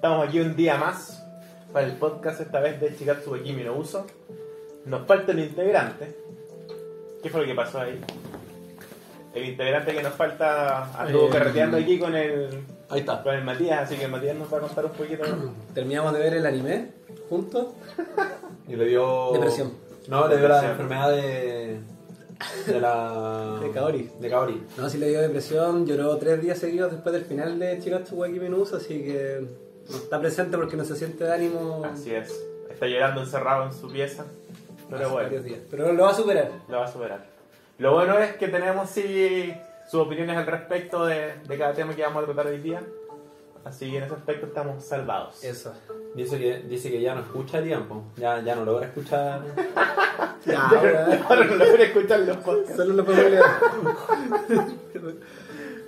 Estamos aquí un día más para el podcast, esta vez de Chikatsu Kimi no Uso. Nos falta el integrante. ¿Qué fue lo que pasó ahí? El integrante que nos falta anduvo Eh, carreteando aquí con el, Ahí está. con el Matías, así que Matías nos va a contar un poquito. Terminamos de ver el anime juntos. Y le dio. Depresión. No, le dio la enfermedad de. De la. De Kaori. De Kaori. No, si le dio depresión, lloró tres días seguidos después del final de Chikatsu wa Kimi no Uso, así que no está presente porque no se siente de ánimo Así es. Está llorando encerrado en su pieza. Pero hace bueno, varios días. Pero lo va a superar. lo va a superar. Lo bueno es que tenemos sí sus opiniones al respecto de, de cada tema que vamos a tratar hoy día. Así que en ese aspecto estamos salvados. Eso. Dice que, dice que ya no escucha a tiempo. Ya, ya no logra escuchar. Ya, ahora. Ahora no logro escuchar los podcasts. Solo lo leer.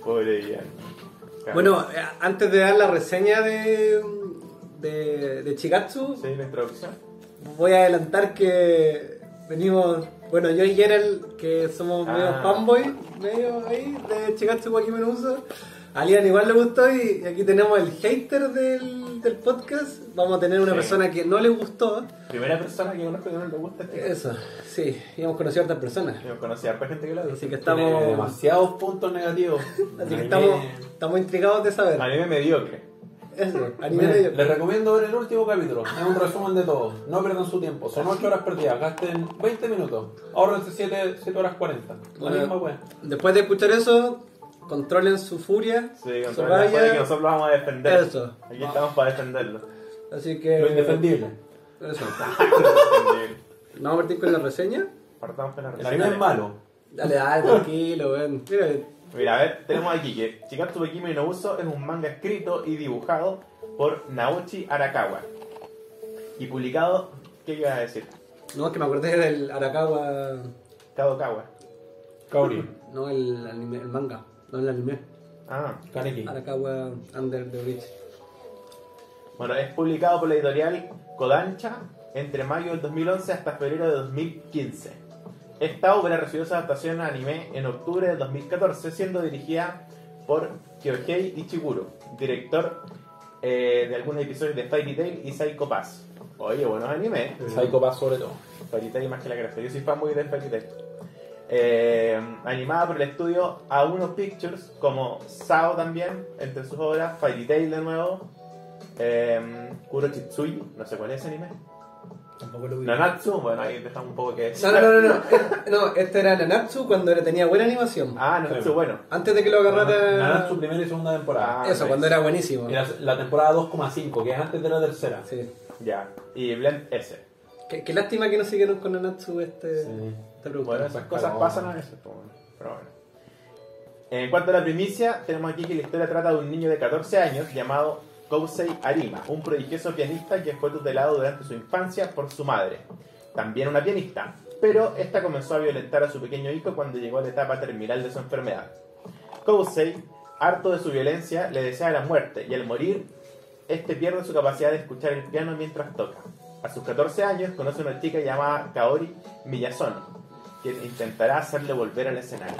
Pobre Ian. Bueno, eh, antes de dar la reseña de, de, de Chikatsu, Sí, la introducción. voy a adelantar que venimos, bueno, yo y Gerald, que somos medio Ah. fanboy, medio ahí, de Chikatsu wa Kimi no Uso. A Lian igual le gustó y aquí tenemos el hater del, del podcast. Vamos a tener una Sí. persona que no le gustó. Primera persona que conozco que no le gusta este Eso, sí, y hemos conocido a otras personas. Conocí a harta gente que lo dice. Así que Tiene estamos, demasiados puntos negativos. así que estamos, estamos intrigados de saber. Anime mediocre. Eso, anime Miren, medio- les recomiendo ver el último capítulo. Es un resumen de todo. No pierdan su tiempo. Son 8 horas perdidas. Gasten 20 minutos. Ahorrense 7, 7 horas 40. La Bueno, misma wea. Después de escuchar eso, controlen su furia, Sí, su la rabia. que nosotros lo vamos a defender. Eso. Aquí estamos para defenderlo. Así que. Lo indefendible. Eso. Defendible. ¿Vamos a partir con la reseña? Partamos con la El reseña. anime es malo. Dale, dale, tranquilo, ven. Mira, Mira, a ver, tenemos aquí que Chikatsu wa Kimi no Uso es un manga escrito y dibujado por Naochi Arakawa. Y publicado, ¿qué iba a decir? no, es que me acordé del Arakawa. Kadokawa. Kaori. No, el manga, no el anime. Ah, Kaneki. Arakawa Under the Bridge. bueno, es publicado por la editorial Kodansha entre mayo del 2011 hasta febrero de 2015. Esta obra recibió su adaptación a anime en octubre de 2014, siendo dirigida por Kyohei Ichiguro, director eh, de algunos episodios de Fairy Tail y Psycho Pass. Oye, buenos animes. Psycho Pass sobre todo. Fairy Tail más que la gracia. Yo soy fan muy de Fairy Tail. Eh, animada por el estudio A1 Pictures, como Sao también, entre sus obras, Fairy Tail de nuevo, eh, Kuro Chitsuyi, no sé cuál es ese anime. Tampoco lo vi. Nanatsu, bueno, ahí dejamos un poco que. No, no, no, no, no. Eh, No, este era Nanatsu cuando tenía buena animación. Ah, Nanatsu, Sí. bueno. Antes de que lo agarrara. Nanatsu primera y segunda temporada. Ah, Eso, cuando era buenísimo. Y la, la temporada 2,5, que es antes de la tercera. Sí. Ya. Y Blend S. Qué, qué lástima que no siguieron con Nanatsu este, Sí. Producto. Bueno, esas Pues, cosas pasan a veces, pero bueno. En cuanto a la primicia, tenemos aquí que la historia trata de un niño de 14 años llamado Kousei Arima, un prodigioso pianista que fue tutelado durante su infancia por su madre, también una pianista, pero esta comenzó a violentar a su pequeño hijo cuando llegó a la etapa terminal de su enfermedad. Kousei, harto de su violencia, le desea la muerte y al morir, este pierde su capacidad de escuchar el piano mientras toca. A sus 14 años conoce a una chica llamada Kaori Miyazono, quien intentará hacerle volver al escenario.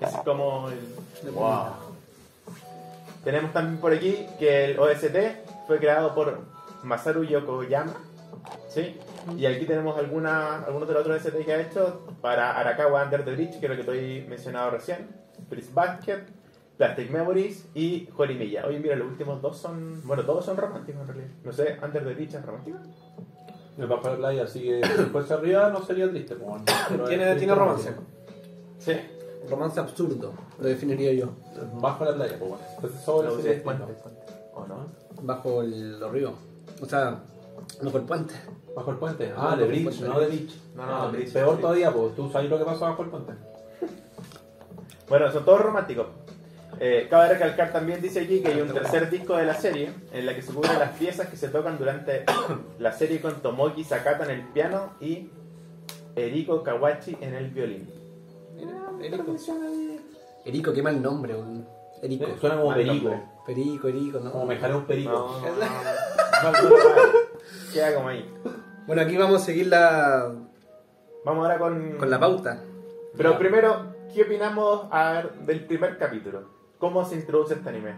Es como el... Wow. Tenemos también por aquí que el OST fue creado por Masaru Yokoyama. ¿Sí? Y aquí tenemos alguna, algunos de los otros OST que ha hecho para Arakawa Under the Bridge, que es lo que estoy mencionado recién. Prince Basket, Plastic Memories y Jorimilla. Oye, mira, los últimos dos son. Bueno, todos son románticos en realidad. No sé, Under the Bridge es romántico. El la playa, así que si fuese arriba no sería triste. pues, bueno. Pero es Tiene, triste tiene romance. Sí. Romance absurdo, lo definiría yo. Bajo la playa, pues bueno. Entonces sobre es puente. ¿O no? Bajo el, los ríos. O sea, bajo el puente. Bajo el puente. Ah, bajo de bridge, puente. no de beach. No, no, Ah, bridge, Peor todavía, pues tú sabes lo que pasa bajo el puente. Bueno, son todos románticos. Eh, cabe recalcar también, dice aquí, que hay un tercer disco de la serie en la que se cubren las piezas que se tocan durante la serie con Tomoki Sakata en el piano y Eriko Kawachi en el violín. Erico. Erico, qué mal nombre. Erico. Eh, Suena como Mal perico. nombre. Perico, Erico, ¿no? Como me jalé un perico. No, Queda como ahí. Bueno, aquí vamos a seguir la, Vamos ahora con... con la pauta. Pero primero, ¿qué opinamos a ver, del primer capítulo? ¿Cómo se introduce este anime?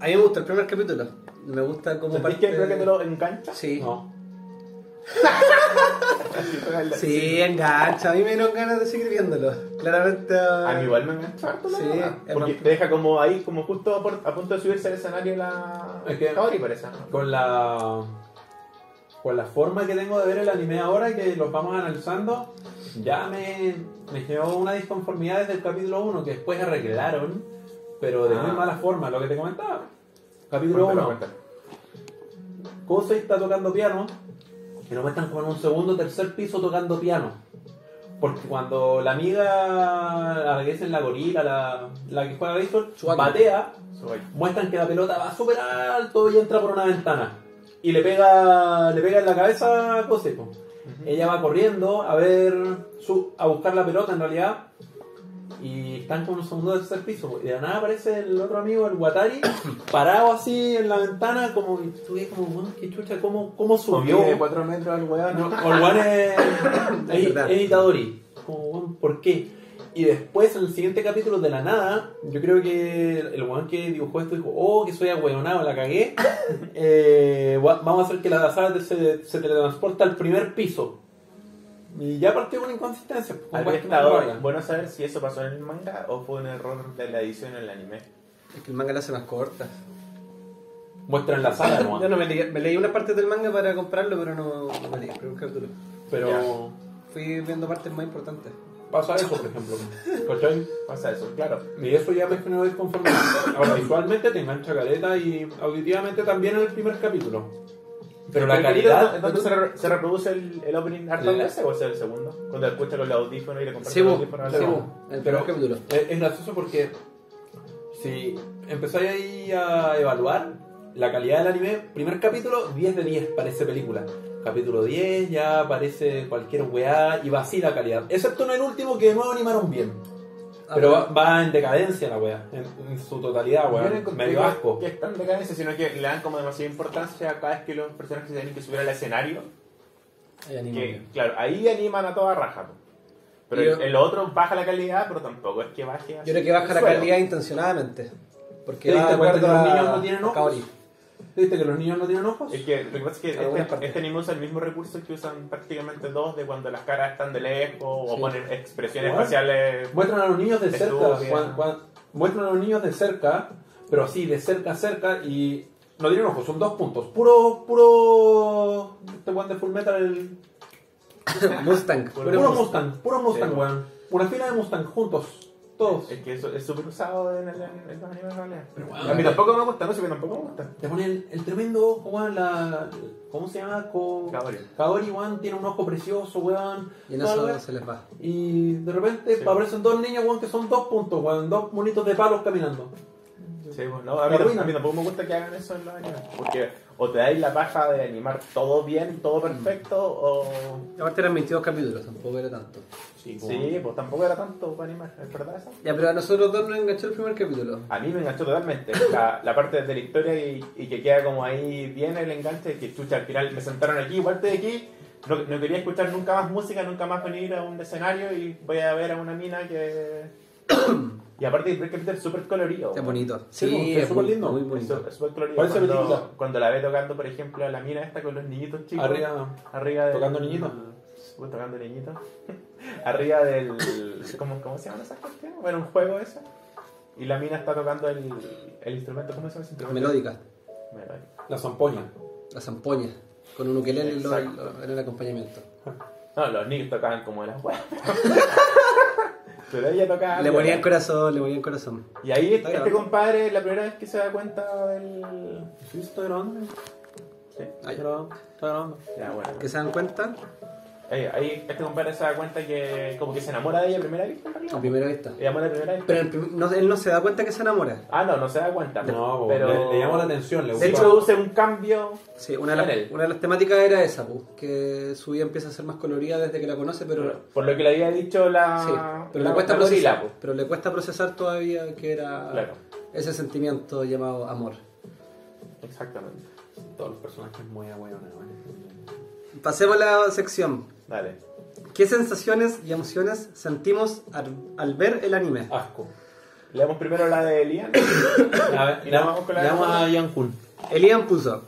A mí me gusta el primer capítulo. Me gusta como ¿Sentís que creo que te lo engancha? Sí. No. Sí, engancha. A mí me dieron ganas de seguir viéndolo. Claramente. A mí igual me engancha harto, Sí, es Porque te deja como ahí, como justo a, por- a punto de subirse al escenario la... Es que- Kaori, parece. Con la. Con la forma que tengo de ver el anime ahora, que los vamos analizando, ya me, me generó una disconformidad desde el capítulo 1, que después arreglaron, pero de muy Ah. mala forma, lo que te comentaba. Capítulo Cuéntalo, 1. cuéntalo. Kosei está tocando piano y lo muestran como en un segundo o tercer piso tocando piano. Porque cuando la amiga, la que es en la gorila, la, la que juega béisbol, batea, Soy. muestran que la pelota va súper alto y entra por una ventana. Y le pega, le pega en la cabeza a Kosei. Ella va corriendo a ver, su, a buscar la pelota en realidad. Y están como en un segundo tercer piso. Y de nada aparece el otro amigo, el Watari, parado así en la ventana, como, y tú ves como, "Weón, qué chucha, cómo, cómo subió. De 4 metros al weón. No, el weón es, es, verdad. es Itadori. Como, ¿por qué? Y después, en el siguiente capítulo, de la nada, yo creo que el weón que dibujó esto dijo, oh, que soy ahueonado, la cagué. Eh, vamos a hacer que la sala se, se teletransporta al primer piso. Y ya partió con inconsistencia. con rayan. bueno saber si eso pasó en el manga o fue un error de la edición en el anime. Es que el manga lo hace más corta. Muestran la sala, Yo ¿no? no me leí, me leí unas partes del manga para comprarlo, pero no, no me leí el primer capítulo. Pero Fui viendo partes más importantes. Pasa eso, por ejemplo. ¿Cachai? Pasa eso, claro. Y eso ya me generó desconformidad. Ahora, visualmente te engancha caleta y auditivamente también en el primer capítulo. Pero la ¿El capítulo calidad. ¿En dónde se, re- se reproduce el, el opening hartas La- veces o es el segundo? Cuando escucha con los audífonos y le comparte Sí, los bo, audífonos sí, al- bo, el Pero- primer capítulo. Es, es gracioso porque si empezáis ahí a evaluar la calidad del anime, primer capítulo, 10 de 10 parece película. Capítulo 10 ya parece cualquier weá y va así la calidad. Excepto en el último que de nuevo animaron bien. Ah, Pero va, va en decadencia la weá, en, en su totalidad, no weá. Medio que- asco. Que es tan decadencia, sino que le dan como demasiada importancia a cada vez que los personajes se tienen que subir al escenario. Anime. Que, claro, ahí animan a toda raja. po. Pero Yo- en, en lo otro baja la calidad, pero tampoco es que baje así Yo creo que baja el la suelo. calidad intencionadamente. Porque ¿Te va de cuenta que acuerdo los a- niños no tienen ojos? ¿Viste que los niños no tienen ojos? Es que lo que pasa es que este, este anime usa el mismo recurso que usan prácticamente dos de cuando las caras están de lejos o Sí. ponen expresiones faciales. Muestran a los niños de cerca. Muestran a los niños de cerca, pero así, de cerca a cerca y no tienen ojos, son dos puntos. Puro, puro. Este weón de Full Metal, el. Mustang. Puro Puro, Puro Mustang, puro Mustang, Sí. weón. Una fila de Mustang juntos, todos. Es que eso es súper usado en, el, en los animes reales. Pero, a mí tampoco me gusta, no sé que tampoco me gusta. Te ponen el, el tremendo ojo, weón, la. ¿Cómo se llama? Kaori. Kaori, weón, tiene un ojo precioso, weón. Y en eso se les va. Y de repente Sí. aparecen dos niños, weón, que son dos puntos, weón, dos monitos de palos caminando. Sí, pues, no, a, mí, a mí tampoco me gusta que hagan eso en los animes. Porque o te dais la paja de animar todo bien, todo perfecto, o. Aparte eran 22 capítulos, tampoco era tanto. Sí, Sí, pues tampoco era tanto para animar, ¿es verdad eso? Ya, pero a nosotros dos nos enganchó el primer capítulo. A mí me enganchó totalmente. La, la parte de la historia y, y que queda como ahí bien el enganche, que chucha, al final me sentaron aquí, igual estoy aquí. No, no quería escuchar nunca más música, nunca más venir a un escenario y voy a ver a una mina que. y aparte el capítulo es súper colorido. Es bonito. Sí, Sí, es súper muy lindo. Muy bonito. es súper colorido. Parece Cuando, película. cuando la ve tocando, por ejemplo, a la mina esta con los niñitos chicos. Arriba. Arriba del, Tocando niñitos. Uy, tocando niñitos. Arriba del. ¿cómo, ¿Cómo se llama esa cuestión? Bueno, un juego ese. Y la mina está tocando el, el instrumento. ¿Cómo se llama ese instrumento? Melódica. Melódica. La zampoña. La zampoña. Con un ukelele en el acompañamiento. No, los niños tocaban como las weas. Pero ella tocaba. Le ponían corazón, le ponían corazón. Y ahí este grabando. compadre, la primera vez que se da cuenta del. ¿Sí está grabando? Sí, Está grabando. Está grabando. ya bueno. ¿Que se dan cuenta? Ahí, ahí este compadre se da cuenta que como que se enamora de ella a primera vista. A primera vista. Ella muere a primera vista. Pero el prim- no- él no se da cuenta que se enamora. Ah, no, no se da cuenta. No, pero le, le llamó la atención, le Se gustó. introduce un cambio. Sí, una de, En las, él. una de las temáticas era esa, pues, que su vida empieza a ser más colorida desde que la conoce, pero, Por lo que le había dicho la. sí, pero la- le cuesta la gorila, procesar. pues. Pero le cuesta procesar todavía que era Claro. ese sentimiento llamado amor. Exactamente. Todos los personajes muy abuenos. Pasemos a la sección. Dale. ¿Qué sensaciones y emociones sentimos al, al ver el anime? Asco. Leamos primero la de Elian. A ver, Y nos vamos con la segunda. a Ian Kun. Elian puso.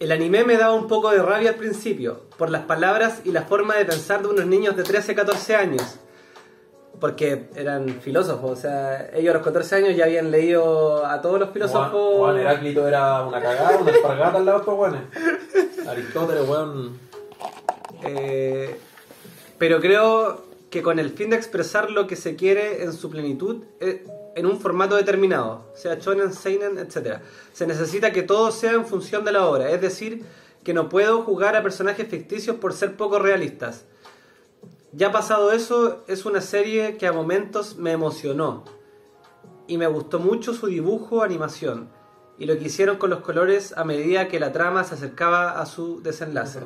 El anime me daba un poco de rabia al principio, por las palabras y la forma de pensar de unos niños de 13, 14 años. Porque eran filósofos, o sea, ellos a los 14 años ya habían leído a todos los filósofos. Juan, Heráclito era una cagada, una espargata al lado de estos. Aristóteles, weón. Eh, pero creo que con el fin de expresar lo que se quiere en su plenitud, eh, en un formato determinado, sea shonen, seinen, etc. Se necesita que todo sea en función de la obra, es decir, que no puedo jugar a personajes ficticios por ser poco realistas. Ya pasado eso, es una serie que a momentos me emocionó y me gustó mucho su dibujo, animación y lo que hicieron con los colores a medida que la trama se acercaba a su desenlace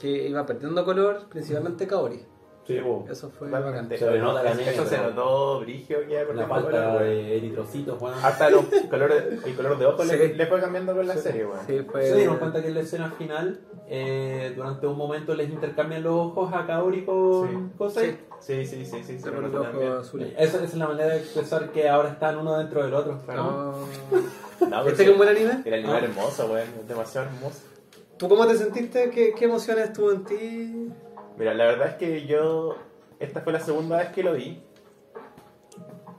que iba perdiendo color, principalmente Kaori. Sí. Eso fue Totalmente. Se le nota la Eso se negra. notó brigio que iba La perdiendo falta color, de eritrocitos, weón. Hasta los colores, el color de ojos le, Sí. le fue cambiando con la Sí. serie, weón. Sí, fue. ¿Se dieron cuenta que en la escena final, eh, durante un momento les intercambian los ojos a Kaori con Kosei? Sí, sí, sí, sí, sí, Con me los lo ojos también. azules. Esa, esa es la manera de expresar que ahora están uno dentro del otro. Claro. No. No, pero ¿Este sí, que es un buen anime? Era el Ah. nivel hermoso, weón. Demasiado hermoso. ¿Tú cómo te sentiste? ¿Qué, qué emociones estuvo en ti? Mira, la verdad es que yo. Esta fue la segunda vez que lo vi.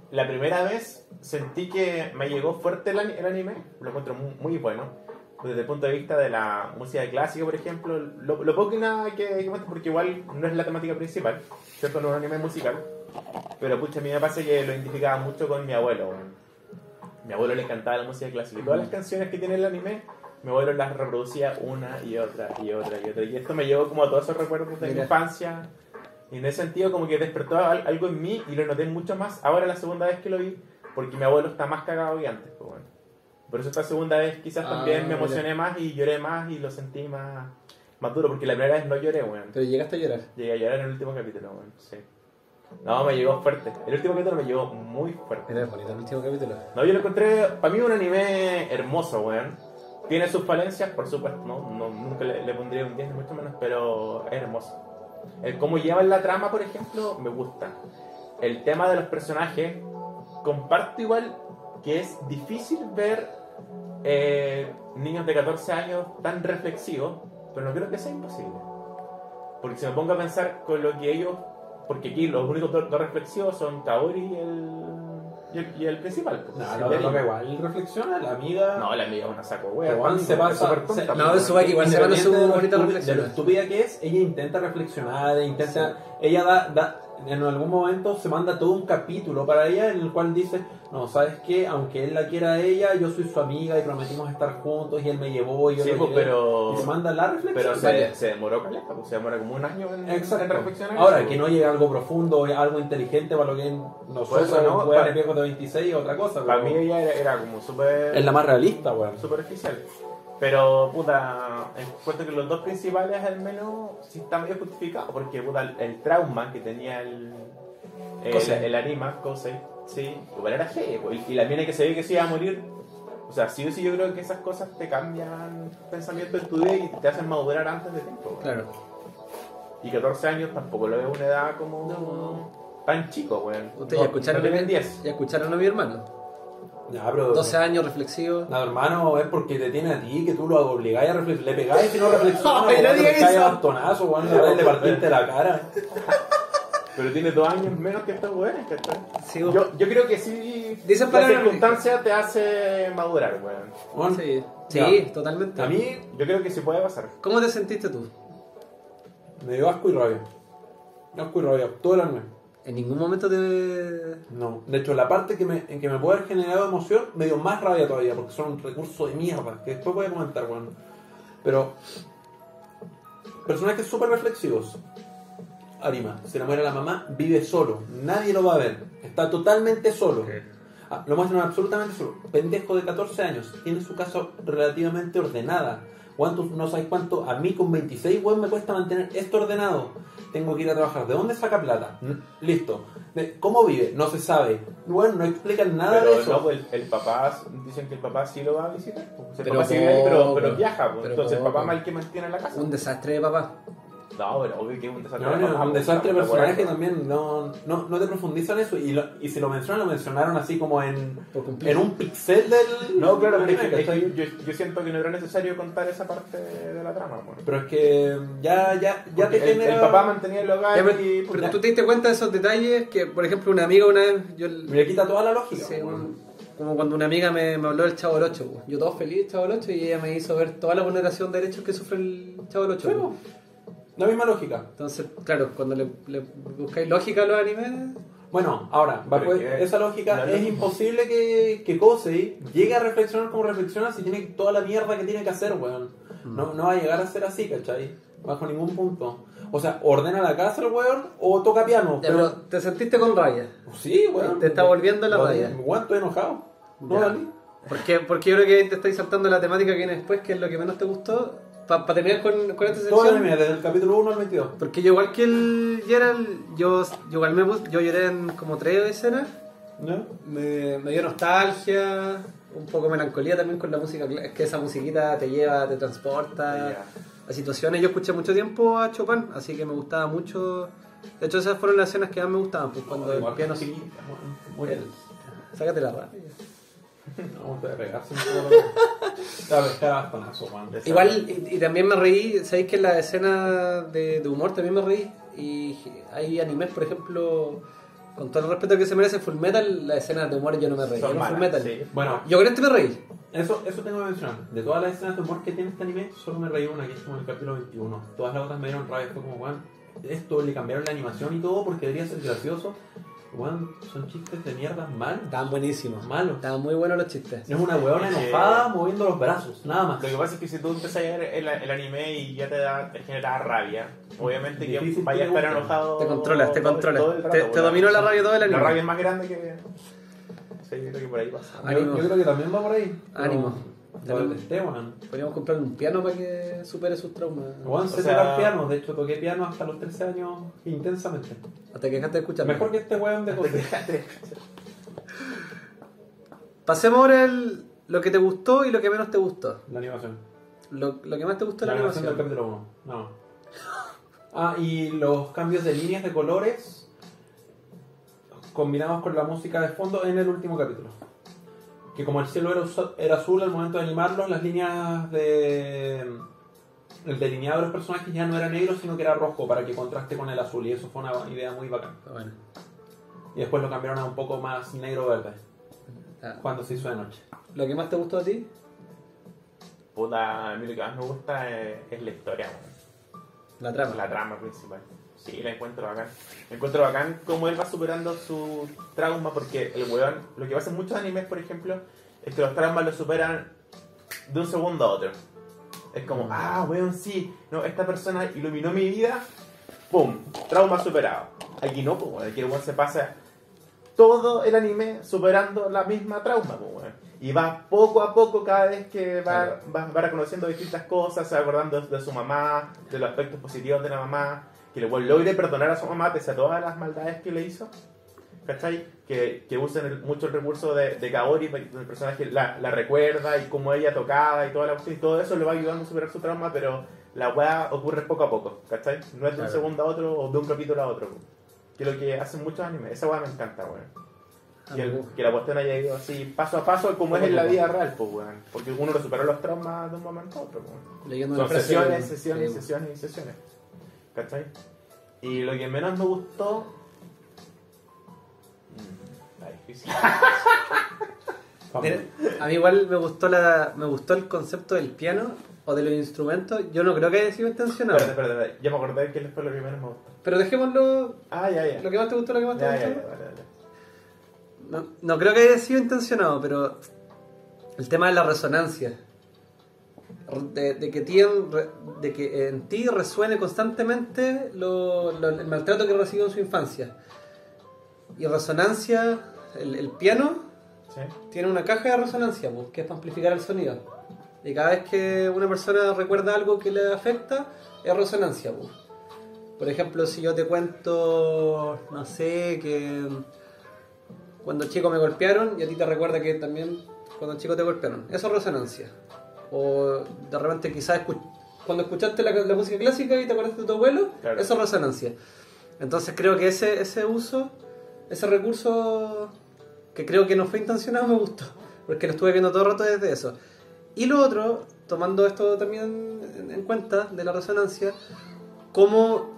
La primera vez sentí que me llegó fuerte el, el anime. Lo encuentro muy, muy bueno. Desde el punto de vista de la música clásica, por ejemplo. Lo, lo poco y nada que, que porque igual no es la temática principal. ¿Cierto? No es un anime musical. Pero pucha, a mí me pasa que lo identificaba mucho con mi abuelo. Mi abuelo le encantaba la música clásica. Y todas las canciones que tiene el anime, mi abuelo las reproducía una y otra y otra y otra. Y esto me llevó como a todos esos recuerdos de mi Mira. infancia. Y en ese sentido como que despertó al- algo en mí y lo noté mucho más ahora la segunda vez que lo vi, porque mi abuelo está más cagado que antes. Pues bueno. Por eso esta segunda vez quizás Ah, también me mira. emocioné más y lloré más y lo sentí más, más duro, porque la primera vez no lloré, weón. Pero llegaste a llorar. Llegué a llorar en el último capítulo, weón. Sí. No, me llegó fuerte. El último capítulo me llegó muy fuerte. Era bonito el último capítulo. No, yo lo encontré, para mí un anime hermoso, weón. Tiene sus falencias, por supuesto, no, no nunca le, le pondría un 10 ni mucho menos, pero es hermoso. El cómo llevan la trama, por ejemplo, me gusta. El tema de los personajes, comparto igual que es difícil ver eh, niños de 14 años tan reflexivos, pero no creo que sea imposible. Porque si me pongo a pensar con lo que ellos, porque aquí los únicos dos, dos reflexivos son Kaori y el, y el, y el principal. pues, No, no, no, que igual reflexiona, la amiga. No, la amiga es una saco, weón. Juan se pasa- se- No, su igual se manda su bonita reflexión. De lo estúpida que es, ella intenta reflexionar, intenta, ella da, da- en algún momento se manda todo un capítulo para ella en el cual dice, no, sabes qué, aunque él la quiera a ella, yo soy su amiga y prometimos estar juntos y él me llevó y yo Sí, lo pues, llevé". pero- y se manda la reflexión. Pero se, se demoró caleta, pues se demora como un año en, reflexionar. Ahora, que no llegue algo profundo, algo inteligente para lo que nosotros, eso no, weones para- de 26, es otra cosa. Para mí ella era, era como súper es la más realista, weón. superficial. Pero, puta, encuentro que los dos principales al menos sí están medio justificados, porque, puta, el, el trauma que tenía el, el, Kosei. el anima, Kosei, sí, igual era pues, y la mina que se ve que se iba a morir, o sea, sí o sí yo creo que esas cosas te cambian pensamiento en tu vida y te hacen madurar antes de tiempo. weón. Claro. Y 14 años tampoco lo veo una edad como tan chico, weón. Ustedes No, ya escucharon no tienen a mi- 10. Ya escucharon a mi hermano. Ya, pero... 12 años reflexivo. No, hermano, es porque te tiene a ti, que tú lo obligáis a reflexionar. Le pegáis y no reflexiona, no weón, digas eso. bastonazo, weón, le le partiste la cara. Pero tiene dos años menos que estos weones, ¿cachai? Sí, Yo, yo creo que sí. Dicen la circunstancia te hace madurar, weón. Weón, Sí, Ya. sí totalmente. A mí Yo creo que sí puede pasar. ¿Cómo te sentiste tú? me dio asco y rabia. Asco y rabia, todo el anime. En ningún momento te. No, de hecho, la parte que me, en que me puede haber generado emoción me dio más rabia todavía, porque son un recurso de mierda, que después voy a comentar, weón. Pero, personajes súper reflexivos. Arima, se le muere la mamá, vive solo, nadie lo va a ver, está totalmente solo. Ah, lo muestran absolutamente solo. Pendejo de 14 años, tiene su casa relativamente ordenada. ¿Cuánto, no sabes cuánto? A mí con 26, weón, me cuesta mantener esto ordenado. Tengo que ir a trabajar. ¿De dónde saca plata? Listo. De- ¿Cómo vive? No se sabe. Bueno, no explican nada de Pero eso. no, pues, el, el papá, dicen que el papá sí lo va a visitar. pues. El Pero papá sí vive ahí, pero, pero viaja. pues. pero Entonces el papá mal que mantiene la casa. Un desastre de papá. No, pero obvio que es un desastre. No, no, un desastre de personaje también, no, no, no te profundizan eso y, lo- y si lo mencionan, lo mencionaron así como en, en un pixel del... No, claro, del es que- anime, es que ¿cachai? yo, yo siento que no era necesario contar esa parte de la trama. bueno. Pero es que ya, ya, ya te el, genera... el papá mantenía el hogar Ya, pero, y... pero tú te diste cuenta de esos detalles que, por ejemplo, una amiga una vez, yo, Le quita toda la lógica. sí, como cuando una amiga me, me habló del Chavo del 8, pues. yo todo feliz, Chavo del 8, y ella me hizo ver toda la vulneración de derechos que sufre el Chavo del 8. Sí. La misma lógica. Entonces, claro, cuando le, le buscáis lógica a los animes, Bueno, ahora, bajo Pero es que- esa lógica, es imposible que, que Kosei llegue a reflexionar como reflexiona si tiene toda la mierda que tiene que hacer, weón. No, no va a llegar a ser así, ¿cachai? Bajo ningún punto. O sea, ordena la casa el weón o toca piano. ya, pero te sentiste con rabia. Sí, weón. Te está volviendo la raya. Weón, estoy enojado. No. Porque, porque yo creo que te estáis saltando la temática que viene después, que es lo que menos te gustó. Para terminar con, con esta Todo el sección. anime, desde el capítulo 1 al 22. Porque yo igual que el Gerald, yo, yo igual me yo lloré en como tres escenas. ¿No? Me, me dio nostalgia, un poco melancolía también con la música. Es que esa musiquita te lleva, te transporta Ya. a situaciones. Yo escuché mucho tiempo a Chopin, así que me gustaba mucho. De hecho, esas fueron las escenas que más me gustaban. Pues cuando Igual el piano sí. Muy bien. Sácate la rabia. A bastonazo, weón. Igual, y, y también me reí, sabéis que en la escena de, de humor también me reí. Y hay animes, por ejemplo, con todo el respeto que se merece Full Metal, la escena de humor yo no me reí. Malas, Full Metal. sí. Bueno, Yo con este me reí. Eso, eso tengo que mencionar. De todas las escenas de humor que tiene este anime, solo me reí una, que es como el capítulo 21. Todas las otras me dieron rabia. Fue como, weón, esto le cambiaron la animación y todo porque debería ser gracioso. Weón, son chistes de mierda malos. Estaban buenísimos. Malos. Estaban muy buenos los chistes. Es una weona enojada moviendo los brazos, nada más. Lo que pasa es que si tú empiezas a ver el, el anime y ya te da, te genera rabia, obviamente que vayas a estar enojado. Te controlas, te controlas. rato, Te- te dominó la rabia todo el anime. La rabia es más grande que. Sí, yo creo que por ahí pasa. Yo, creo que también va por ahí. pero- Ánimo. Weón. Podríamos comprarle un piano para que supere sus traumas. Weón, sé tocar piano. De hecho, toqué piano hasta los 13 años intensamente. Hasta que dejaste de escuchar. Mejor que este weón de cosas. Pasemos ahora el, lo que te gustó y lo que menos te gustó. La animación. Lo, lo que más te gustó La la animación del animación. capítulo 1. No. Ah, y los cambios de líneas de colores combinados con la música de fondo en el último capítulo. Que como el cielo era, era azul al momento de animarlo, las líneas de. El delineado de los personajes ya no era negro, sino que era rojo para que contraste con el azul. Y eso fue una idea muy bacán. Bueno, Y después lo cambiaron a un poco más negro-verde ah, cuando se hizo de noche. ¿Lo que más te gustó a ti? Puta, a mí lo que más me gusta es, es la historia. La trama. la trama principal. Sí, la encuentro bacán. La encuentro bacán cómo él va superando su trauma, porque el weón, lo que pasa en muchos animes, por ejemplo, es que los traumas los superan de un segundo a otro. Es como, ah, weón, sí, no, esta persona iluminó mi vida, ¡pum! Trauma superado. Aquí no, pues, aquí el weón se pasa todo el anime superando la misma trauma, pues, weón. Y va poco a poco cada vez que va, va, va reconociendo distintas cosas, se va acordando de su mamá, de los aspectos positivos de la mamá, que logre perdonar a su mamá pese a todas las maldades que le hizo. ¿Cachai? Que, que usen el- mucho el recurso de, de Kaori, donde el personaje la, la recuerda y cómo ella tocaba y toda la cuestión, y todo eso le va ayudando a superar su trauma, pero la weá ocurre poco a poco, ¿cachai? No es de un Claro. segundo a otro o de un capítulo a otro. Que es lo que hacen muchos animes. Esa weá me encanta, weón. Que, el- que la cuestión haya ido así paso a paso como es en la vida real, pues, weón. Porque uno lo superó los traumas de un momento a otro, weón. Leyendo Son sesiones, de- sesiones, sesiones y sesiones. ¿Cachai? Y lo que menos me gustó. Mm, Está difícil. A mí igual me gustó la me gustó el concepto del piano o de los instrumentos. Yo no creo que haya sido intencionado. Espérate, espérate, espérate. Ya me acordé de que fue lo que menos me gustó. Pero dejémoslo Ah, ya, ya. lo que más te gustó, lo que más te Ya, gustó. ya, ya, vale, vale. No, no creo que haya sido intencionado, pero el tema de la resonancia. De, de que, ti de que en ti resuene constantemente lo- lo- el maltrato que recibió en su infancia. Y resonancia, el, el piano ¿Sí? tiene una caja de resonancia, pues, que es para amplificar el sonido. Y cada vez que una persona recuerda algo que le afecta, es resonancia. pues. Por ejemplo, si yo te cuento, no sé, que cuando chico me golpearon y a ti te recuerda que también cuando chico te golpearon. Eso es resonancia. O de repente quizás escu- cuando escuchaste la, la música clásica y te acordaste de tu abuelo, Claro. eso es resonancia. Entonces creo que ese, ese uso, ese recurso que creo que no fue intencionado me gustó, porque lo estuve viendo todo el rato desde eso. Y lo otro, tomando esto también en, en cuenta de la resonancia, como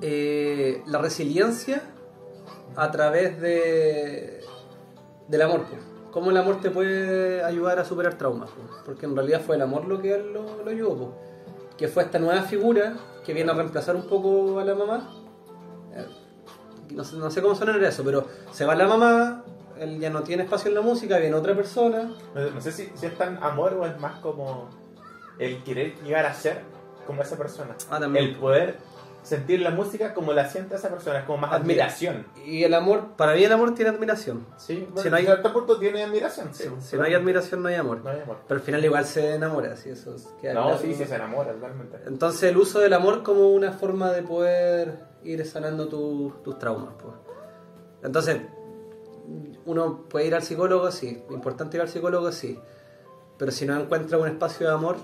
eh, la resiliencia a través de, del amor. pues. Cómo el amor te puede ayudar a superar traumas. Porque en realidad fue el amor lo que él lo, lo ayudó. Que fue esta nueva figura que viene a reemplazar un poco a la mamá. Eh, No sé, no sé cómo sonar eso, pero se va la mamá, él ya no tiene espacio en la música, viene otra persona. No, no sé si, si es tan amor o es más como el querer llegar a ser como esa persona. Ah, también. El poder sentir la música como la siente esa persona, es como más Admira. admiración. Y el amor, para mí el amor tiene admiración. Sí, Si no hay- cierto punto tiene admiración. Sí, Si no hay admiración, no hay amor. no hay amor. Pero al final igual se enamora, si eso es- queda No, sí, sí se enamora totalmente. Entonces el uso del amor como una forma de poder ir sanando tu- tus traumas. pues. Entonces, uno puede ir al psicólogo, sí. Importante ir al psicólogo, sí. Pero si no encuentra un espacio de amor,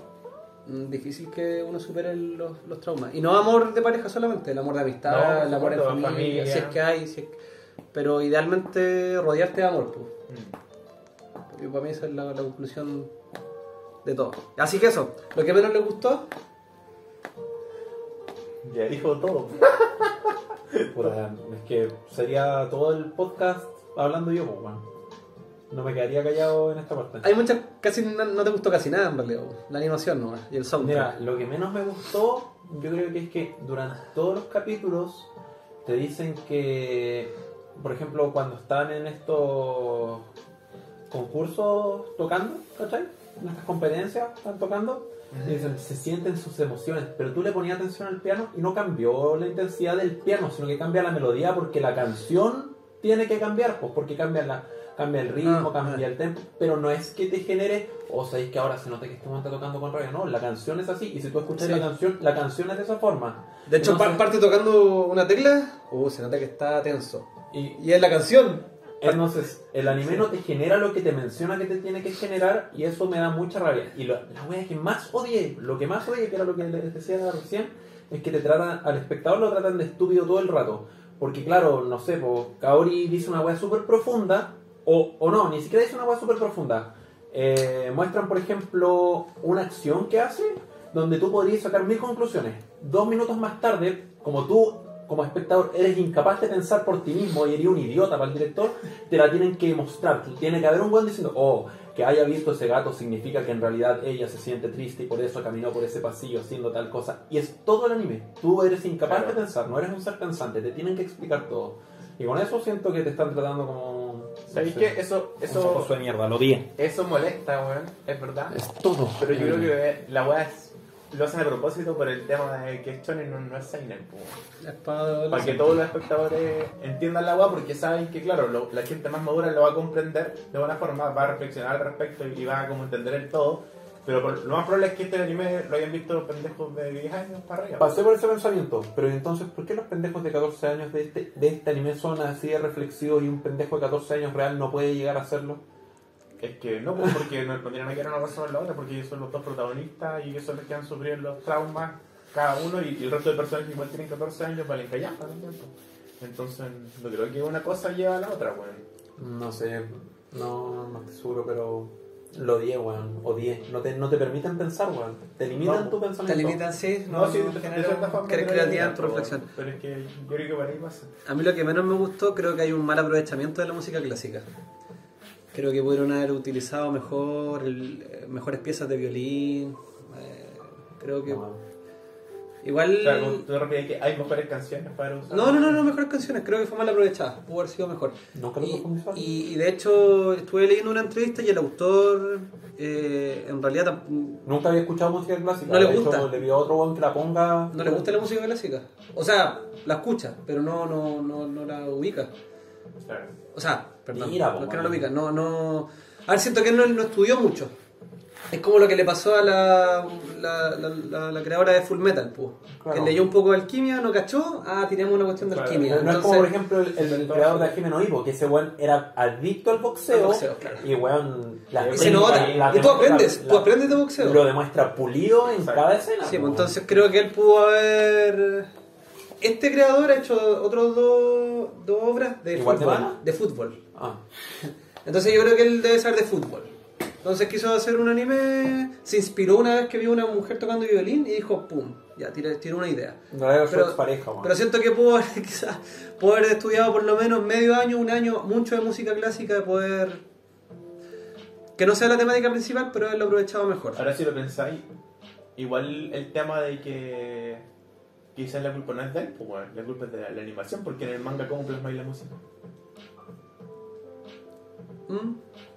difícil que uno supere los, los traumas. Y no amor de pareja solamente, el amor de amistad, No, el amor supuesto, familia, familia. si es que hay. Si es que- Pero idealmente rodearte de amor. Pues. Mm. Y para mí esa es la, la conclusión de todo. Así que eso, lo que menos le gustó, Ya dijo todo. Puta, es que sería todo el podcast hablando yo, pues. No me quedaría callado en esta parte. hay muchas, casi no, no te gustó casi nada en realidad, la animación nomás, y el soundtrack. Mira, lo que menos me gustó, yo creo que es que durante todos los capítulos te dicen que, por ejemplo, cuando están en estos concursos tocando, ¿cachai? En estas competencias están tocando, y dicen, se sienten sus emociones, pero tú le ponías atención al piano y no cambió la intensidad del piano, sino que cambia la melodía porque la canción tiene que cambiar, pues porque cambia la cambia el ritmo, Ah, cambia ah. el tempo, pero no es que te genere, o sabéis que ahora se nota que este momento está tocando con rabia, no, la canción es así, y si tú escuchas Sí. la canción, la canción es de esa forma. De hecho, Entonces- pa- parte tocando una tecla, uh, se nota que está tenso. Y Y es la canción. entonces, el anime no te genera lo que te menciona que te tiene que generar, y eso me da mucha rabia. Y lo- la wea que más odié, lo que más odié, que era lo que les decía recién, es que te tratan, al espectador lo tratan de estúpido todo el rato. Porque claro, no sé, po, Kaori dice una wea súper profunda, o, o no, ni siquiera dice una wea súper profunda. Eh, muestran, por ejemplo, una acción que hace donde tú podrías sacar mil conclusiones. Dos minutos más tarde, como tú, como espectador, eres incapaz de pensar por ti mismo y eres un idiota para el director, te la tienen que mostrar. Tiene que haber un buen diciendo, oh, que haya visto ese gato significa que en realidad ella se siente triste y por eso caminó por ese pasillo haciendo tal cosa. Y es todo el anime. Tú eres incapaz Claro. de pensar, no eres un ser pensante, te tienen que explicar todo. Y con eso siento que te están tratando como... ¿Sabéis que eso, un eso, de mierda, lo di. eso molesta, weón? Es verdad. Es todo. Pero yo creo que la weá es, lo hacen a propósito por el tema de que es shonen no, no es seinen, para que todos los espectadores entiendan la weá porque saben que claro lo- la gente más madura lo va a comprender de buena forma va a reflexionar al respecto y va a como entender el todo pero lo más probable es que este anime lo hayan visto los pendejos de 10 años para arriba Pasé por ese pensamiento, pero entonces, ¿por qué los pendejos de 14 años de este, de este anime son así de reflexivos y un pendejo de 14 años real no puede llegar a hacerlo? es que no pues, porque no, no tienen que ver una cosa con la otra porque ellos son los dos protagonistas y ellos son los que han sufrido los traumas cada uno y, y el resto de personas que igual tienen 14 años valen pues. entonces no creo que una cosa lleva a la otra weón No sé, no, no estoy seguro, pero lo odié, weón, odié. No te, no te permiten pensar, weón. Te limitan No, tu Te pensamiento. limitan, sí, No, no, sí, no de, de genera cierta forma. cre- creo que creatividad en tu pero- reflexión. Pero es que yo creo que por ahí pasa. A mí lo que menos me gustó, creo que hay un mal aprovechamiento de la música clásica. Creo que pudieron haber utilizado mejor el- eh, mejores piezas de violín. eh, creo que No, igual O sea, como tú te refieres que hay mejores canciones para usar. no, no, no, no, mejores canciones. Creo que fue mal aprovechada. Pudo haber sido mejor. Nunca lo Y, profundizaron. y, y de hecho estuve leyendo una entrevista y el autor eh, en realidad Nunca había escuchado música clásica. No le hecho, gusta. le pidió a otro weón que la ponga. no le gusta la música clásica. O sea, la escucha, pero no, no, no, no la ubica. Claro. O sea, perdón, Mira, no es que no lo man. ubica, no, no... A ver, siento que él no, no estudió mucho. Es como lo que le pasó a la, la, la, la- la creadora de Full Metal, pues. Claro. Que leyó un poco de alquimia, no cachó, ah, tiremos una cuestión de Claro, alquimia. No, no es Entonces, como, por ejemplo, el, el- el creador de Jimeno Ivo, que ese weón era adicto al boxeo. Al boxeo, claro. Y weón. la- y se nota. la- y tú aprendes, la- tú aprendes de boxeo. Lo demuestra pulido en Exacto. cada escena. Sí, pues entonces creo que él pudo haber. Este creador ha hecho otras dos, dos obras de ¿Igual de fútbol. mala? De fútbol. Ah. Entonces yo creo que él debe ser de fútbol. Entonces quiso hacer un anime, se inspiró una vez que vio una mujer tocando violín y dijo, pum, ya, tiró, tiró una idea. No era Pero- expareja, weón. Pero siento que pudo haber, quizás, pudo haber estudiado por lo menos medio año, un año, mucho de música clásica, de poder... Que no sea la temática principal, pero haberlo aprovechado mejor. Ahora si lo pensáis, igual el tema de que quizás la culpa no es de él, pues bueno, la culpa es de la, la animación, porque en el manga cómo plasmáis la música. ¿Mm?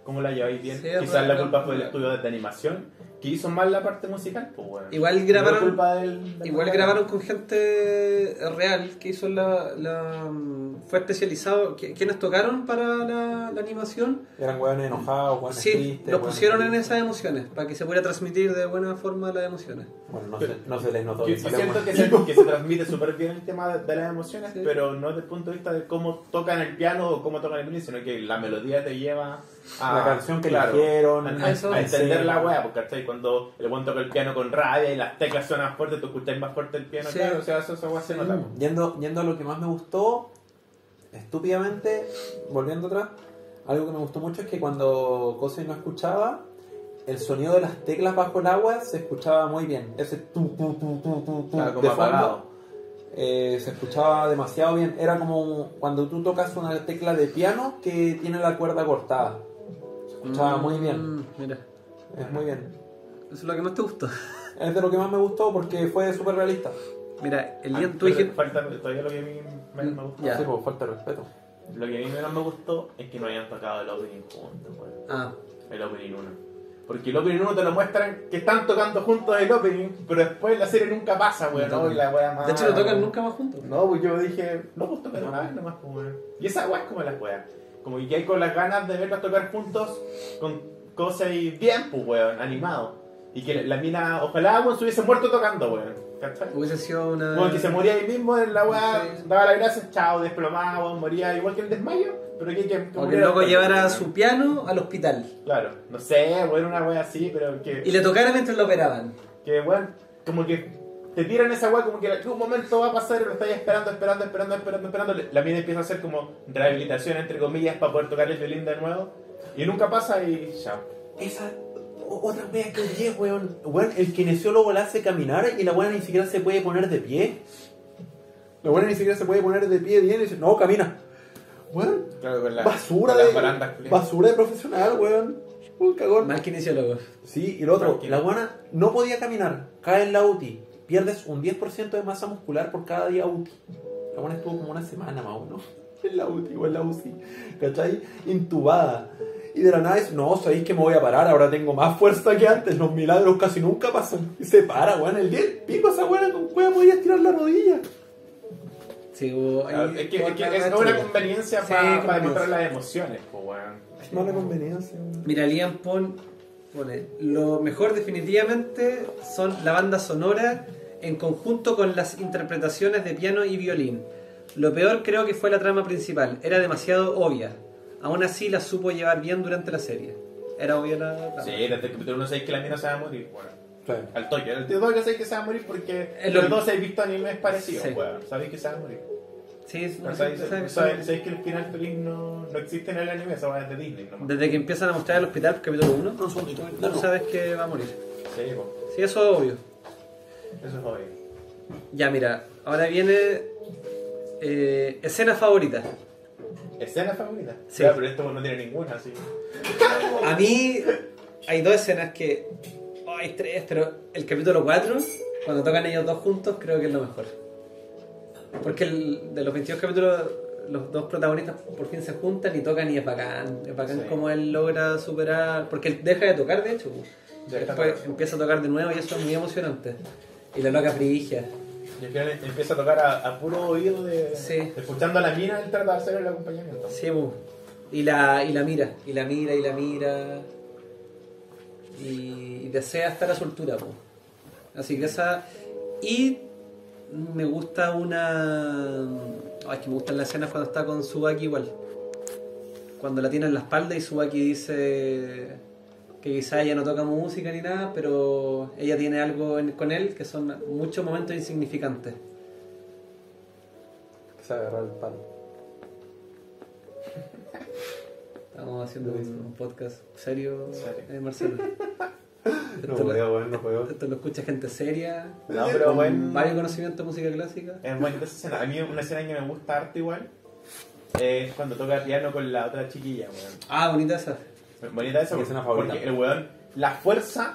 ¿Cómo la lleváis bien? Sí, quizás la pero- culpa fue del estudio de animación, que hizo mal la parte musical, pues bueno. Igual grabaron- culpa del- del Igual grabaron con gente real que hizo la... la fue especializado... qui- ¿Quiénes tocaron para la, la animación? Eran weones enojados, weones Sí, tristes. los pusieron en esas emociones, para que se pudiera transmitir de buena forma las emociones. Bueno, no se, no se les notó. Yo, que yo siento que se, que se transmite súper bien el tema de, de las emociones, Sí. pero no desde el punto de vista de cómo tocan el piano o cómo tocan el violín, sino que la melodía te lleva a La canción que claro, eligieron, a, a entender Sí. la wea, porque ¿cachai? cuando el buen toca el piano con rabia y las teclas suenan fuerte, tú escuchas más fuerte el piano, Sí. claro, o sea, eso, esa wea se nota. Yendo, yendo a lo que más me gustó, estúpidamente, volviendo atrás, algo que me gustó mucho es que cuando Cosey no escuchaba, el sonido de las teclas bajo el agua se escuchaba muy bien. Ese tu, tu, tu, tu, tu, tu Claro, como de fondo, apagado. eh, se escuchaba demasiado bien. Era como cuando tú tocas una tecla de piano que tiene la cuerda cortada. Escuchaba muy bien. Mm, Mira, Es muy bien. eso es lo que más te gustó. Es de lo que más me gustó porque fue súper realista. Mira, el Ah, día tú pero dijiste... falta todavía lo que a mí menos me gustó. Ya. Sí, pues, falta respeto. Lo que a mí menos me gustó es que no hayan tocado el opening juntos, weón. Ah, El opening 1. Porque el opening 1 te lo muestran que están tocando juntos el opening, pero después la serie nunca pasa, weón. No ¿no? Y la wea más- de hecho no tocan nunca más juntos. No, pues yo dije, no, pues tocan una vez nomás, pues weón. Y esa wea es como la wea. Como que hay con las ganas de verlas tocar juntos con cosas y bien, pues weón, animado. Y que la mina, ojalá weón, se hubiese muerto tocando, weón. ¿Cachai? Hubiese sido una... Como que se moría ahí mismo en la weá, Sí. daba las gracias, chao, desplomado, weón, moría igual que el desmayo, pero que, que, que O que el loco llevara su piano al hospital. Claro, no sé, weón, una wea así, pero que, Y le tocara mientras lo operaban. que weón, como que te tiran esa weá, como que en algún momento va a pasar y lo estáis esperando, esperando, esperando, esperando, esperando. La mina empieza a hacer como rehabilitación, entre comillas, para poder tocar el violín de nuevo, y nunca pasa y chao. Esa otra wea que odié, weón. Weón, el kinesiólogo la hace caminar y la buena ni siquiera se puede poner de pie. La buena ni siquiera se puede poner de pie bien y dice, no, camina. Weón, Claro, con la, basura con de, barandas, basura de profesional, weón. Un cagón. Mal kinesiólogo. Sí, y lo otro, Tranquilo. la buena no podía caminar, cae en la UTI, pierdes un 10% de masa muscular por cada día UTI. La buena estuvo como una semana más o menos en la UTI o en la UCI, ¿cachai? Intubada. Y de la nada es, no, sabéis que me voy a parar, ahora tengo más fuerza que antes, los milagros casi nunca pasan. Y se para, weón, el día del pico esa buena con cueva podía estirar la rodilla. Sí, Claro, es que, es, que es una conveniencia Sí, para conveniencia. demostrar las emociones, weón. No la conveniencia. weón. Mira, Liam Pon pone, lo mejor definitivamente son la banda sonora en conjunto con las interpretaciones de piano y violín. Lo peor creo que fue la trama principal, era demasiado obvia. Aún así la supo llevar bien durante la serie. Era obvia la trama. Sí, desde el capítulo 1 sabéis que la mina se va a morir, weón. Sí. Al toque. El tío toque sabéis que se va a morir porque Es lo los dos habéis visto animes parecidos, Sí. Sabéis que se va a morir. Sí, es- no Sabéis sabes que sabéis- son- sabéis que el final feliz no, no existe en el anime, eso va desde Disney nomás. Desde que empiezan a mostrar el hospital, capítulo 1, No, no, no. sabes que va a morir. Sí. Sí, eso es obvio. Eso es obvio. Ya, mira, ahora viene eh, escena favorita. ¿Escena favorita? Sí. Ya, pero esto no tiene ninguna, así. A mí hay dos escenas que... oh, hay tres, pero el capítulo 4, cuando tocan ellos dos juntos, creo que es lo mejor. Porque el- de los 22 capítulos, los dos protagonistas por fin se juntan y tocan y es bacán. Es bacán Sí. como él logra superar... Porque él deja de tocar, de hecho. Después empieza a tocar de nuevo y eso es muy emocionante. Y la loca frigia. Y al final empieza a tocar a, a puro oído de. Sí. Escuchando a la mina, él trata de hacer el acompañamiento. Sí, bu. y la, y la mira, y la mira, y la mira. y, y desea estar a su altura. po. Así que esa. Y me gusta una. Ay, es que me gustan las escenas cuando está con Subaki igual. Cuando la tiene en la espalda y Subaki dice que quizá ella no toca música ni nada, pero ella tiene algo en- con él que son muchos momentos insignificantes. Se agarra el palo. Estamos haciendo un, un podcast serio, Serio. eh, Marcelo. No Esto, lo, puedo, weón, no puedo. esto lo escucha gente seria, No, pero con bueno. varios conocimientos de música clásica. Es esa escena. A mí una escena que me gusta harto igual es cuando toca piano con la otra chiquilla, weón. Ah, bonita esa. Bonita esa Mi porque, escena favorita. porque el weón la fuerza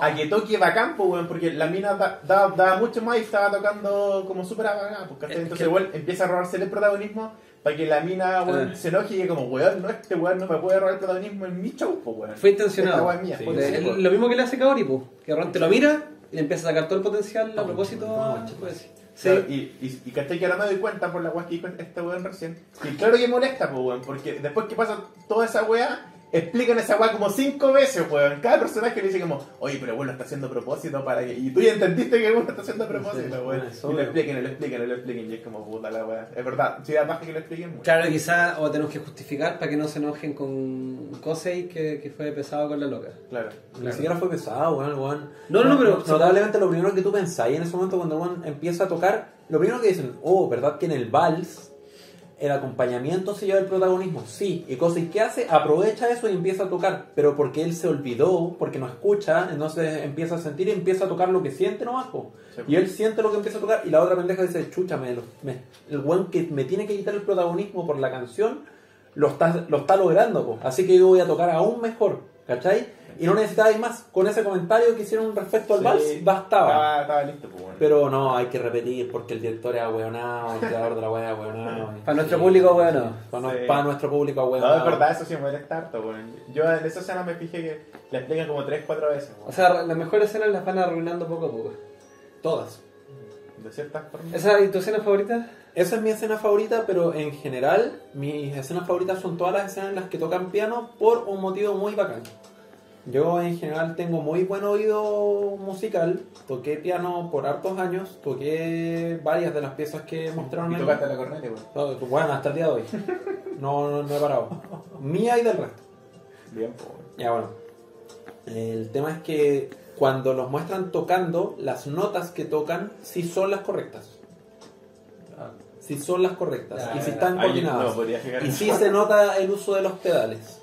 a que toque bacán, pues, weón, porque la mina da- da- daba mucho más y estaba tocando como súper bacán, pues, ¿cachai? Es Entonces que- weón empieza a robarse el protagonismo para que la mina weón, Ah. se enoje y que como, weón, no, este weón no me puede robar el protagonismo en mi show, pues, weón. Fue intencionado. Es mía, Sí. pues, sí, pues. lo mismo que le hace Kaori, pues. Que Ron te lo mira y le empieza a sacar todo el potencial a propósito. no, pues, Claro, sí. y, y, y que ahora me doy cuenta por la weá que dijo este weón recién. Y claro que molesta, pues weón, porque después que pasa toda esa weá, explican esa weá como cinco veces, weón. Cada personaje le dice como, oye, pero weón lo está haciendo propósito para que. Y tú ya entendiste que weón lo está haciendo propósito, weón. bueno, Y lo expliquen, lo expliquen, lo expliquen. Y es como puta la weá. Es verdad, si da más que lo expliquen, weón. Claro, quizá o tenemos que justificar para que no se enojen con Kosei, que, que fue pesado con la loca. Claro. Ni siquiera fue pesado, weón, weón. No, no, no, pero- Notablemente lo primero que tú pensáis en ese momento cuando el weón empieza a tocar, lo primero que dicen, oh, ¿verdad que en el vals el acompañamiento se lleva el protagonismo? Sí. ¿Y cosa y qué hace? Aprovecha eso y empieza a tocar. Pero porque él se olvidó, porque no escucha, entonces empieza a sentir y empieza a tocar lo que siente nomás, po. Sí. Y él siente lo que empieza a tocar y la otra pendeja dice, chucha, me, el weón que me tiene que quitar el protagonismo por la canción lo está, lo está logrando, po. así que yo voy a tocar aún mejor, ¿cachai? Y no necesitáis más. Con ese comentario que hicieron respecto al Sí. vals, bastaba. Estaba, estaba listo, pues weón. Pero no, hay que repetir porque el director es ahueonado, el creador de la wea es ahueonado. Para nuestro público, ahueonado. Para, Sí. para nuestro público No, ahueonado. es verdad, eso sí me molesta harto, weón. Yo en esa escena me fijé que la explican como tres, cuatro veces, weón. O sea, las mejores escenas las van arruinando poco a poco. Todas. de ciertas formas. ¿Esa es tu escena favorita? Esa es mi escena favorita, pero en general mis escenas favoritas son todas las escenas en las que tocan piano por un motivo muy bacán. Yo en general tengo muy buen oído musical, toqué piano por hartos años, toqué varias de las piezas que mostraron Y tocaste la corneta. No, Bueno, hasta el día de hoy. No, no, no he parado. Mía y del resto. Bien, weón. Ya bueno. El tema es que cuando los muestran tocando, las notas que tocan sí son las correctas. Sí son las correctas. Ya, y ya, están Ahí coordinadas. No. Y sí se nota el uso de los pedales.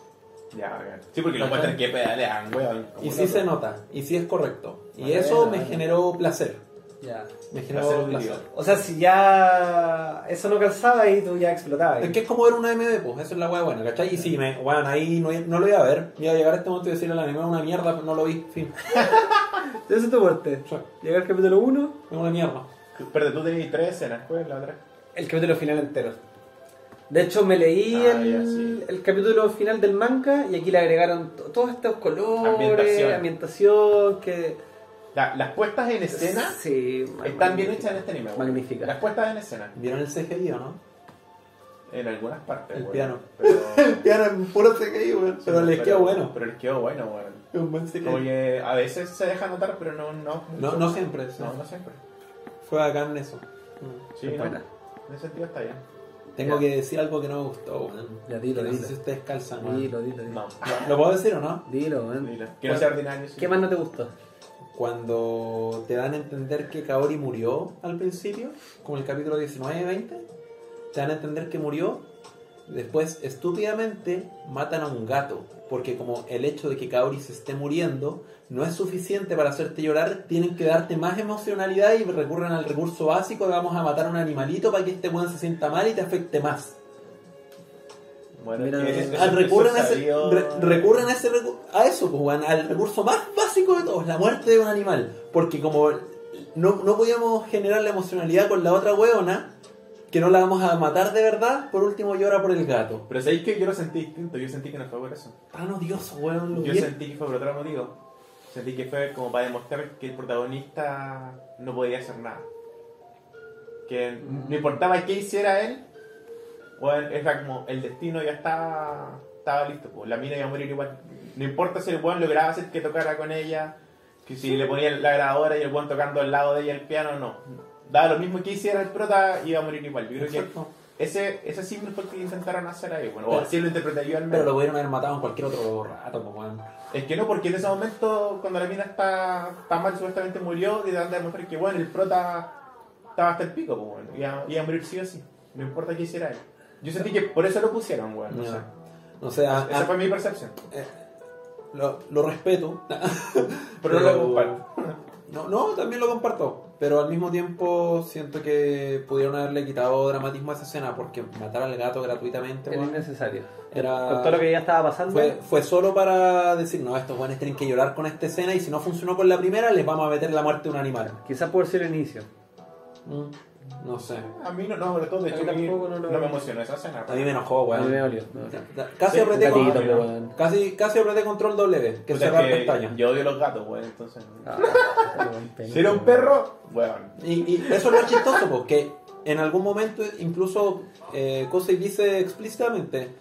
Ya. Sí, porque lo muestran que pedalean, weón. como Y sí loco. se nota. Y sí es correcto. Y eso me generó placer. Ya. Me Placer generó auditivo. placer. O sea, si ya eso no calzaba y tú ya explotabas. Es que es como ver una MD, pues, eso es la weá buena, ¿cachai? Y sí, me, bueno, ahí no, no lo iba a ver. Iba a llegar a este momento y decirle al anime es una mierda, no lo vi, fin. Eso es tu fuerte. O sea, Llega el capítulo 1, es una mierda. Pero tú tenías tres escenas, ¿cuál es la otra? El capítulo final entero. De hecho, me leí Ah, el, ya, sí. el capítulo final del manga y aquí le agregaron to- todos estos colores, Ambientación. ambientación, que... La- las puestas en escena Sí, están bien hechas en este anime, weón. Magnífica. Las puestas en escena, ¿Vieron el CGI o no? en algunas partes, El weón. piano. Pero, El piano es puro CGI, weón. Pero les quedó bueno. Pero les quedó bueno, weón. Es un buen CGI. Como que a veces se deja notar, pero no, no. No, siempre. sí. No, no siempre. Fue bacán eso. Sí, Es no. En ese sentido está bien. Tengo Ya. que decir algo que no me gustó, weón. Ya, dilo, Que no dilo. sé si ustedes calzan, weón. Dilo, dilo, dilo. No. ¿Lo- ¿Lo puedo decir o no? Dilo, man. Dilo. Que no sea ordinario. sí. ¿Qué más no te gustó? Cuando te dan a entender que Kaori murió al principio, como el capítulo 19-20, te dan a entender que murió, después estúpidamente matan a un gato, porque como el hecho de que Kaori se esté muriendo no es suficiente para hacerte llorar, tienen que darte más emocionalidad y recurren al recurso básico de vamos a matar a un animalito para que este weón se sienta mal y te afecte más. Bueno, Mira, es recurren, a ese, sabido- re- recurren a, ese recu- a eso, pues, al recurso más básico de todos, la muerte de un animal. Porque como no, no podíamos generar la emocionalidad con la otra weona, que no la vamos a matar de verdad, por último llora por el gato. Pero sabéis que yo lo sentí distinto. Yo sentí que no fue por eso. Tan odioso, weón. lo Yo bien- sentí que fue por otro motivo. Sentí que fue como para demostrar que el protagonista no podía hacer nada. Que no importaba qué hiciera él, bueno, era como el destino ya estaba, estaba listo. Pues. La mina iba a morir igual. No importa si el weón lograba hacer que tocara con ella, que si le ponía la grabadora y el weón tocando al lado de ella el piano, no. Daba lo mismo que hiciera el prota, iba a morir igual. Yo creo que Exacto. ese, ese símbolo fue el que intentaron hacer ahí, bueno, o Pero- así lo interpreté yo al Pero menos. lo pudieron haber matado en cualquier otro rato, pues. Es que no, porque en ese momento, cuando la mina está, está mal, supuestamente murió, y dan a demostrar que, bueno, el prota estaba hasta el pico, pues, bueno, iba, iba a morir sí o sí. No importa qué hiciera él. Yo sentí que por eso lo pusieron, bueno, no sé. No sé, a- Esa a- fue mi percepción. eh, lo, lo respeto. Pero no lo comparto. No, no, también lo comparto. Pero al mismo tiempo siento que pudieron haberle quitado dramatismo a esa escena porque matar al gato gratuitamente Era weón, innecesario. era... Con todo lo que ya estaba pasando. Fue, fue solo para decir, no, estos buenos tienen que llorar con esta escena y si no funcionó con la primera, les vamos a meter la muerte de un animal. Quizás por ser el inicio. Mm, no sé. A mí no, no, sobre todo, de hecho, a mí tampoco no no, me emocionó esa escena. A mí me enojó, A mí me weón. dolió. no. Casi Sí, apreté con- gatito, weón. casi, casi apreté control W, que cerrar que pestañas. Yo odio los gatos, weón, entonces. Ah, weón, Si era un weón. perro, weón. Y, y eso es lo chistoso, porque en algún momento incluso eh, Kosei dice explícitamente,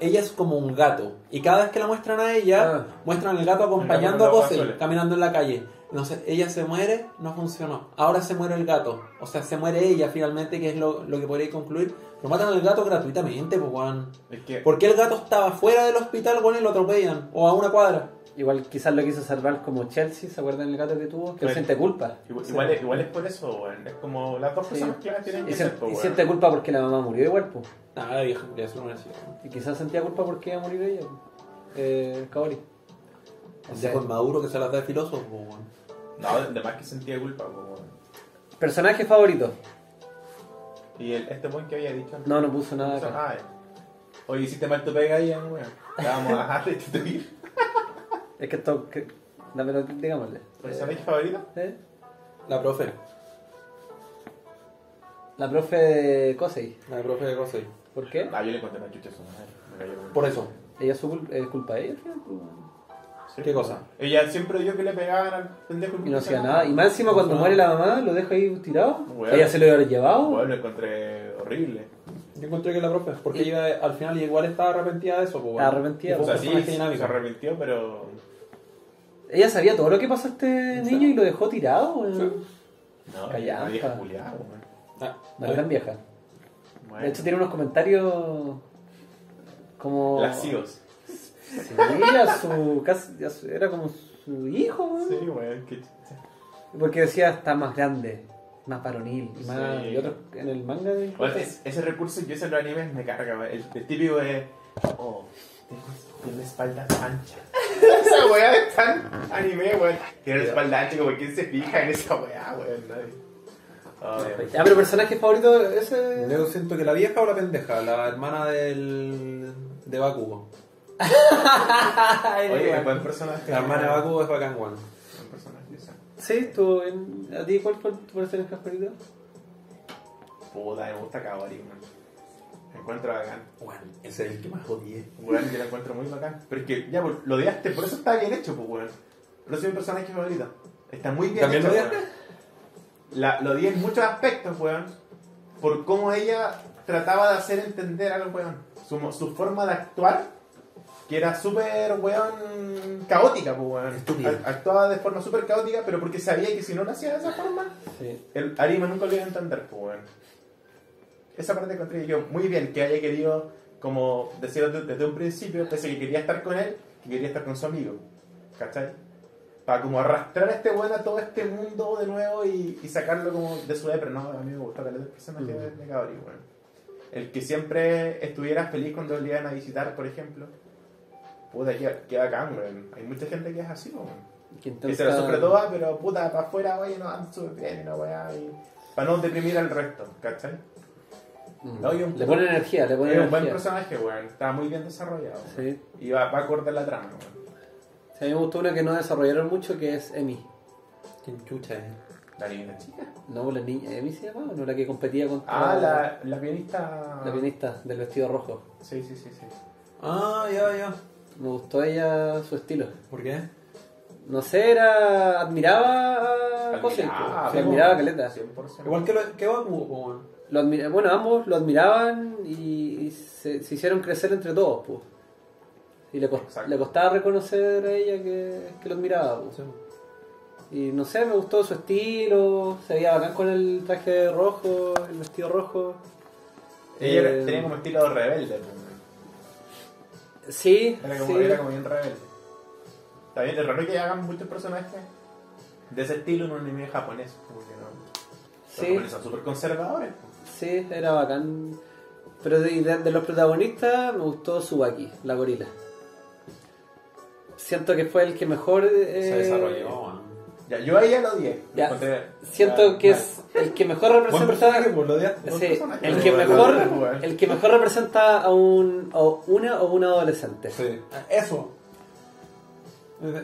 ella es como un gato. Y cada vez que la muestran a ella, Ah. muestran al gato acompañando El a Kosei, caminando en la calle. Entonces ella se muere, no funcionó. Ahora se muere el gato. O sea, se muere ella finalmente, que es lo, lo que podría concluir. Pero matan al gato gratuitamente, pues, weón. Es que. ¿Por qué el gato estaba fuera del hospital, weón, y lo atropellan? O a una cuadra. Igual quizás lo quiso salvar como Chelsea, ¿se acuerdan el gato que tuvo? Que Sí. siente culpa. Igual, igual es, igual es por eso, weón. Es como las dos Sí. personas claras tienen Y, que ser, pues, y siente culpa porque la mamá murió igual, pues. Nada, vieja ya se lo merecía. Y quizás sentía culpa porque iba a morir ella. po. Eh, Kaori. El viejo inmaduro que se las da de filósofo, weón. No, de- de más que sentía culpa, pues, weón. Personaje favorito. Y el, este buen que había dicho antes. No, no puso nada acá. Ah. Oye, hiciste mal tu pega ahí, weón. Te vamos a dejar de tuir. Es que esto. Que... Dámelo, digámosle. ¿Personaje favorito? ¿Eh? La profe. La profe Kosei. La profe de Kosei. ¿Por qué? Ah, yo le conté una chucha a su madre. Por eso. Ella es, su cul- es culpa de ella. Sí. ¿Qué cosa? Ella siempre dio que le pegaban al pendejo. Y no hacía nada. Y más encima cuando No. muere la mamá, lo deja ahí tirado. Bueno. Ella se lo había llevado. Bueno, lo encontré horrible. Yo encontré que la profe, porque Y- ella al final igual estaba arrepentida de eso. Pues, Estaba arrepentida, O sea, sí, se arrepintió, pero. Ella sabía todo lo que pasó a este niño y lo dejó tirado. weón. No, Callampa. la vieja culiada, weón. Ah, La gran vieja. Bueno. De hecho, tiene unos comentarios como. Lascivos. Sí, a su, casi, a su- era como su hijo, weón. Sí, weón, qué chucha. Porque decía está más grande, más varonil y más. Sí. Y otro en el manga de. Bueno, es- ese recurso yo en los animes me carga, weón. el, el típico es. Oh, tengo, tengo espalda ancha. esa weá es tan anime, weón. Tiene la espalda ancha, como quién se fija en esa weá, weón. Nadie. Oh, Dios. Ya, pero personaje favorito ese. Yo siento que la vieja o la pendeja, la hermana del. de Bakugo. Oye, qué buen personaje. La hermana de Bakugo es bacán, weón. Buen personaje. Sí, tú. en- ¿A ti cuál fue tu personaje favorito? Puta, me gusta weón. Me encuentro bacán. Weón, ese es el que más odié. Weón, yo lo encuentro muy bacán. Pero es que, ya, pues, lo odiaste, por eso está bien hecho, pues, weón. Por eso es mi personaje favorito. Está muy bien ¿También hecho, lo odiaste? La, lo odié en muchos aspectos, weón. Por cómo ella trataba de hacer entender al weón. Su, su forma de actuar, que era súper, weón, caótica, pues, weón. Actuaba de forma súper caótica, pero porque sabía que si no lo hacía de esa forma, Sí. el Arima nunca lo iba a entender, pues, weón. Esa parte encontré yo muy bien, que haya querido, como decir desde, un principio, pese que quería estar con él, que quería estar con su amigo. ¿Cachai? Para como arrastrar a este weón a todo este mundo de nuevo y, y sacarlo como de su pero no, a mí me gusta el personaje de, de Kaori, weón. El que siempre estuviera feliz cuando le iban a visitar, por ejemplo. Puta, qué, qué bacán, weón. Hay mucha gente que es así, weón. Que Que se la sufre toda, pero puta, para afuera, oye, no, ando súper bien y la weá. Y... Para no deprimir al resto, ¿cachai? Mm. No, y un- le pone energía, le pone Es un buen energía. personaje, weón. Está muy bien desarrollado. Sí. Y va, va a acordar la trama, weón. Sí, a mí me gustó una que no desarrollaron mucho que es Emi. ¿Quién chucha es? La niña chica. No, la niña, Emi se llama, no la que competía contra Ah, la, la pianista. la pianista del vestido rojo. Sí, sí, sí, sí. Ah, ya, ya. Me gustó ella su estilo. ¿Por qué? No sé, era. admiraba a Kosei, Admiraba, admiraba a Caleta. 100%. Igual que, lo, que Bakugo, po, weón. Lo admira- bueno, ambos lo admiraban y, y se, se hicieron crecer entre todos, pues. Y le, cos- Exacto. le costaba reconocer a ella que, que lo admiraba. po. Y no sé, me gustó su estilo, se veía bacán con el traje rojo, el vestido rojo. Ella Eh, tenía como estilo rebelde. pues, Sí, Era como, sí. era como bien rebelde. Está bien, es raro que hagan muchos personajes de ese estilo en un anime japonés. Porque no. Los Sí. japoneses son súper conservadores. Sí, era bacán. Pero de, de- de los protagonistas me gustó Subaki, la gorila. Siento que fue el que mejor... eh, Se desarrolló, weón. Ya, yo a ella lo odié. Lo Ya, encontré- Siento ya, que es el que mejor representa... pues Sí, el que mejor, el que mejor representa a un a una o una adolescente. Sí. Eso.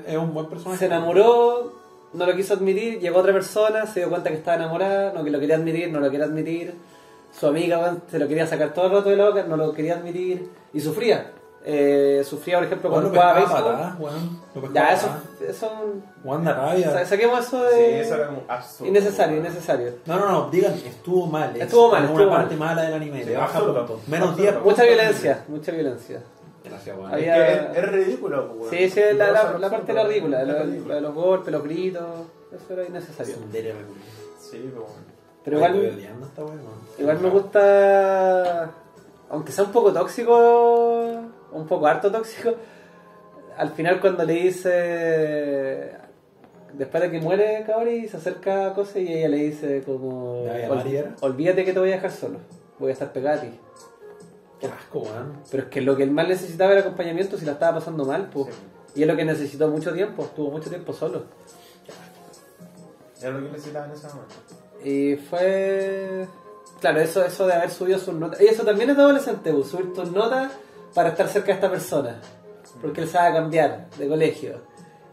Es- un buen personaje. Se enamoró, no lo quiso admitir, llegó otra persona, se dio cuenta que estaba enamorada, no que lo quería admitir, no lo quería admitir. Su amiga se lo quería sacar todo el rato de la boca, no lo quería admitir y sufría. Eh, sufría, por ejemplo, cuando jugaba béisbol. pescaba Ya, eso, eso Weón, da sa- rabia. saquemos eso Sí, de eso era como absurdo. innecesario, innecesario. No, no, no, digan, estuvo mal. es Estuvo mal, una estuvo parte mal. mala del anime. Sí, le baja absurdo. Menos Absurdo. 10 Mucha violencia, mucha violencia. Gracias, weón. Es que es, es ridículo. weón. Sí, sí, la, la, la parte era ridícula, lo de los golpes, los gritos, eso era innecesario. Sí, pues, weón. Pero igual, estoy odiando a esta weón, weón. igual me gusta, aunque sea un poco tóxico, un poco harto tóxico, al final cuando le dice, después de que muere Kaori, se acerca a Kose y ella le dice como, ¿La voy a llamar "Ol- y era?" olvídate que te voy a dejar solo, voy a estar pegada a ti. Qué asco. Pero es que lo que él más necesitaba era acompañamiento si la estaba pasando mal, pues. Sí. Y es lo que necesitó mucho tiempo, estuvo mucho tiempo solo. Era lo que necesitaba en ese momento. Y fue. Claro, eso, eso de haber subido sus notas. Y eso también es de adolescente, pues, subir tus notas para estar cerca de esta persona. Porque él sabe cambiar de colegio.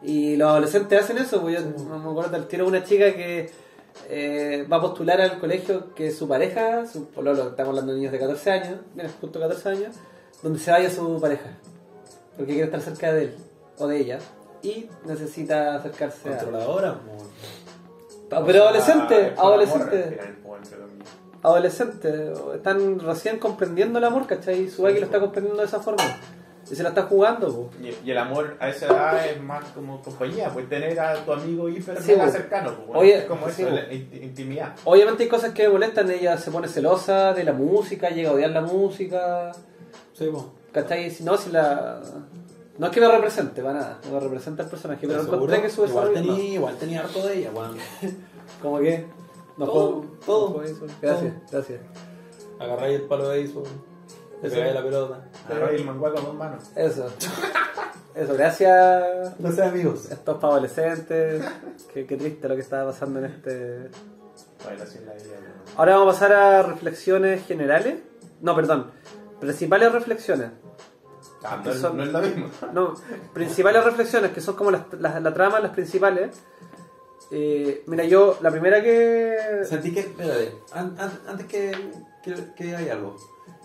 Y los adolescentes hacen eso, pues yo me acuerdo del tiro de una chica que eh, va a postular al colegio que su pareja, su pololo, estamos hablando de niños de 14 años, mira, justo 14 años, donde se vaya su pareja. Porque quiere estar cerca de él o de ella. Y necesita acercarse a... Controladora, weón. Ah, Pero adolescente, adolescente. Final, pues, entre comillas. adolescente, están recién comprendiendo el amor, ¿cachai? Subaki lo está comprendiendo de esa forma. Y se la está jugando, po. Y, y el amor a esa edad es más como compañía, pues tener a tu amigo hiper Sí, mega pues. cercano, pues, bueno, Oye, es como sí, eso, pues. la intimidad. Obviamente hay cosas que me molestan, ella se pone celosa de la música, llega a odiar la música, Sí, po. ¿cachai? Si no, si la... No es que me represente, para nada, no me representa el personaje, pero encontré que su igual desarrollo... tenía, igual tenía harto de ella, weón. no. ¿Cómo que? No Todo, puedo- todo, no puedo eso. Gracias, gracias. Agarráis el palo de béisbol, le pegáis la pelota. Agarrar el mangua con dos manos. Eso. Eso, gracias No sé, amigos. estos para adolescentes. Qué, qué triste lo que estaba pasando en este. La. Ahora vamos a pasar a reflexiones generales. No, perdón. Principales reflexiones. Ah, no, son- no es lo mismo. No, principales reflexiones, que son como las, las- la trama, las principales. Eh, mira, yo, la primera que. Sentí que, espérate, an- an- antes que, que, que hay algo,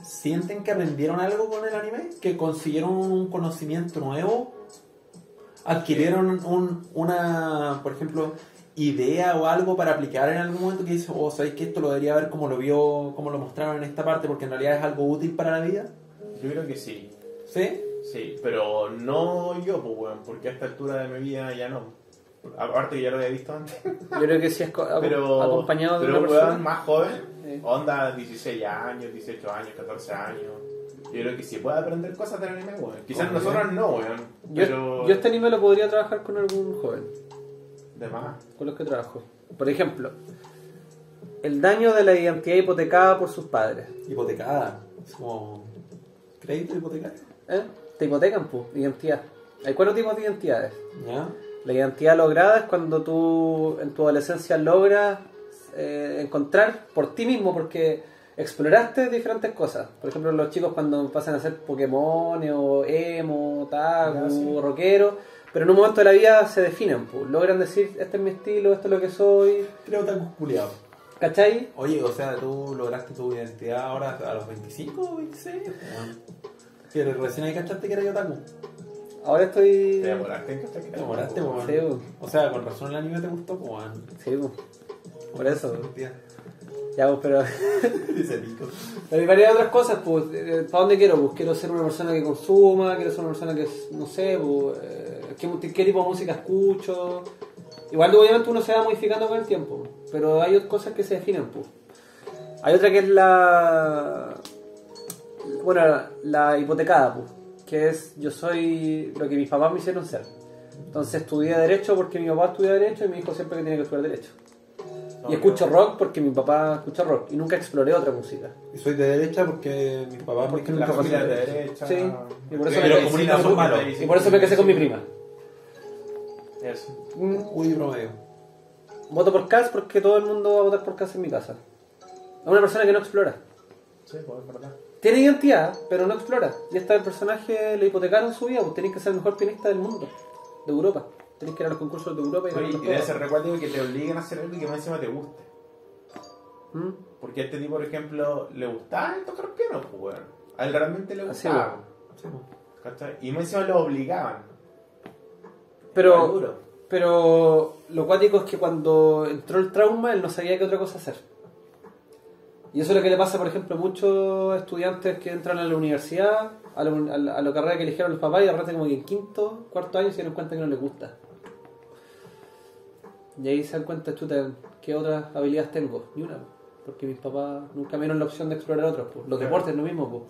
¿sienten que aprendieron algo con el anime? ¿Que consiguieron un conocimiento nuevo? ¿Adquirieron un, una, por ejemplo, idea o algo para aplicar en algún momento que dice, oh, sabéis que esto lo debería ver como lo vio, como lo mostraron en esta parte, porque en realidad es algo útil para la vida? Yo creo que sí. ¿Sí? Sí, pero no yo, pues, weón, porque a esta altura de mi vida ya no. Aparte que ya lo había visto antes. Yo creo que sí es Pero, acompañado de pero una un persona. weón más joven, onda 16 años, 18 años, 14 años. Yo creo que sí puede aprender cosas del anime, weón. Quizás nosotros no, weón. Yo, Pero. yo este anime lo podría trabajar con algún joven. De más. con los que trabajo. Por ejemplo, el daño de la identidad hipotecada por sus padres. Hipotecada. Es como... ¿Crédito hipotecario? ¿Eh? Te hipotecan, pues, identidad. Hay cuatro tipos de identidades. ¿Ya? La identidad lograda es cuando tú en tu adolescencia logras eh, encontrar por ti mismo, porque exploraste diferentes cosas. Por ejemplo, los chicos cuando pasan a ser Pokémon o emo, Ah, taku, sí. rockero, pero en un momento de la vida se definen, pues. logran decir, este es mi estilo, esto es lo que soy, Creo que te culiado. ¿cachai? Oye, o sea, tú lograste tu identidad ahora a los 25 o 26. weón. Que recién ahí cachaste que era otaku. Ahora estoy... Te demoraste en que hasta que Te demoraste, weón. O sea, con razón el anime te gustó, pues, weón. Sí, pues. por eso. Ya, pues, pero... Pero hay varias otras cosas, pues, eh, ¿para dónde quiero? Pues quiero ser una persona que consuma, quiero ser una persona que, no sé, pues, eh, ¿qué, qué tipo de música escucho. Igual obviamente uno se va modificando con el tiempo, pero hay otras cosas que se definen, pues. Hay otra que es la... Bueno, la hipotecada, pues, que es yo soy lo que mis papás me hicieron ser. Entonces estudié Derecho porque mi papá estudia Derecho y me dijo siempre que tiene que estudiar Derecho. Y escucho rock porque mi papá escucha rock y nunca exploré otra música. Y soy de derecha porque mis papás me Porque La nunca familia pasé de derecha. Sí, y por eso Pero me- no, malos. Y por eso me casé con mi prima. Eso. Mm, Uy, promedio. Voto por Cas porque todo el mundo va a votar por Cas en mi casa. Es una persona que no explora. Sí, pues es verdad. Tiene identidad, pero no explora. Y esta el personaje le hipotecaron su vida, pues tenéis que ser el mejor pianista del mundo, de Europa. Tenéis que ir a los concursos de Europa y Oye, y debe ser recuerdo que te obliguen a hacer algo y que más encima te guste. ¿Mm? Porque a este tipo, por ejemplo, le gustaba tocar piano, pues. A él realmente le Así, gustaba. Sí, pues. ¿cachai? Y más encima lo obligaban. Pero, pero lo cuático es que cuando entró el trauma, él no sabía qué otra cosa hacer. Y eso es lo que le pasa, por ejemplo, a muchos estudiantes que entran a la universidad, a la, a la- a la carrera que eligieron los papás, y de repente como que en quinto, cuarto año se dieron cuenta que no les gusta. Y ahí se dan cuenta, chuta, ¿qué otras habilidades tengo? Ni una. Porque mis papás nunca me dieron la opción de explorar otros. pues. Los deportes, lo mismo. pues.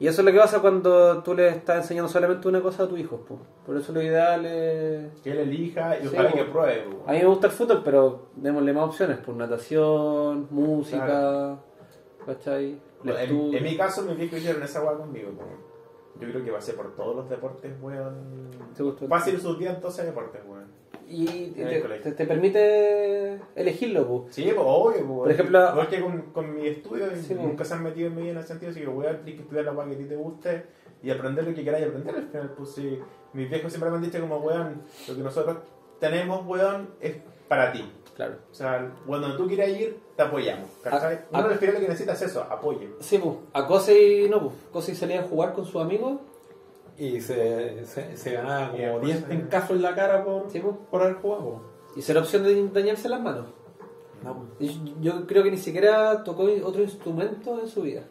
Y eso es lo que pasa cuando tú le estás enseñando solamente una cosa a tu hijo. pues. Por eso lo ideal es... Que él elija y ojalá que pruebe. pues. A mí me gusta el fútbol, pero démosle más opciones. Por natación, música, Claro. ¿cachai? En, mi caso, mis viejos hicieron esa weá conmigo. pues. Yo creo que pasé por todos los deportes, weón. Fácil sus días en 12 deportes, weón. Y te, te- te permite elegirlo, pues. Sí, pues obvio, pues. Por ejemplo- Igual que con, con mi estudio, Sí, nunca se han metido en vida en ese sentido, así que weón, tienes que estudiar la weá que a ti te guste y aprender lo que queráis aprender. Al final, pues sí. Mis viejos siempre me han dicho como, weón, lo que nosotros tenemos, weón, es para ti. Claro. O sea, cuando tú quieras ir, te apoyamos. ¿Cachai? Ah, Uno ah. al final lo que necesita es eso, apoyo. Sí, pues. A Cosey, no, pues. Cosey salía a jugar con sus amigos. Y se, se, se ganaba como después 10 se- pencazos en la cara por, Sí, pues. por haber jugado. Y ser opción de dañarse las manos. No, Y yo creo que ni siquiera tocó otro instrumento en su vida.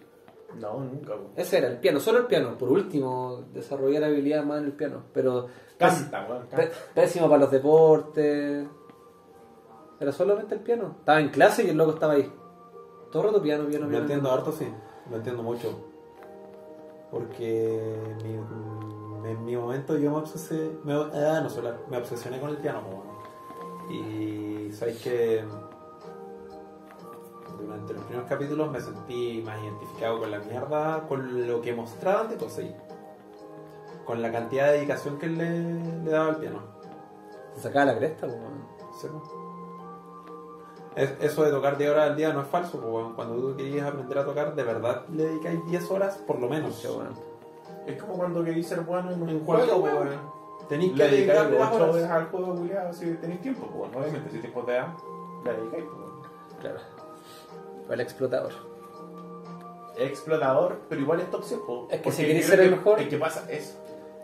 No, nunca, weón. Ese era el piano, solo el piano. Por último, desarrollar habilidad más en el piano. Pero Canta, weón. Pésimo para los deportes. Era solamente el piano. Estaba en clase y el loco estaba ahí. Todo el rato piano, piano, Lo piano. entiendo harto, sí. Lo entiendo mucho. Porque mi- en mi momento yo me obsesioné, me, ah, no, solar, me obsesioné con el piano. bueno. Y sabéis que durante los primeros capítulos me sentí más identificado con la mierda, con lo que mostraban de Posey. Con la cantidad de dedicación que él le, le daba al piano. Se sacaba la cresta, pues, Sí, po. Es- eso de tocar 10 horas al día no es falso, po, weón. cuando tú querías aprender a tocar, de verdad le dedicáis 10 horas por lo menos. Qué bueno. Es como cuando queréis ser bueno en un En juego, weón. weón. Tenéis que dedicarle las 8 horas. horas al juego, culiado, si tenéis tiempo, pues, obviamente, si te jodeas, le dedicáis, pues. Claro. Fue el explotador. explotador, pero igual es tóxico. po. Es que Porque si querés creo ser el que- mejor- Es que pasa eso.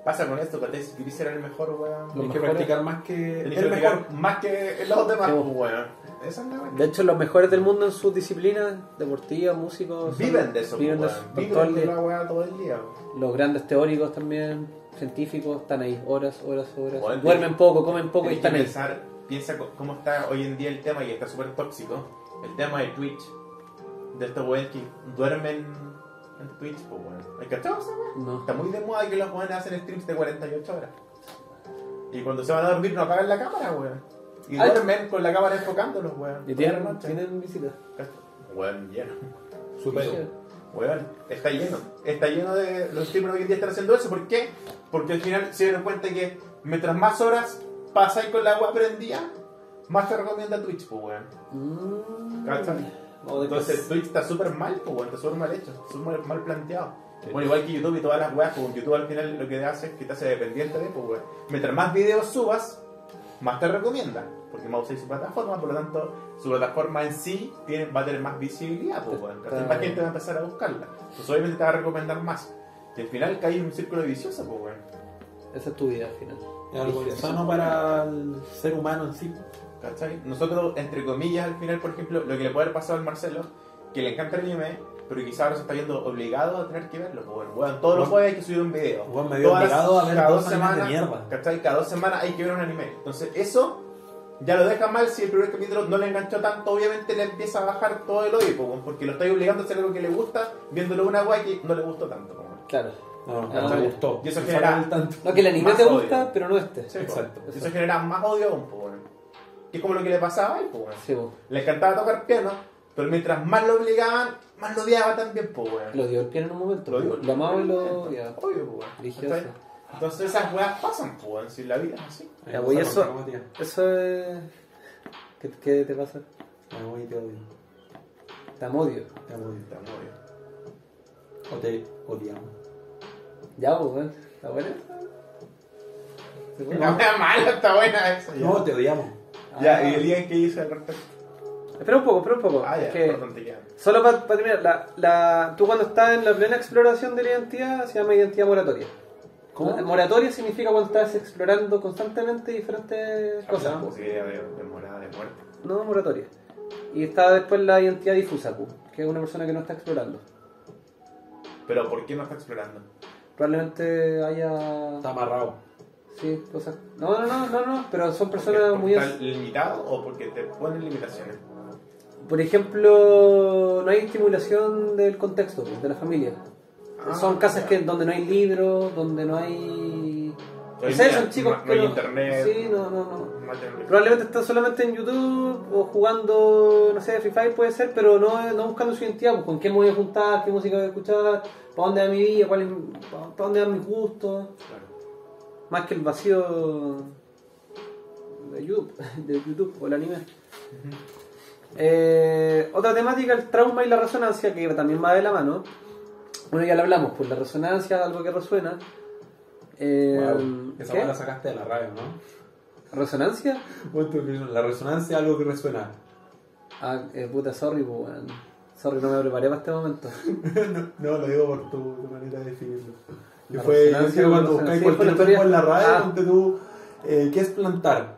Pasa con esto, que si querés ser el mejor, weón. Que practicar más que el mejor. más que los demás, Sí, pues, weón. Esa es la weón. De hecho, los mejores del mundo en sus disciplinas, deportivas, músicos. son- Viven de eso, Viven de pues, eso. weón. Todo Viven de la weá todo el día. weón. Los grandes teóricos también, científicos, están ahí horas, horas, horas. Duermen poco, comen poco y están ahí. pensar, piensa co- cómo está hoy en día el tema y está súper tóxico. El tema de Twitch. De estos weones que duermen en Twitch, pues weón. ¿Hay cachado esa weá? No. Está muy de moda que los weones hacen streams de 48 horas. Y cuando se van a dormir no apagan la cámara, weón. Y Ay. duermen con la cámara enfocándolos, weón. Y toda la tienen, noche. tienen visitas. Weón, lleno. Súper. Weón, está lleno. Está lleno de. Los streamers hoy en día están haciendo eso. ¿Por qué? Porque al final se dieron cuenta que mientras más horas pasáis con la agua prendida, más te recomienda Twitch, pues, weón. Mm. ¿Cachai? Entonces Twitch está súper mal, pues, weón. Está súper mal hecho. Súper mal, mal planteado. Bueno, igual que YouTube y todas las weas, pues YouTube al final lo que hace es que te hace dependiente de, pues, weón. Mientras más videos subas, más te recomienda. Porque más usáis su plataforma, por lo tanto, su plataforma en sí tiene, va a tener más visibilidad, pues, weón. ¿cachai? Más gente va a empezar a buscarla. Pues obviamente te va a recomendar más. Y al final cae en un círculo vicioso, pues, weón. Esa es tu vida al final. Es algo insano para el ser humano en sí. ¿Cachai? Nosotros, entre comillas, al final, por ejemplo, lo que le puede haber pasado al Marcelo, que le encanta el anime, pero quizás ahora se está viendo obligado a tener que verlo. pues, Bueno, weón, todos los Bueno. jueves hay que subir un video. Weón, me Todas obligado a ver cada dos dos animes de semanas, mierda. ¿cachai? Cada dos semanas hay que ver un anime. Entonces, eso ya lo deja mal si el primer capítulo no le enganchó tanto. Obviamente le empieza a bajar todo el odio, pues, porque lo estáis obligando a hacer algo que le gusta, viéndolo una guay que no le gustó tanto. pues, weón. Claro. No, no, Ah, no me gustó. y eso genera- tanto. No, que el anime Más te odio. gusta, pero no este. Sí, pues. Exacto. Y eso genera más odio aún, pues. Que es como lo que le pasaba a él, pues, weón. Sí. Le encantaba tocar piano, pero mientras más lo obligaban, más lo odiaba también, pues, weón. Lo dio el piano en un momento. Lo dio. Lo amaba y lo odiaba. Obvio, pues. Entonces esas weas pasan, pues, weón. Si la vida es así. Ya, eso-. Eso es. ¿Qué, qué te pasa? Me voy y te odio. Te amodio. Te odio. Está muy bien. O te odiamos. Ya, pues, weón. ¿Está buena? La wea mala está buena esa. No, te odiamos. Ya Ah. y el día que hice al respecto. Espera un poco, espera un poco. Ah, ya, Es que-. Solo para terminar, la, la, tú cuando estás en la plena exploración de la identidad se llama identidad moratoria. ¿Cómo? Moratoria significa cuando estás explorando constantemente diferentes cosas. po. Posibilidad de, de morada de muerte. No, moratoria. Y está después la identidad difusa, po, que es una persona que no está explorando. Pero ¿por qué no está explorando? Probablemente haya. Está amarrado. Sí, cosas. No, no, no, no, no, pero son ¿Porque, personas porque muy. está limitado o porque te ponen limitaciones? Por ejemplo, no hay estimulación del contexto, pues, de la familia. Ah, son casas que, donde no hay libros, donde no hay. No sé, día son chicos no, que no hay internet. Sí, no, no, no. no hay internet. Probablemente están solamente en YouTube o jugando, no sé, Free Fire puede ser, pero no, no buscando su identidad, pues con qué me voy a juntar, qué música voy a escuchar, para dónde va mi vida, cuál es, para dónde van mis gustos, Claro. Más que el vacío de YouTube, de YouTube o el anime. Eh, otra temática, el trauma y la resonancia, que también va de la mano. Bueno, ya lo hablamos, pues la resonancia es algo que resuena. Eh, Wow. Esa ¿qué? la sacaste de la radio, ¿no? ¿Resonancia? La resonancia es algo que resuena. Ah, eh, puta, sorry, pues. Sorry, no me preparé para este momento. no, lo digo por tu, tu manera de definirlo. Que La fue, yo creo cuando buscáis cualquier tiempo en la radio, Ah. ponte tú, eh, ¿qué es plantar?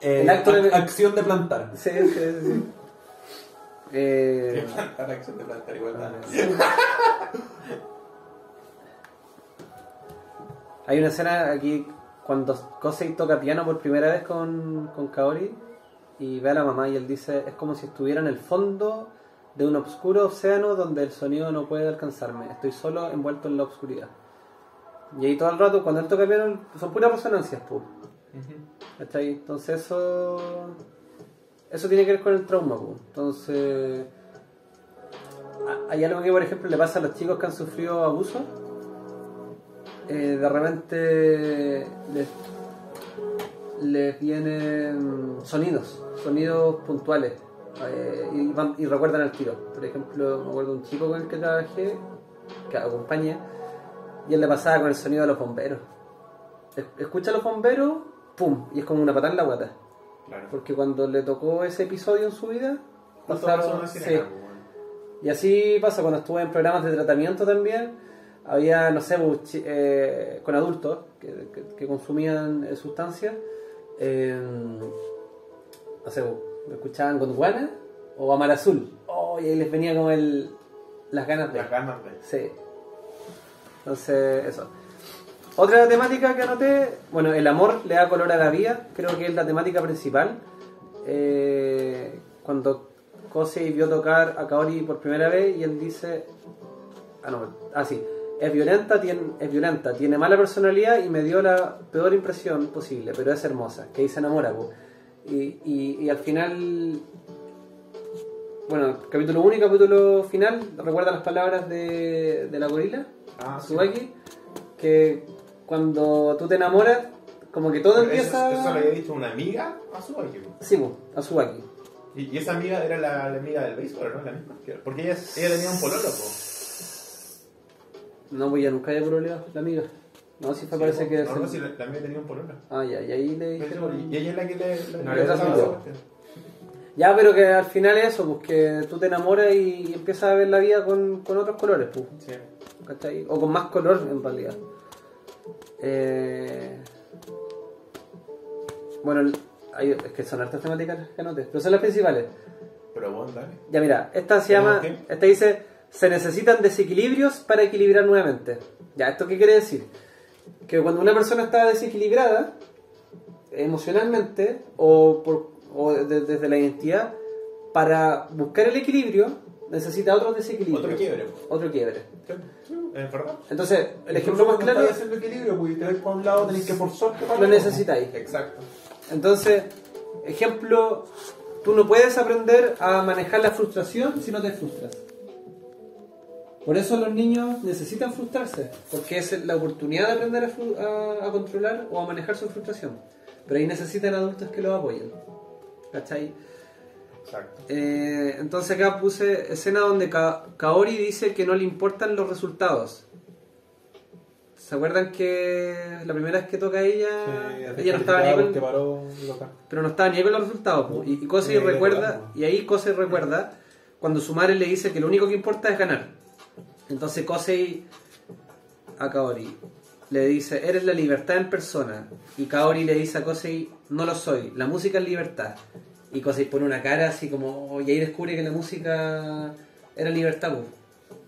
Eh, El acto de- ac- Acción de plantar. Sí, sí, sí. Eh, Plantar acción de plantar igualdad. hay una escena aquí cuando Kosei toca piano por primera vez con, con Kaori y ve a la mamá y él dice, es como si estuviera en el fondo de un oscuro océano donde el sonido no puede alcanzarme, estoy solo envuelto en la oscuridad. Y ahí todo el rato, cuando él toca piano, son puras resonancias, pues. ¿Cachai? Entonces eso. Eso tiene que ver con el trauma, po. Entonces. Hay algo que, por ejemplo, le pasa a los chicos que han sufrido abuso. Eh, de repente les, les vienen sonidos, sonidos puntuales. eh, y, van- y recuerdan el tiro. Por ejemplo, me acuerdo de un chico con el que trabajé, que acompañé, y él le pasaba con el sonido de los bomberos. Es- Escucha a los bomberos, ¡pum! Y es como una patada en la guata. Claro. Porque cuando le tocó ese episodio en su vida, pasaron- sí. pues. Y así pasa cuando estuve en programas de tratamiento también. Había, no sé, pues, eh, con adultos que, que- que consumían eh, sustancias. eh, no sé, pues, escuchaban Gondwana o Amar Azul. Oh, y ahí les venía como el, las ganas de. Las ganas de. Sí. Entonces, eso. Otra temática que anoté, bueno, el amor le da color a la vida, creo que es la temática principal. Eh, cuando Kosei vio tocar a Kaori por primera vez y él dice, ah no, ah sí, es violenta, es violenta, tiene mala personalidad y me dio la peor impresión posible, pero es hermosa, que ahí se enamora. Y, al final bueno, capítulo 1 y capítulo final, recuerda las palabras de la gorila, Ah, sí. Tsubaki, que cuando tú te enamoras, como que todo Pero empieza... Eso, eso le había dicho una amiga a su amigo. Sí, po, a Tsubaki. Y, y esa amiga era la, la amiga del béisbol, ¿no? La misma. Porque ella, ella tenía un pololo, po. No, pues ya nunca había pololeado la amiga. No, sí fue, parece que... No, no, si la, la amiga tenía un pololo. Ah, ya, y ahí le dijeron... Y ella es la que le... le- No, cuestión. Ya, pero que al final es eso, pues que tú te enamoras y empiezas a ver la vida con, con otros colores, pues. Sí. ¿Cachai? O con más color en realidad. Eh, Bueno, hay- es que son hartas temáticas que anoté, pero son las principales. Pero bueno, dale. Ya mira, esta se ¿Tenemos llama, esta dice, se necesitan desequilibrios para equilibrar nuevamente. Ya, ¿esto qué quiere decir? Que cuando una persona está desequilibrada emocionalmente o, por, o de- desde la identidad, para buscar el equilibrio necesita otro desequilibrio. Otro quiebre. Otro quiebre. ¿Es verdad? Entonces, el ejemplo más claro Estás haciendo equilibrio, porque te ves para un lado, tenés que forzarte para lo necesitáis. Exacto. Entonces, ejemplo, tú no puedes aprender a manejar la frustración si no te frustras. Por eso los niños necesitan frustrarse, porque es la oportunidad de aprender a- a controlar o a manejar su frustración. Pero ahí necesitan adultos que los apoyen. ¿Cachai? Exacto. Eh, entonces acá puse escena donde Ka- Kaori dice que no le importan los resultados. ¿Se acuerdan que la primera vez que toca ella, Sí, ella no estaba ni con, paró de tocar. pero no estaba ni ahí con los resultados. Y, y recuerda, y ahí Kosei recuerda cuando su madre le dice que lo único que importa es ganar. Entonces Kosei a Kaori le dice, eres la libertad en persona. Y Kaori le dice a Kosei, no lo soy, la música es libertad. Y Kosei pone una cara así como, y ahí descubre que la música era libertad. po.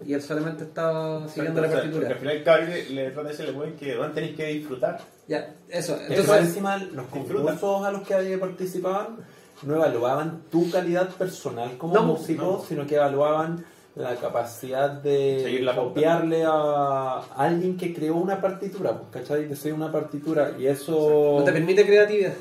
Y él solamente estaba siguiendo la O sea, partitura. al final Cabri le, le trata de decirle que weón, tenéis que disfrutar. Ya, eso. Entonces, encima los concursos a los que participaban no evaluaban tu calidad personal como No, músico, no. sino que evaluaban la capacidad de la copiarle a alguien que creó una partitura, pues, ¿cachai? De ser una partitura y eso no te permite creatividad.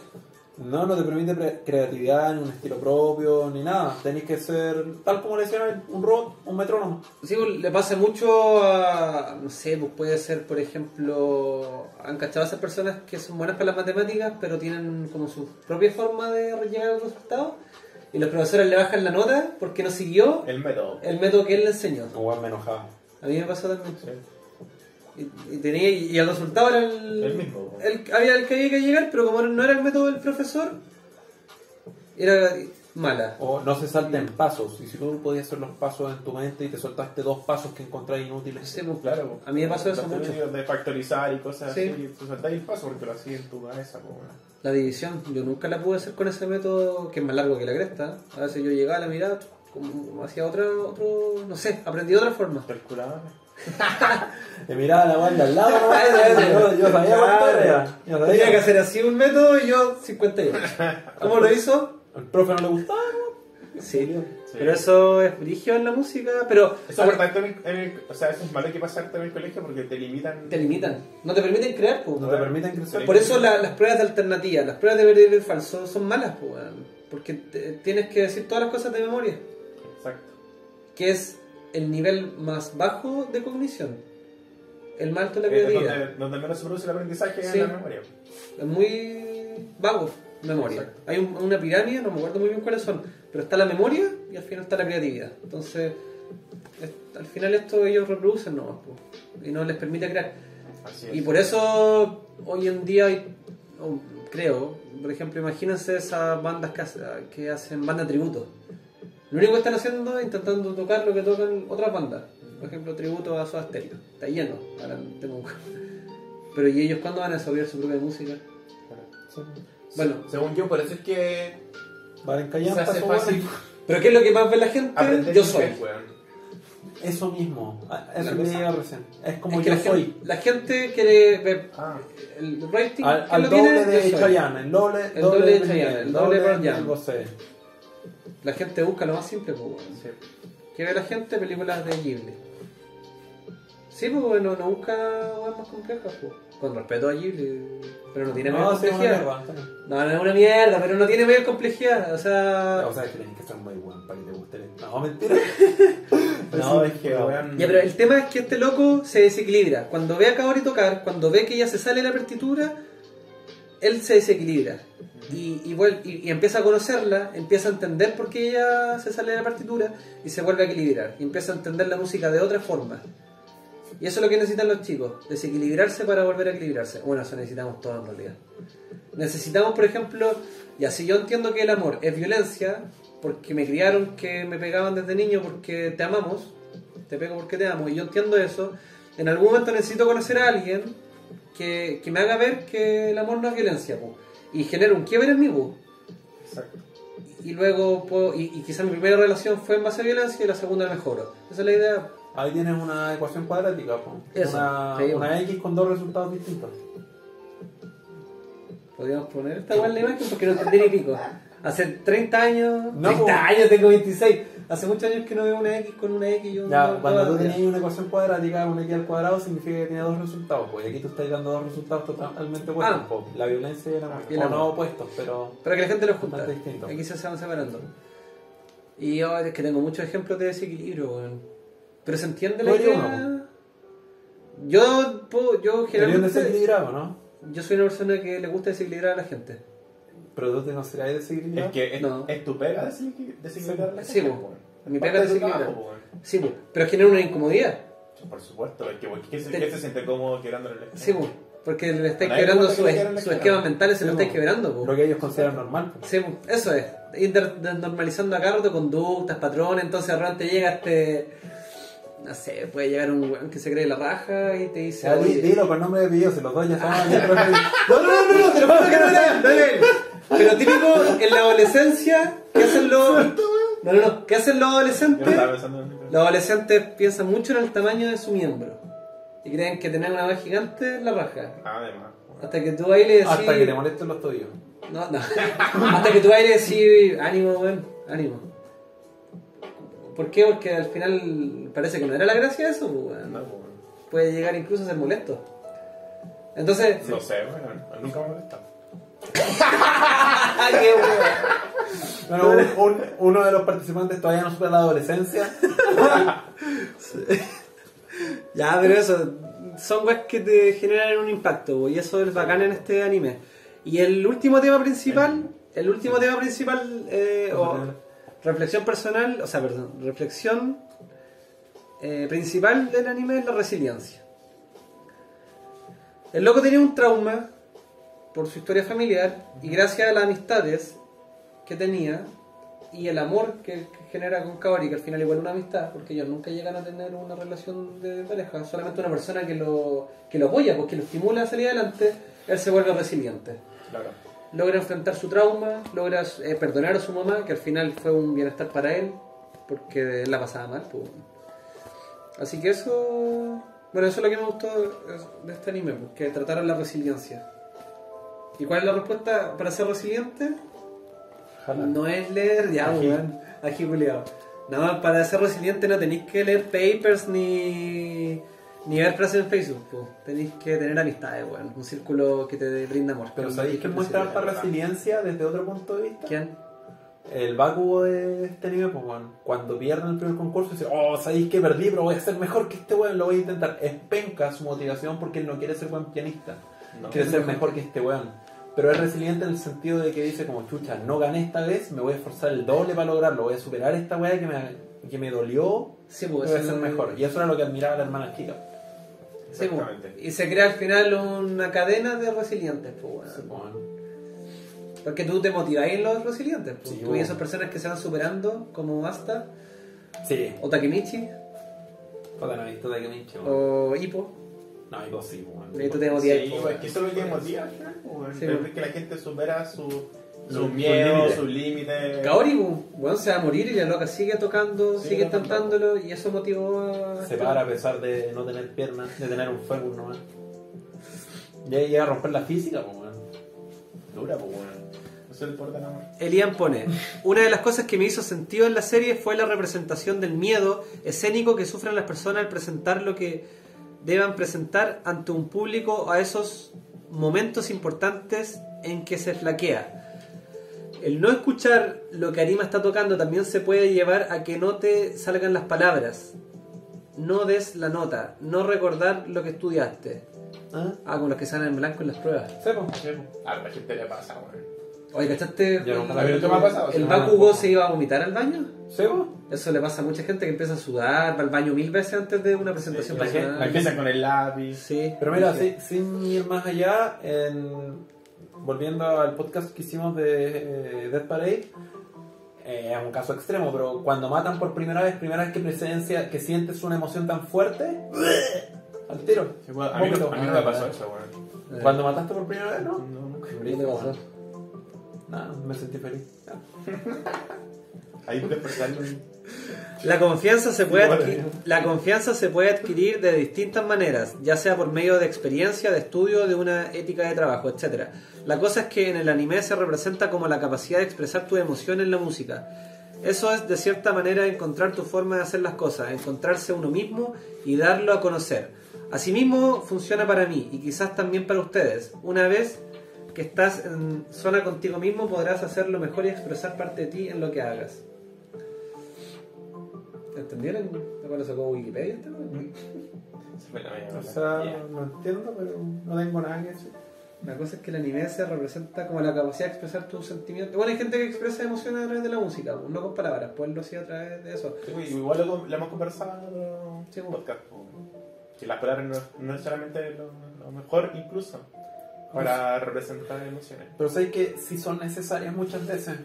No, no te permite pre- creatividad, ni un estilo propio, ni nada. Tenés que ser tal como le decían un robot, un metrónomo. Sí, pues, le pasa mucho a, no sé, pues puede ser, por ejemplo, han cachado a esas personas que son buenas para las matemáticas, pero tienen como su propia forma de llegar al resultado, y los profesores le bajan la nota porque no siguió El método. el método que él le enseñó. Como me enojaba. A mí me pasó también. Sí. Y, y tenía, y el resultado era el, El mismo. el- había el que había que llegar, pero como no era el método del profesor, era mala. O no se salten pasos. Y si tú podías hacer los pasos en tu mente y te soltaste dos pasos que encontrás inútiles. Sí, pues, Claro. A mí me pasó eso mucho. De factorizar y cosas Sí. así. Tú saltáis el paso porque lo hacías en tu cabeza. pues, bueno. La división, yo nunca la pude hacer con ese método que es más largo que la cresta. A veces yo llegaba, la miraba, como hacía otra, otro, no sé, aprendí de otra forma. Calculadores. Te miraba la banda al lado, ¿no? yo, yo sabía cuánto era. Yo sabía. Tenía que hacer así un método y yo 58. ¿Cómo lo hizo? Al profe no le gustaba, ¿no? Sí, pero eso es brigio en la música, pero Eso, es verdad, en el- en el- o sea, eso es malo que pasarte en el colegio porque te limitan. te limitan, no te permiten crear. po. No te permiten crecer. Por eso la- las pruebas de alternativa, las pruebas de verdadero y falso son malas, weón. porque te- tienes que decir todas las cosas de memoria. Exacto. que es el nivel más bajo de cognición. El más alto de la Es creatividad. donde, donde menos se produce el aprendizaje Sí. en la memoria. Es muy vago memoria. Exacto. Hay un- una pirámide, no me acuerdo muy bien cuáles son, pero está la memoria y al final está la creatividad. Entonces, es- al final esto ellos reproducen nomás, po, y no les permite crear. Así es. Y por eso hoy en día hay, creo, por ejemplo, imagínense esas bandas que, que hacen banda tributo. Lo único que están haciendo es intentando tocar lo que tocan otras bandas. Por ejemplo, tributo a Soda Stereo. Está lleno ahora en Temuco. Pero ¿y ellos cuándo van a desarrollar su propia música? Bueno, Según yo, por eso es que Valen se callampa, hace eso, fácil. ¿pero qué es lo que más ve la gente? aprender Yo soy. Eso mismo. Ah, Eso me llega recién. Es como Es que yo la, soy. Gente, la gente quiere ver Ah. el rating. Al, ¿quién al lo doble tiene? de. Chayanne, el doble, El doble de Chayanne, el doble de. José. La gente busca lo más simple, pues, weón. Sí. ¿Qué ve la gente? Películas de Ghibli. Sí, pues bueno, no busca weas más complejas, pues. Con respeto a Ghibli. Pero no tiene mayor sí, complejidad. mierda. No, no es una mierda, pero no tiene mayor complejidad. O sea. O sea, es que tenés que ser muy bueno para que te guste. el- No, mentira. No, es que, weón. Ya, pero el tema es que este loco se desequilibra. Cuando ve a Kaori tocar, cuando ve que ella se sale de la partitura, él se desequilibra. Y, y, y- y empieza a conocerla, empieza a entender por qué ella se sale de la partitura y se vuelve a equilibrar. Y empieza a entender la música de otra forma. Y eso es lo que necesitan los chicos, desequilibrarse para volver a equilibrarse. Bueno, eso necesitamos todos en realidad. Necesitamos, por ejemplo, ya si yo entiendo que el amor es violencia, porque me criaron que me pegaban desde niño porque te amamos, te pego porque te amo, y yo entiendo eso, en algún momento necesito conocer a alguien que, que me haga ver que el amor no es violencia, po, y genera un quiebre en mí, Exacto. y luego puedo, y, y quizás mi primera relación fue en base a violencia y la segunda mejoro. Esa es la idea. Ahí tienes una ecuación cuadrática. Eso, una, una X con dos resultados distintos. Podríamos poner esta buena la imagen porque no entendí ni pico. Hace 30 años. No, 30 po. años, tengo 26. Hace muchos años que no veo una X con una X y un. Ya, cuando tú tenías una ecuación cuadrática, una X al cuadrado significa que tiene dos resultados, pues y aquí tú estás dando dos resultados totalmente opuestos, Ah. po. la violencia y el amor. Y el o amor. no opuestos, pero Para que la gente lo junta. Bastante distinto. Aquí se van separando. Y yo es que tengo muchos ejemplos de desequilibrio, weón. Pero se entiende la idea. Yo, puedo- yo sería un generalmente. desequilibrado, ¿no? Yo soy una persona que le gusta desequilibrar a la gente. Pero tú te consideras desequilibrado. Es que es, No. es tu pega desequil- desequilibrar la Sí. Mi pega de desequilibrar. Sí, pues, pero genera una incomodidad. Por supuesto, es que porque ¿qué se, qué se siente cómodo quebrándole la Sí, pues, porque le estáis quebrando sus cara. esquemas mentales, se lo Sí, estáis quebrando. Lo que ellos consideran normal. pues. Sí, eso es. Ir de- de- normalizando acá rato conductas, patrones, entonces de repente llega este. No sé, puede llegar un weón que se cree la raja y te dice. Ya, "Oye". dilo con nombre de apellido, si los dos ya estaban dentro de No, no, no, no, no, te lo juro que no era no era. Pero típico en la adolescencia, ¿qué hacen los. No, no, no, ¿qué hacen los adolescentes? Los adolescentes piensan mucho en el tamaño de su miembro. Y creen que tener una voz gigante es la raja. Nada de más. weón. Hasta que tú ahí le decís. Hasta que te molesten los tuyos. No, no. Hasta que tú ahí le decís, ánimo, weón, ánimo. ¿Por qué? Porque al final parece que no era la gracia de eso, pues, weón. No, po, weón. Puede llegar incluso a ser molesto. Entonces. No sé, weón. Nunca me. ¡Ah, qué! Bueno, un- un- uno de los participantes todavía no supera la adolescencia. Ya, pero eso, son weas que te generan un impacto, y eso es bacán en este anime. Y el último tema principal, el último tema principal, eh, reflexión personal, o sea, perdón, reflexión eh, principal del anime es la resiliencia. El loco tenía un trauma por su historia familiar y gracias a las amistades que tenía y el amor que, genera con Kaori, que al final igual una amistad, porque ellos nunca llegan a tener una relación de pareja, solamente una persona que lo, que lo apoya, porque lo estimula a salir adelante, él se vuelve resiliente. Claro. Logra enfrentar su trauma, logra eh, perdonar a su mamá, que al final fue un bienestar para él, porque él la pasaba mal. pues. Así que eso, bueno, eso es lo que me gustó de este anime, pues, que trataron la resiliencia. ¿Y cuál es la respuesta para ser resiliente? Ojalá. No es leer, ya, weón. Ají culiao. No, para ser resiliente no tenéis que leer papers ni, ni ver frases en Facebook. po. Tenéis que tener amistades, weón. Un círculo que te brinda amor. Pero ¿sabéis que muestra harta resiliencia desde otro punto de vista? ¿Quién? El Bakugo de este anime, pues, weón, cuando pierden el primer concurso, dice, oh, sabéis que perdí, pero voy a ser mejor que este weón, lo voy a intentar. Es penca su motivación porque él no quiere ser buen pianista, No. quiere ser mejor que este weón. Pero es resiliente en el sentido de que dice, como chucha, no gané esta vez, me voy a esforzar el doble para lograrlo, voy a superar esta weá que me, que me dolió, Sí, voy pues, a eso ser mejor. Y eso era lo que admiraba la hermana chica. Sí. Y se crea al final una cadena de resilientes, pues, weón. Así, weón. Porque tú te motiváis en los resilientes. pues. Sí, tú y bueno. esas personas que se van superando, como Asta, Sí, o Takemichi, puta, no he visto weón. o Hippo. No, digo sí. Y tú te motivas. Sí, pues, que eso es lo que motiva. Sí, Ver pues. que la gente supera su, Sus miedos, sus límites. Kaori, weón, weón, se va a morir y la loca sigue tocando, Sigue intentándolo y eso motivó a... Se para a pesar de no tener piernas, de tener un fémur nomás. Y ahí llega a romper la física, pues, weón. Dura, pues, amor. Elian pone, una de las cosas que me hizo sentido en la serie fue la representación del miedo escénico que sufren las personas al presentar lo que deban presentar ante un público a esos momentos importantes en que se flaquea. El no escuchar lo que Arima está tocando también se puede llevar a que no te salgan las palabras, no des la nota, no recordar lo que estudiaste. ¿Ah? Ah, con los que salen en blanco en las pruebas. Sí, pues. A la gente le pasa, weón. Oye, ¿cachaste? Nunca nunca me ha pasado. ¿El sí. Bakugo se iba a vomitar al baño? ¿Sí, pues? Eso le pasa a mucha gente que empieza a sudar, va al baño mil veces antes de una presentación gente- personal. Empieza con el lápiz. Sí. Pero mira, sí, sin ir más allá, en- volviendo al podcast que hicimos de eh, Death Parade, eh, es un caso extremo, pero cuando matan por primera vez, primera vez que presencia, que sientes una emoción tan fuerte, al tiro. Sí, A mí, no, Vómito. a mí no me pasó eso. Eh, Cuando mataste por primera vez, ¿no? No, nunca. ¿qué te pasó? Nada, me sentí feliz. Ahí. La confianza, se puede bueno. la confianza se puede adquirir de distintas maneras, ya sea por medio de experiencia, de estudio, de una ética de trabajo, etc. La cosa es que en el anime se representa como la capacidad de expresar tu emoción en la música. Eso es de cierta manera encontrar tu forma de hacer las cosas, encontrarse uno mismo y darlo a conocer. Asimismo funciona para mí y quizás también para ustedes. Una vez que estás en zona contigo mismo podrás hacerlo mejor y expresar parte de ti en lo que hagas. ¿Entendieron? ¿De cuándo sacó Wikipedia? este, weón? O sea, no entiendo, pero no tengo nada que decir. La cosa es que el anime se representa como la capacidad de expresar tus sentimientos. Bueno, hay gente que expresa emociones a través de la música, pues, no con palabras, pues lo hacía a través de eso. Sí, pues, igual lo, lo hemos conversado en pues. podcast. pues. Que las palabras no, no es solamente lo, lo mejor, incluso para representar emociones. Pero sé que sí son necesarias muchas veces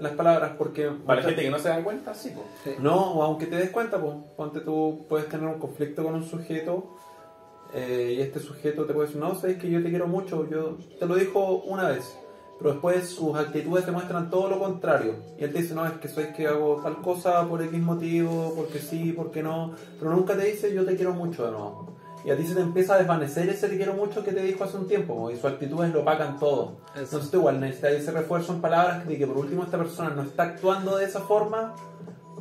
las palabras porque... Para la gente que no se da cuenta, sí. pues. Sí. No, o aunque te des cuenta, pues, ponte tú puedes tener un conflicto con un sujeto eh, y este sujeto te puede decir, no, sabes que yo te quiero mucho, yo te lo dijo una vez, pero después sus actitudes te muestran todo lo contrario. Y él te dice, no, es que sabes que hago tal cosa por X motivo, porque sí, porque no, pero nunca te dice, yo te quiero mucho de nuevo. Y a ti se te empieza a desvanecer ese te quiero mucho que te dijo hace un tiempo, po, y sus actitudes lo opacan todo. Eso. Entonces tú igual necesitas ese refuerzo en palabras de que por último esta persona no está actuando de esa forma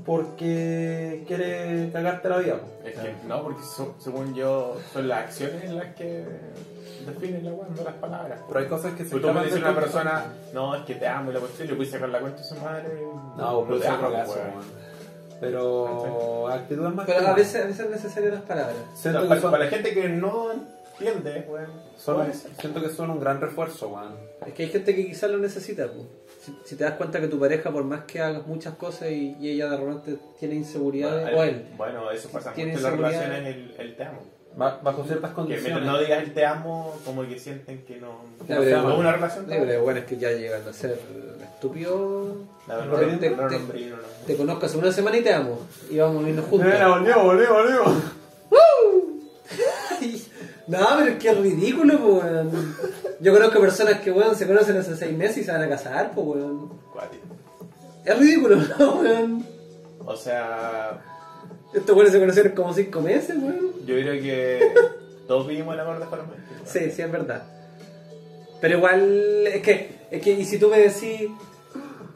porque quiere cagarte la vida. po. Es que no, porque so- según yo, son las acciones las que definen la weá, no las palabras. Pero hay cosas que se tú me dices a una persona, no, es que te amo y la cuestión, yo puedo sacar la cuenta de su madre. No, pero te es amo, Pero actitudes más Pero que a veces, a veces es necesario las palabras. siento, que para, son, para la gente que no entiende, son- ser. siento que son un gran refuerzo, weón. Es que hay gente que quizás lo necesita. pues. Si, si te das cuenta que tu pareja, por más que hagas muchas cosas y, y ella de repente tiene inseguridades, Bueno, o él, Bueno, eso pasa mucho en las relaciones, el, el te amo. Ba- Bajo ciertas Que condiciones. mientras no digas el te amo, como que sienten que no. Pero- es una relación. Sí, pero bueno, es que ya llegan a ser estúpidos. La Te- verdad, te- no te- no, no. Te conozco hace una semana y te amo. Y vamos irnos juntos. Mira, volvió, volvió, volvió. No, pero es que es ridículo, pues, weón. Yo conozco personas que, weón, se conocen hace seis meses y se van a casar, pues, weón. Cuático. Es ridículo, ¿no, weón? O sea, Estos weones se conocieron como cinco meses, weón. yo creo que todos vivimos el amor de forma distinta. Sí, sí, es verdad. Pero igual, es que, es que, y si tú me decís,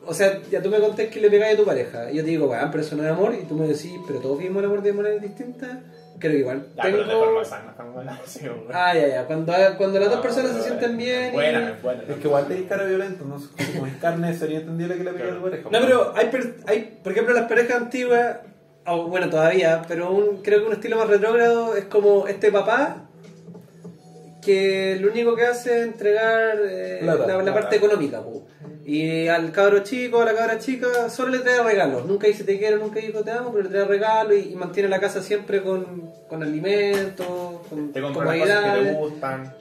o sea, ya tú me contés que le pegáis a tu pareja, y yo te digo, weón, pero eso no es amor, y tú me decís, pero todos vivimos el amor de maneras distintas, creo que igual. Ya, pero de tengo- forma sana, estamos hablando así, weón. Ah, ya, ya, cuando, cuando las dos No, personas se sienten bien. y- Buena, es buena. Es que igual tenés cara violento, no sé, como es carne sería entendible que le pegue a tu pareja. No, pero hay, per- hay, por ejemplo, las parejas antiguas, o bueno, todavía, pero un, creo que un estilo más retrógrado es como este papá que lo único que hace es entregar eh, Plata, la, la plata. parte económica. Y al cabro chico, a la cabra chica, solo le trae regalos. Nunca dice te quiero, nunca dijo te amo, pero le trae regalos y, y mantiene la casa siempre con, con alimentos, con Te compran las cosas que te comodidades. gustan.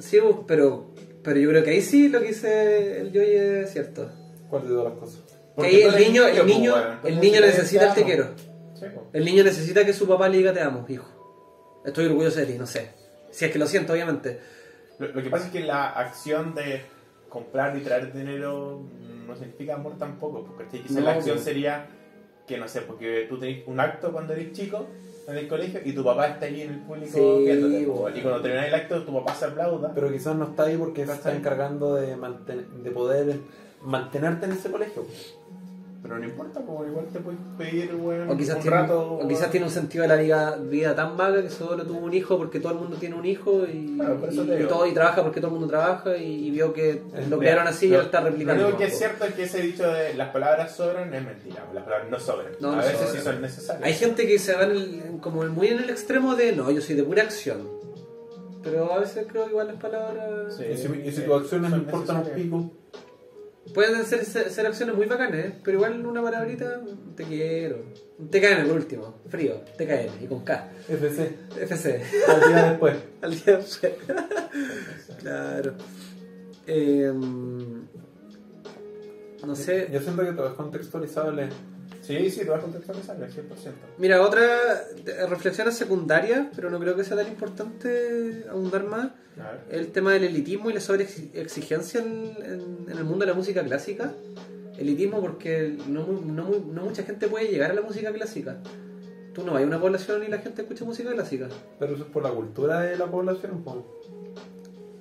Sí, pues, pero, pero yo creo que ahí sí lo que dice el Joy es cierto. ¿Cuál de todas las cosas? Que ahí el niño, el niño, el niño necesita el te quiero. Sí, pues. El niño necesita que su papá le diga te amo, hijo. Estoy orgulloso de ti, no sé. Si es que lo siento, obviamente. Lo, lo que pasa es que la acción de comprar y traer dinero no significa amor tampoco, porque quizás No, la acción sería que no sé, porque tú tenés un acto cuando eres chico en el colegio y tu papá está ahí en el público Sí, viéndote, y cuando terminas el acto tu papá se aplauda. Pero quizás no está ahí porque se está encargando de, de poder mantenerte en ese colegio. Pero no importa, como igual te puedes pedir weón, O quizás, un tiene, rato. o quizás tiene un sentido de la vida, vida tan vaga que solo tuvo un hijo porque todo el mundo tiene un hijo y, Claro, todo, y trabaja porque todo el mundo trabaja y, y vio que lo crearon así y lo- él está replicando. Lo único que es cierto es que ese dicho de las palabras sobran es mentira, las palabras no sobran. No, a no veces sobran. sí son necesarias. Hay gente que se va en el- como muy en el extremo de no, yo soy de pura acción. Pero a veces creo que igual las palabras Sí. Y si, y si tus acciones no Son importan un pico, pueden ser, ser, ser acciones muy bacanas, ¿eh? pero igual una palabrita, te quiero. Te caen por último, frío, te caen y con K. FC, FC. al día después. Al día después. claro. Em, no sé. Yo siento que todo es contextualizable. Sí, sí, te vas a contextualizar, 100%. Mira, otra reflexiones secundarias, pero no creo que sea tan importante ahondar más. El tema del elitismo y la sobreexigencia en, en- en el mundo de la música clásica. Elitismo porque no, no, no mucha gente puede llegar a la música clásica. Tú no hay una población y la gente escucha música clásica. Pero eso es por la cultura de la población, pues.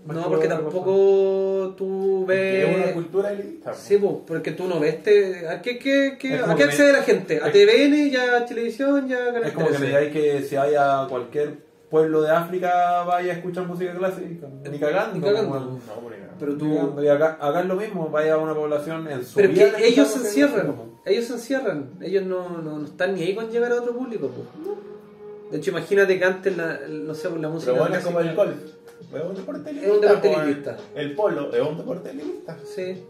No, que porque tampoco tú Porque es una ves... cultura elitista. Sí, pues, porque tú no ves... Te... ¿A qué, qué- qué- a qué que accede me- la gente? ¿A es- TVN, ya a televisión, ya a Es como que me 13? digáis que si vaya a cualquier pueblo de África vaya a escuchar música clásica. Ni cagando. Ni cagando. No, no. Pero tú... Y acá, acá es lo mismo, vaya a una población en su Pero vida que ellos se encierran, ellos se encierran, ellos no, no, no están ni ahí con llegar a otro público. po. De hecho, imagínate que antes, la, no sé, la música Pero bueno, es como el golf. Es un deporte elitista. Es un deporte po, elitista. El polo es un deporte elitista. Sí,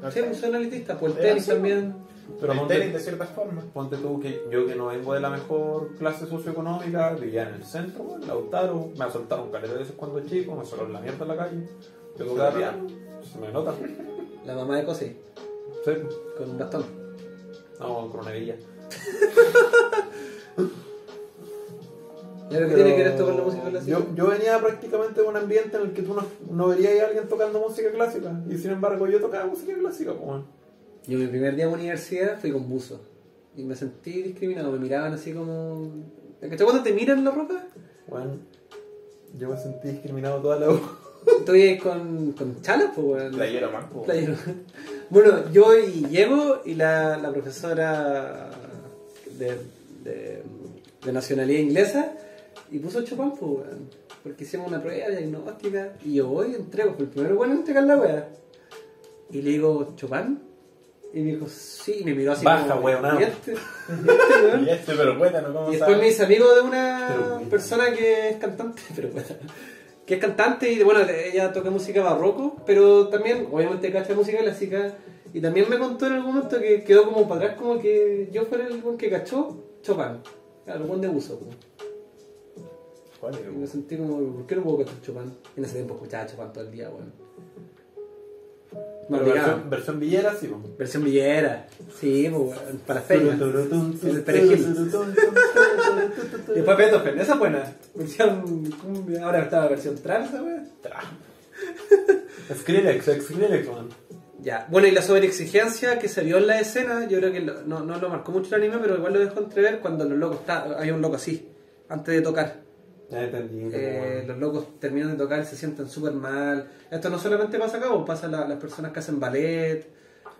¿no? sí, pues son elitistas, pues el tenis también. Pero el ponte- tenis de cierta forma. Ponte tú que yo que no vengo de la mejor clase socioeconómica, vivía en el centro, bueno, Lautaro, me asaltaron caleta de veces cuando chico, me soltaron la mierda en la calle, yo tocaba piano, se me nota. La mamá de Cosey, Sí, con un bastón. no, con una hebilla. ¿Y ahora qué Pero tiene que ver esto con la música clásica? Yo, yo venía prácticamente de un ambiente en el que tú no, no verías a alguien tocando música clásica, y sin embargo yo tocaba música clásica, pues, bueno. Yo mi primer día de universidad fui con buzo. Y me sentí discriminado, me miraban así como... ¿Cachai cuando te miran en la ropa? Bueno, yo me sentí discriminado toda la U. Estoy ahí con, con chalas, pues, weón. Playero más. po. Playero. Bueno, yo y llego y la, la profesora de, de, de nacionalidad inglesa y puso Chopin, pues, weón. Porque hicimos una prueba diagnóstica y yo voy entrego, fue el primero bueno en entregar la weá. Y le digo, ¿Chopin? Y me dijo, sí, y me miró así Baja, como, weonado. ¿y este? ¿Y este, weón? Y este, pero cuéntanos cómo Y después me sabe. hice amigo de una Pero bueno. persona que es cantante, pero bueno, que es cantante y bueno, ella toca música barroco, pero también obviamente cacha música clásica y también me contó en algún momento que quedó como para atrás como que yo fuera el que cachó Chopin, buen de uso. pues. ¿Cuál? Y me sentí como, ¿por qué no puedo cantar Chopin? En ese tiempo escuchaba Chopin todo el día, bueno. Obligaba. versión, versión villera, sí, pues. Versión villera, sí, bueno, para las ferias. El perejil. Y después Beethoven, esa es buena. Versión ahora está la versión trans, weón. Skrillex, Skrillex, man. Ya, bueno, y la sobreexigencia que se vio en la escena, yo creo que lo- no, no lo marcó mucho el anime, pero igual lo dejó entrever cuando los locos está, hay un loco así, antes de tocar. Ya entendí. como, Eh, bueno. los locos terminan de tocar y se sienten súper mal. Esto no solamente pasa acá, pues pasa a la- las personas que hacen ballet.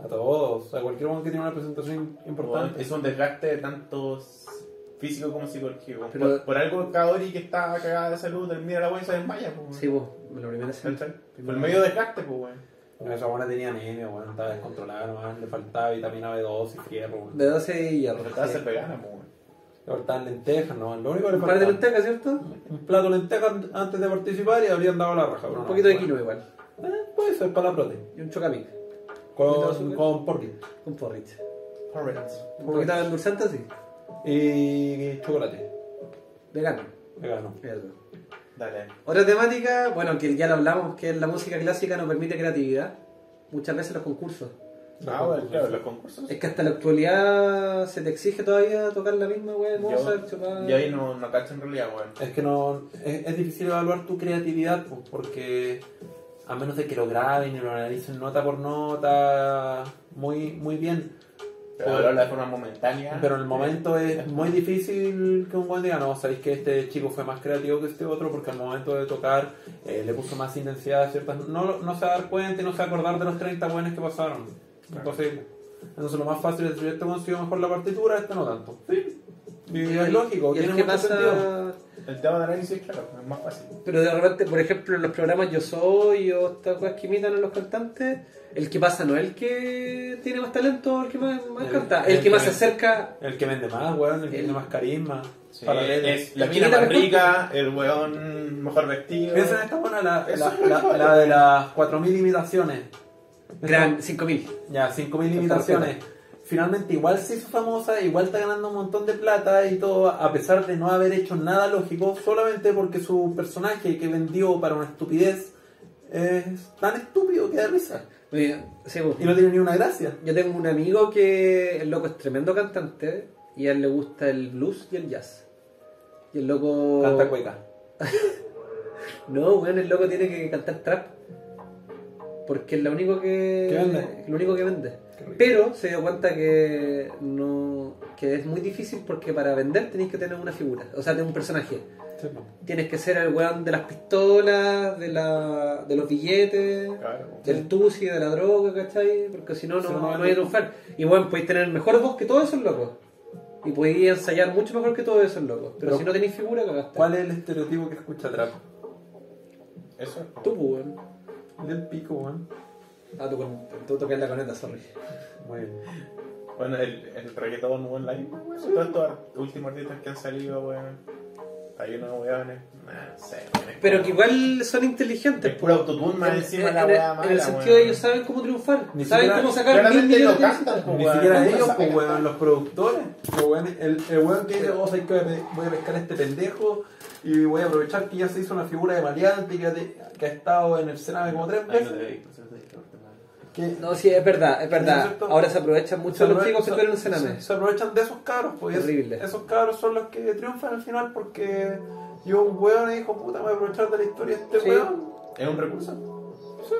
A todos, a cualquier uno que tiene una presentación importante. Es un desgaste tanto físico como psicológico. Pero- por, por algo Kaori que está cagada de salud, mira la buena y se desmaya, pues. Sí, pues, lo primero es... Por el medio desgaste, pues, weón. Bueno, esa buena tenía anemia, bueno, estaba descontrolada nomás, le faltaba vitamina B2 y fierro, bueno. De 12 y hierro. Estaba sí. ser vegana, pues, faltaban lentejas, no, lo único que le Un par de lentejas, ¿cierto? Un plato de lentejas antes de participar y habrían dado la raja, Un poquito de quinoa igual. Eh, puede ser para la proteína. Y un chocamic. Con, con porky. Un porridge. Alright. Un poquito de endulzante, sí. Y chocolate. Vegano. Vegano. Eso. Dale. Otra temática, bueno, que ya lo hablamos, que la música clásica no permite creatividad. Muchas veces los concursos. Ah, bueno, claro, los concursos. Es que hasta la actualidad se te exige todavía tocar la misma wea de Yo, Mozart, Chopin. yo ahí no, no cacho en realidad, weón. Es que no. Es, es difícil evaluar tu creatividad, pues, porque a menos de que lo graben y lo analicen nota por nota muy, muy bien. Pero hablarla de forma momentánea. Pero en el momento es muy difícil que un buen diga, no, sabéis que este chico fue más creativo que este otro porque al momento de tocar eh, le puso más intensidad a ciertas... No, no se va a dar cuenta y no se va a acordar de los 30 buenos que pasaron. Imposible. Entonces lo más fácil es decir, este consiguió mejor la partitura, este no tanto. Sí. Y es lógico, ¿Y el tiene que mucho pasa? sentido. El tema de análisis, claro, es más fácil. Pero de repente, por ejemplo, en los programas Yo Soy o estas cosas que imitan a los cantantes, el que pasa no es el que tiene más talento, el que más, más El- canta, el el que más se acerca. El que vende más, weón, el que tiene más carisma. Sí, es la mina más rica, el weón mejor vestido. Piensa en esta buena, la, la de las 4.000 imitaciones. Gran 5000. Ya, 5.000 imitaciones. Finalmente igual se hizo famosa, igual está ganando un montón de plata y todo, a pesar de no haber hecho nada lógico, solamente porque su personaje que vendió para una estupidez es tan estúpido que da risa. Sí, pues, Y no tiene ni una gracia. Yo tengo un amigo que el loco es tremendo cantante y a él le gusta el blues y el jazz. Y el loco. Canta cueca. No, weón, el loco tiene que cantar trap. Porque es lo único que, ¿Que vende? lo único que vende. Pero se dio cuenta que no que es muy difícil porque para vender tenéis que tener una figura, o sea, tener un personaje. Sí. Tienes que ser el weón de las pistolas, de, la, de los billetes, Claro. del tusi, de la droga, ¿cachai? Porque si no, no, no, no hay a triunfar. Y bueno, podéis tener mejor voz que todos esos locos. Y podéis ensayar mucho mejor que todos esos locos. Pero, Pero, si no tenéis figura, cagaste. ¿Cuál es el estereotipo que escucha trap? Eso es. Tú, pues, weón. El del pico, weón. Ah, tú, tú tocas la coneta, sorry. Muy bien. Bueno, el, el reggaetón online, weón. Todos estos últimos artistas que han salido, weón. Hay unos weones. Nah, sé, Pero como- que igual son inteligentes. Es puro autotune más En- encima en, la en- weá en mala, el sentido weón. de ellos saben cómo triunfar, Ni saben siquiera- cómo sacar mil lo millones cantan, pues, Ni weón. siquiera ellos, pues, weón, los productores. Weones- el, el weón que dice, ¿sabes qué? Voy a pe- voy a pescar a este pendejo y voy a aprovechar que ya se hizo una figura de maleante que, que ha estado en el Sename como tres Ay, no veces. Que No, sí, es verdad, es ¿No es verdad. Ahora se aprovechan mucho se los chicos que en Sename. Se, se aprovechan de esos cabros, pues. es-. Esos cabros son los que triunfan al final porque yo un weón y dijo, puta, me voy a aprovechar de la historia de este Sí. weón. Es un recurso. Sí,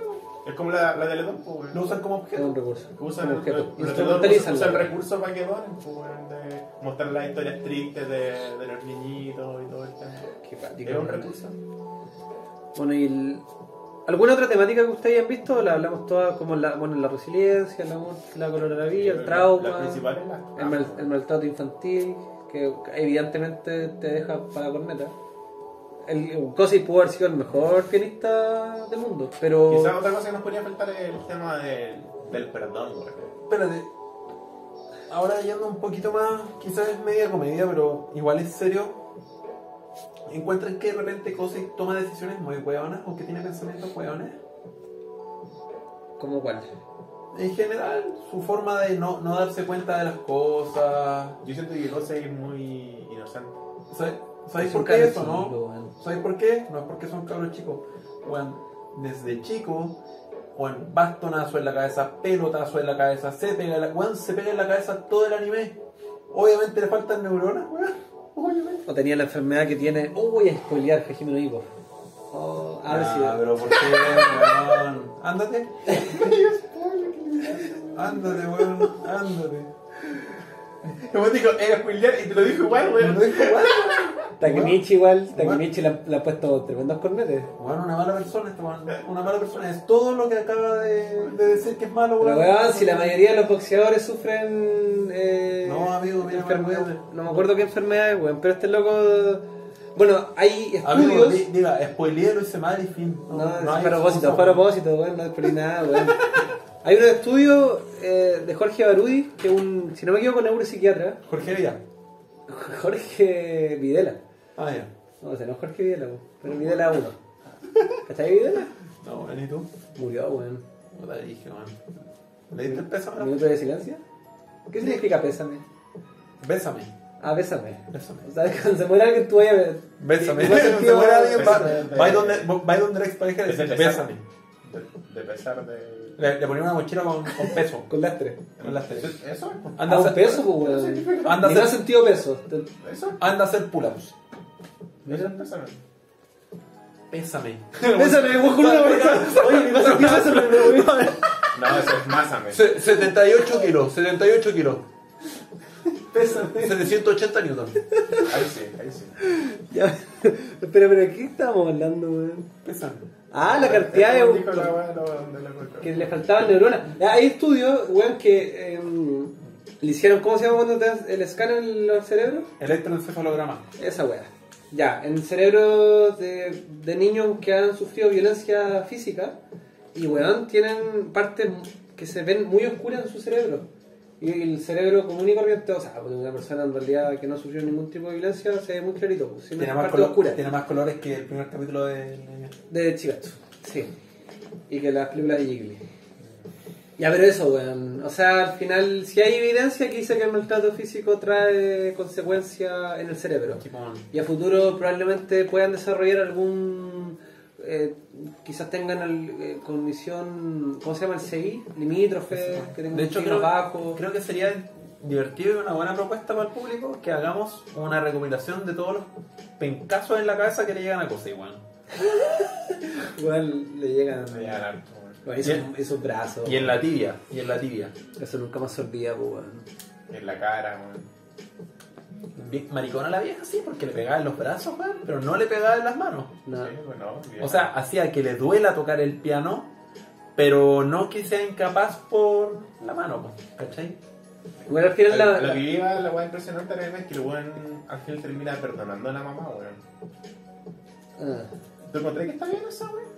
Es como la, la Teletón, pues. Lo usan como Es objeto. un recurso. Usan como el, objeto. el, el, Instrumentalizan usa el la- recurso para que donen, pues, de mostrar las historias tristes de, de los niñitos y todo el tema. Qué Es un recurso. Bueno, y el- ¿Alguna otra temática que ustedes hayan visto? La hablamos todas como la, bueno, la resiliencia, la, la coronavirus, el Las trauma, principales las el, mal- el maltrato infantil, que evidentemente te deja para la corneta. El Cosi pudo haber sido el mejor pianista del mundo, pero... Quizás otra cosa que nos podría faltar es el tema del, del perdón, weón. Espérate. Ahora yendo un poquito más, quizás es media comedia, pero igual es serio. ¿Encuentran que de repente Cosey toma decisiones muy hueonas o que tiene pensamientos hueones? ¿Cómo cuál? En general, su forma de no, no darse cuenta de las cosas. Yo siento que José es muy inocente. ¿Sabes, ¿sabéis Es por qué eso, no? weón. ¿Sabéis por qué? No es porque son cabros chicos. Weón, desde chico, weón, bastonazo en la cabeza, pelotazo en la cabeza, se pega en la, se pega en la cabeza todo el anime. Obviamente le faltan neuronas, weón. Obviamente. O tenía la enfermedad que tiene... Oh, voy a spoilear Jimeno Ivo. Oh, a ver si... Ah, pero ¿por qué, weón? Ándate. Ándate, weón, ándate. Como dijo, era spoilear y te lo dijo igual, weón. lo dijo, weón. Takemichi igual, Takemichi le, le ha puesto tremendos cornetes. Weón, una mala persona, este weón. Una mala persona. Es todo lo que acaba de, de decir que es malo, Pero weón. weón, si la mayoría de los boxeadores sufren... Eh, No, amigo, mira, enfermedad- weón. No me acuerdo qué enfermedad es, weón, pero este loco... Bueno, hay Amigo, estudios... di- diga, spoileé lo hice mal y fin. No, es hay a propósito, fue a propósito, weón, no es por nada, weón. Hay un estudio eh, de Jorge Barudi, que es un, si no me equivoco, neuropsiquiatra. Jorge Villa. Jorge Videla. Ah, ya. No, o sea, no es Jorge Videla, weón, pero Videla 1. ¿Cachai Videla? No, weón, ¿y tú? Murió, weón. No te dije, weón. ¿Le diste el pésame? ¿Minuto de silencio? ¿Qué significa pésame? Bésame. Ah, bésame. Bésame. O sea, cuando se muere alguien, tú vayas a ver. Bésame. Igual Se sentido- muere alguien, va, Bésame. va donde, va ahí donde la expareja Ese dice, bésame. De pesar de. Le, le ponía una mochila con, con peso. Con lastre. Con las tres. ¿Eso? Anda Ah, a un hacer- peso, pues, weón. Anda a hacer- sentido peso. ¿Eso? Anda a hacer pull-ups. ¿Eso es pesar? Pésame. Bésame, weón, con una bolsa. Oye, sentido peso, pero weón. No, eso es másame. Se- 78 kilos, 78 kilos. Pésame. 780 newtons. Ahí sí, ahí sí. Ya, pero, pero, ¿de qué estamos hablando, weón? Pésame. Ah, la cantidad de... dijo la la que le faltaban neuronas. Ah, Hay estudios, weón, que eh, le hicieron, ¿cómo se llama cuando te das el escáner en los cerebros? Electroencefalograma. Esa weá. Ya, en cerebros de, de niños que han sufrido violencia física y weón, tienen partes que se ven muy oscuras en su cerebro. Y el cerebro común y corriente, o sea, pues, una persona en realidad que no sufrió ningún tipo de violencia se ve muy clarito, pues, tiene más, parte color- oscura. tiene más colores que el primer capítulo de... De sí. Y que las películas de Ghibli. Ya, pero eso, weón. O sea, al final, si hay evidencia que dice que el maltrato físico trae consecuencias en el cerebro. Y a futuro probablemente puedan desarrollar algún. Eh, quizás tengan el, eh, condición. ¿Cómo se llama el CI? Limítrofe, que tengan De hecho, creo, bajos. creo que sería divertido y una buena propuesta para el público que hagamos una recopilación de todos los pencazos en la cabeza que le llegan a cosas, igual. Igual le llegan Me llegan harto, weón. bueno, esos, esos brazos. Y en la tibia, y en la tibia. Eso nunca más se olvida, pues, weón. En la cara, weón. Bien Maricona la vieja, sí, porque le pegaba en los brazos, weón, pero no le pegaba en las manos. No. Sí, bueno. O sea, hacía que le duela tocar el piano, pero no que sea incapaz por la mano, po, ¿cachai? Igual al final la, Lo, que iba la weá impresionante era es que el weón al final termina perdonando a la mamá, weón. Ah. ¿Tú encontré que está bien eso, weón?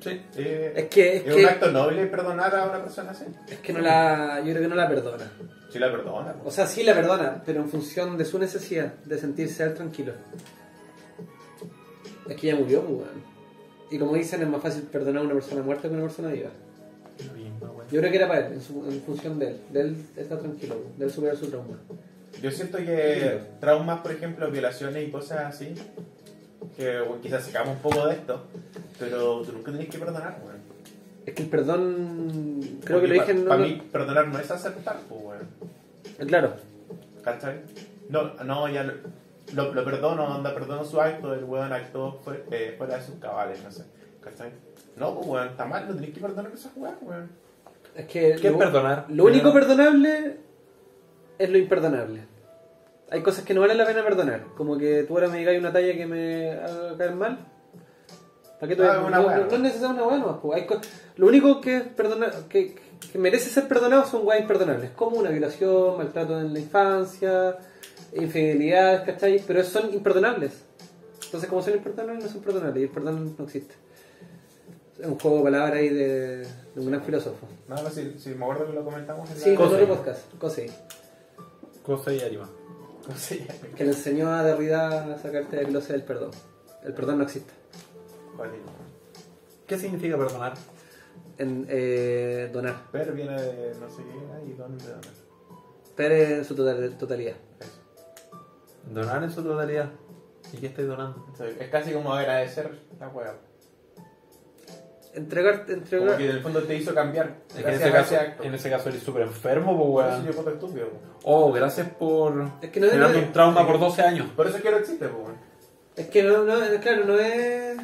Sí. Eh, Es que, es, ¿Es que, un acto noble perdonar a una persona así? es que no la, yo creo que no la perdona. Sí la perdona. O sea, sí la perdona, pero en función de su necesidad de sentirse él tranquilo. Es que ya murió, pues, weón. Y como dicen, es más fácil perdonar a una persona muerta que a una persona viva. Yo creo que era para él, en, su- en función de él. De él estar tranquilo, de él superar su trauma. Yo siento que traumas, por ejemplo, violaciones y cosas así, que bueno, quizás sacamos un poco de esto, pero tú nunca tenés que perdonar, weón. Es que el perdón, creo que lo dije en... Para uno- mí, perdonar no es aceptar, pues, weón. Claro, ¿Cachai? No, no, ya lo, lo, lo perdono, onda, perdono su acto, el weón actuó fue- eh, fuera de sus cabales, no sé. ¿Cachai? No, pues, weón, está mal, no tenés que perdonar esas weas, weón. es que... ¿Qué es lo- perdonar? Lo único perdonable es lo imperdonable. Hay cosas que no vale la pena perdonar. Como que tú ahora me digas una talla que me haga caer mal. ¿Para qué te Ah, una no, hueá. no, no es necesario una hueá, no, pues. Lo único que es perdonar, que, que merece ser perdonado son hueás imperdonables. Como una violación, maltrato en la infancia, infidelidades, ¿cachai? Pero son imperdonables. Entonces, como son imperdonables, no son perdonables. Y el perdón no existe. Es un juego de palabras ahí de, de un gran filósofo. No, no, si, si me acuerdo que lo comentamos en Sí, la... Cosey. otro podcast. Cosey. Cosa y Arima. ¿Cómo se llama? Que le enseñó a Derrida a sacarte del closet del perdón. El perdón no existe. ¿Qué significa perdonar? En, eh, donar. Per viene de no sé qué, y don de dónde. Pero en su total- totalidad. Eso. Donar en su totalidad. ¿Y qué estáis donando? Es casi como agradecer la wea. Entregar, Como entregar. que en el fondo te hizo cambiar. Es que en ese, a caso, ese acto. en ese caso eres súper enfermo, pues Por eso weón. yo puto estúpido. po. Oh, gracias por Es que no es- un trauma por 12 años. Por eso es que no existe, pues. Es que no, no, claro, no es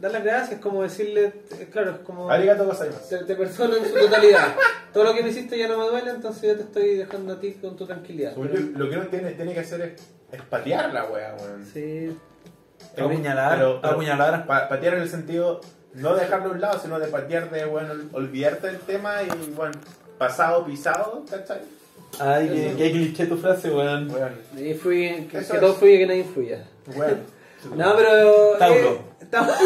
dar las gracias, es como decirle, eh, claro, es como Arigato te, te perdono en su totalidad. Todo lo que me hiciste ya no me duele, entonces yo te estoy dejando a ti con tu tranquilidad. Yo, Lo que uno tiene, tiene que hacer es, es patear la wea, weón. Sí, Es- Apuñalar, pero- pero apuñalar. pa- patear en el sentido, no dejarlo a un lado, sino de patear de, bueno, olvidarte del tema y, bueno, pasado, pisado, ¿cachai? Ay, qué, qué cliché tu frase, weón. Bueno, y fluye, que, que todo fluye, que nadie influya. bueno. No, pero. Tauro. eh, Tauro.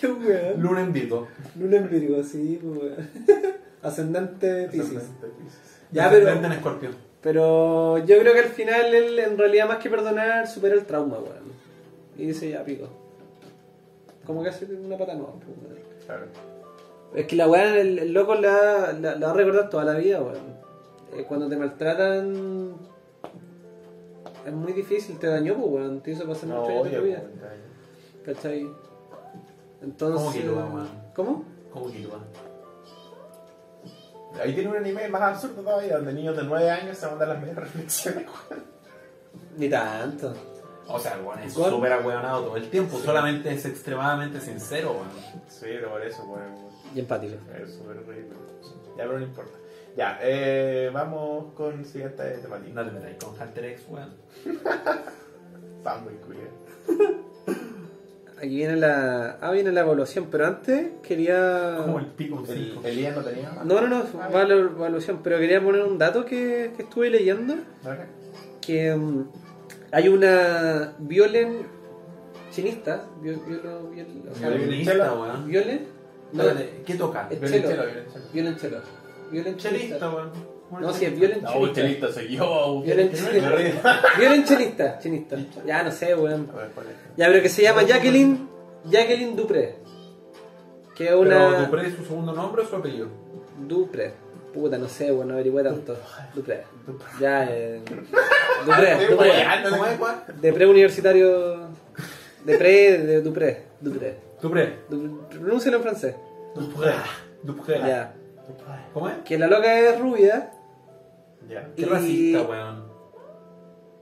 Qué weón. Luna en Virgo. Luna en Virgo, sí, pues weón. Ascendente Pisces. Ya, pero- Ascendente en Escorpio. Pero yo creo que al final él, en realidad, más que perdonar, supera el trauma, weón. Y dice, ya, pico. Como que hace una pata nueva, pues, weón. Claro. Es que la weá, el, el loco la, la, la va a recordar toda la vida, weón. Eh, cuando te maltratan, es muy difícil, te dañó, pues, weón. Te hizo pasar No, mucho años de tu vida. weón, ¿Cachai? Entonces. ¿Cómo va, weón? ¿Cómo? ¿Cómo va? Ahí tiene un anime más absurdo todavía, donde niños de 9 años se mandan las medias reflexiones, weón. Ni tanto. O sea, el weón es ¿Cuál? súper ahueonado todo el tiempo. Solamente es extremadamente sincero, weón. Sí, pero por eso, weón. Y empático. Es súper ridículo. Ya, pero no importa. Ya, eh, vamos con siguiente temática. No te metáis con Hunter X, weón. Fanboy, culiao. Aquí viene la. Ah, viene la evaluación, pero antes quería. Como el pico El, el Ian no tenía más. No, no, no, Ah, va la evaluación, pero quería poner un dato que, que estuve leyendo. Que mm, hay una violen chinista. viol- violo- viol- o sea, Violinista. ¿Violen? No, ¿Qué toca? es Violonchelo, chelo. violonchelo. Violonchelo. Violonchelista. Chelista, weón. No, sí, es violonchelista. No, chelista soy yo. Violonchelista. Violonchelista, chinista. Ya no sé, weón. Ya, pero que se llama Jacqueline. Jacqueline Dupré. Que es Pero una. ¿Dupré es su segundo nombre o su apellido? Dupré. Puta, no sé, bueno, no averigüé tanto. Dupré. Ya, eh. Dupré, Dupré. guayando, ¿Cómo ¿no? es, weón? De pre-universitario. De pre, de Dupré. Dupré. Dupré. Du- Pronúncialo en francés. Dupré. Dupré. Ya. ¿Cómo es? Que la loca es rubia. Ya. Qué Y- racista, weón.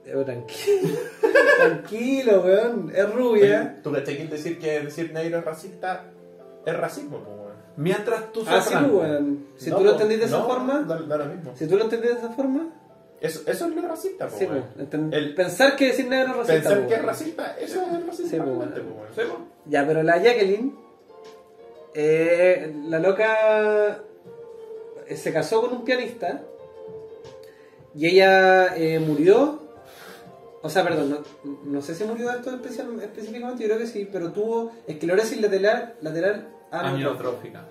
Eh, tranquilo. Tranquilo, weón. Es rubia. ¿Tú cachai que decir que decir negro es racista? Es racismo, pues, weón. Mientras tú Ah, seas sí, blanco. pues, weón. Si No, tú lo entendís de esa no, forma. Da, da lo mismo. Si tú lo entendís de esa forma. Eso, eso es lo racista, pues, Sí, El- Pensar que decir negro es racista. Pensar que es racista, eso es racista. Sí, realmente, bueno. Sí, weón. Ya, pero la Jacqueline. eh, la loca. Se casó con un pianista. Y ella eh, murió. O sea, perdón, no, no sé si murió de esto especial- específicamente, yo creo que sí, pero tuvo esclerosis lateral, lateral amiotrófica.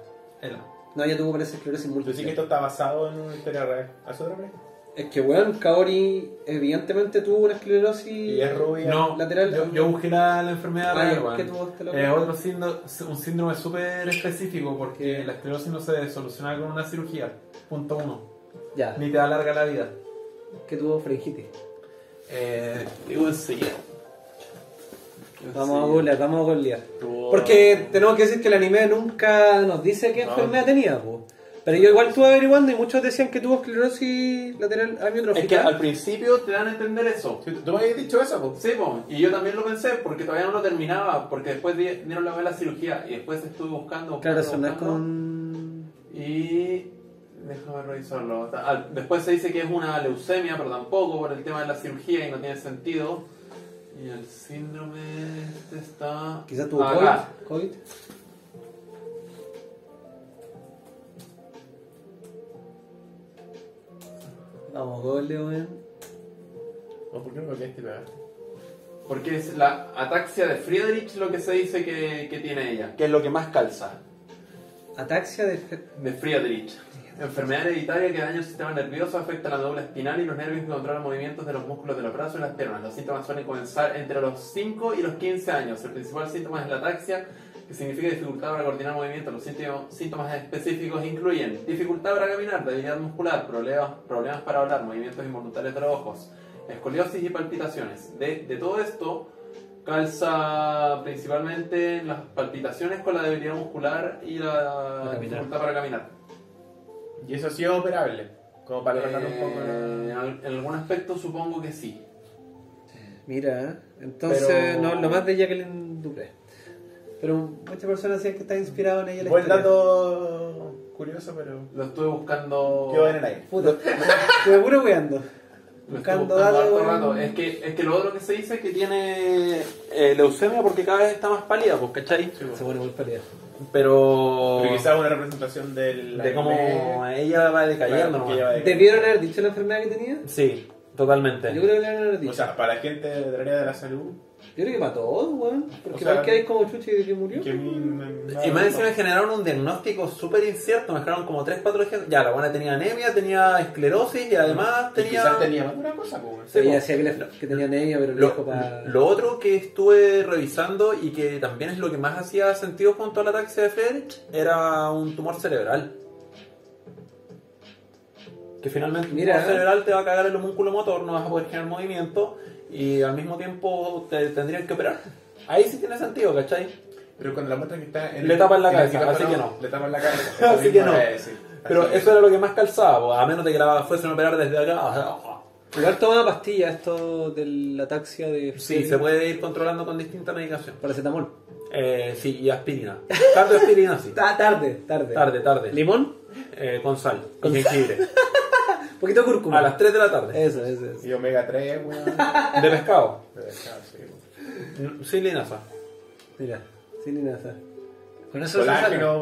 No, ella tuvo parece esclerosis múltiple. decís que esto está basado en una historia real. ¿Hace otra vez? Es que, weón, Kaori evidentemente tuvo una esclerosis Y es rubia. No, lateral. yo, yo busqué la, la enfermedad Ah. ¿qué tuvo este loco? Eh, otro síndrome, un síndrome súper específico porque la esclerosis no se soluciona con una cirugía. Punto uno. Ya, Ni te alarga la vida. que tuvo faringitis. Eh, digo enseguida. Vamos a googlear, vamos a googlear. Porque tenemos que decir que el anime nunca nos dice qué No. enfermedad tenía, po. Pero yo igual estuve averiguando y muchos decían que tuvo esclerosis lateral amiotrófica. Es que al principio te dan a entender eso. ¿Tú me habías dicho eso, pues? Sí, po, y yo también lo pensé porque todavía no lo terminaba, porque después di- dieron la la cirugía y después estuve buscando. Claro, buscando, eso no es buscando, con... Y. Déjame revisarlo. Después se dice que es una leucemia, pero tampoco por el tema de la cirugía y no tiene sentido. Y el síndrome este está. Quizás tuvo. COVID. COVID. Vamos, Google, weón. ¿O por qué no lo quieres tirar? Porque es la ataxia de Friedrich lo que se dice que, que tiene ella, que es lo que más calza. Ataxia de... De Friedrich. Enfermedad hereditaria que daña el sistema nervioso, afecta la médula espinal y los nervios que controlan movimientos de los músculos de los brazos y las piernas. Los síntomas suelen comenzar entre los 5 y los 15 años. El principal síntoma es la ataxia, que significa dificultad para coordinar movimientos. Los síntomas- síntomas específicos incluyen dificultad para caminar, debilidad muscular, problemas, problemas para hablar, movimientos involuntarios de los ojos, escoliosis y palpitaciones. De, de todo esto calza principalmente las palpitaciones con la debilidad muscular y la dificultad para caminar. Y eso ha sido operable. Como para tratar un poco Eh, la... en algún aspecto supongo que sí. Mira, entonces Pero- no lo más de Jacqueline Dupré. Pero muchas personas decían que está inspirado en ella la Buen dato curioso, pero... Lo estuve buscando. Quedó en el aire. Puta, estuve puro weando. Buscando buscando rato. Es que, es que lo otro que se dice es que tiene eh, leucemia porque cada vez está más pálida, pues, ¿cachai? Se pone muy pálida. Pero. Pero quizás una representación del... De cómo ella va decayendo, Claro. ¿Debieron haber dicho la enfermedad que tenía? Sí, totalmente. Yo creo que le dicho. O sea, para la gente del área de la salud... Yo creo que para todos, weón. Porque O sea, que hay como chucha y de que murió. Que mí me- Y más encima generaron un diagnóstico súper incierto, mezclaron como tres patologías. Ya, la buena tenía anemia, tenía esclerosis y además Y tenía... Quizás tenía más una cosa, pues. Sí, decía que, le- que tenía anemia, pero Lo, para... lo otro que estuve revisando y que también es lo que más hacía sentido junto a la ataxia de era un tumor cerebral. Que finalmente Mira. tumor cerebral te va a cagar el homúnculo motor, no vas a poder generar movimiento y al mismo tiempo te tendrían que operar. Ahí sí tiene sentido, ¿cachai? Pero cuando la muestra que está en Le tapan la el cabeza, así que no. Le tapan la cabeza. Así que no. es, sí. Pero Así eso era lo que más calzaba, po, a menos de que la fuesen a operar desde acá. Igual tomaba pastillas esto de la ataxia de... Sí, se puede ir controlando con distinta medicación. Paracetamol. Eh, sí, y aspirina. Tanto aspirina, sí. Ta- tarde, tarde. Tarde, tarde. ¿Limón? Eh, con sal y jengibre. Poquito de cúrcuma. A las 3 de la tarde. Eso, eso, eso. Y omega 3, weón. De pescado. Pero, claro, sí. Mm, Sin linaza. Mira, sin ni nada. Con eso se Colágeno,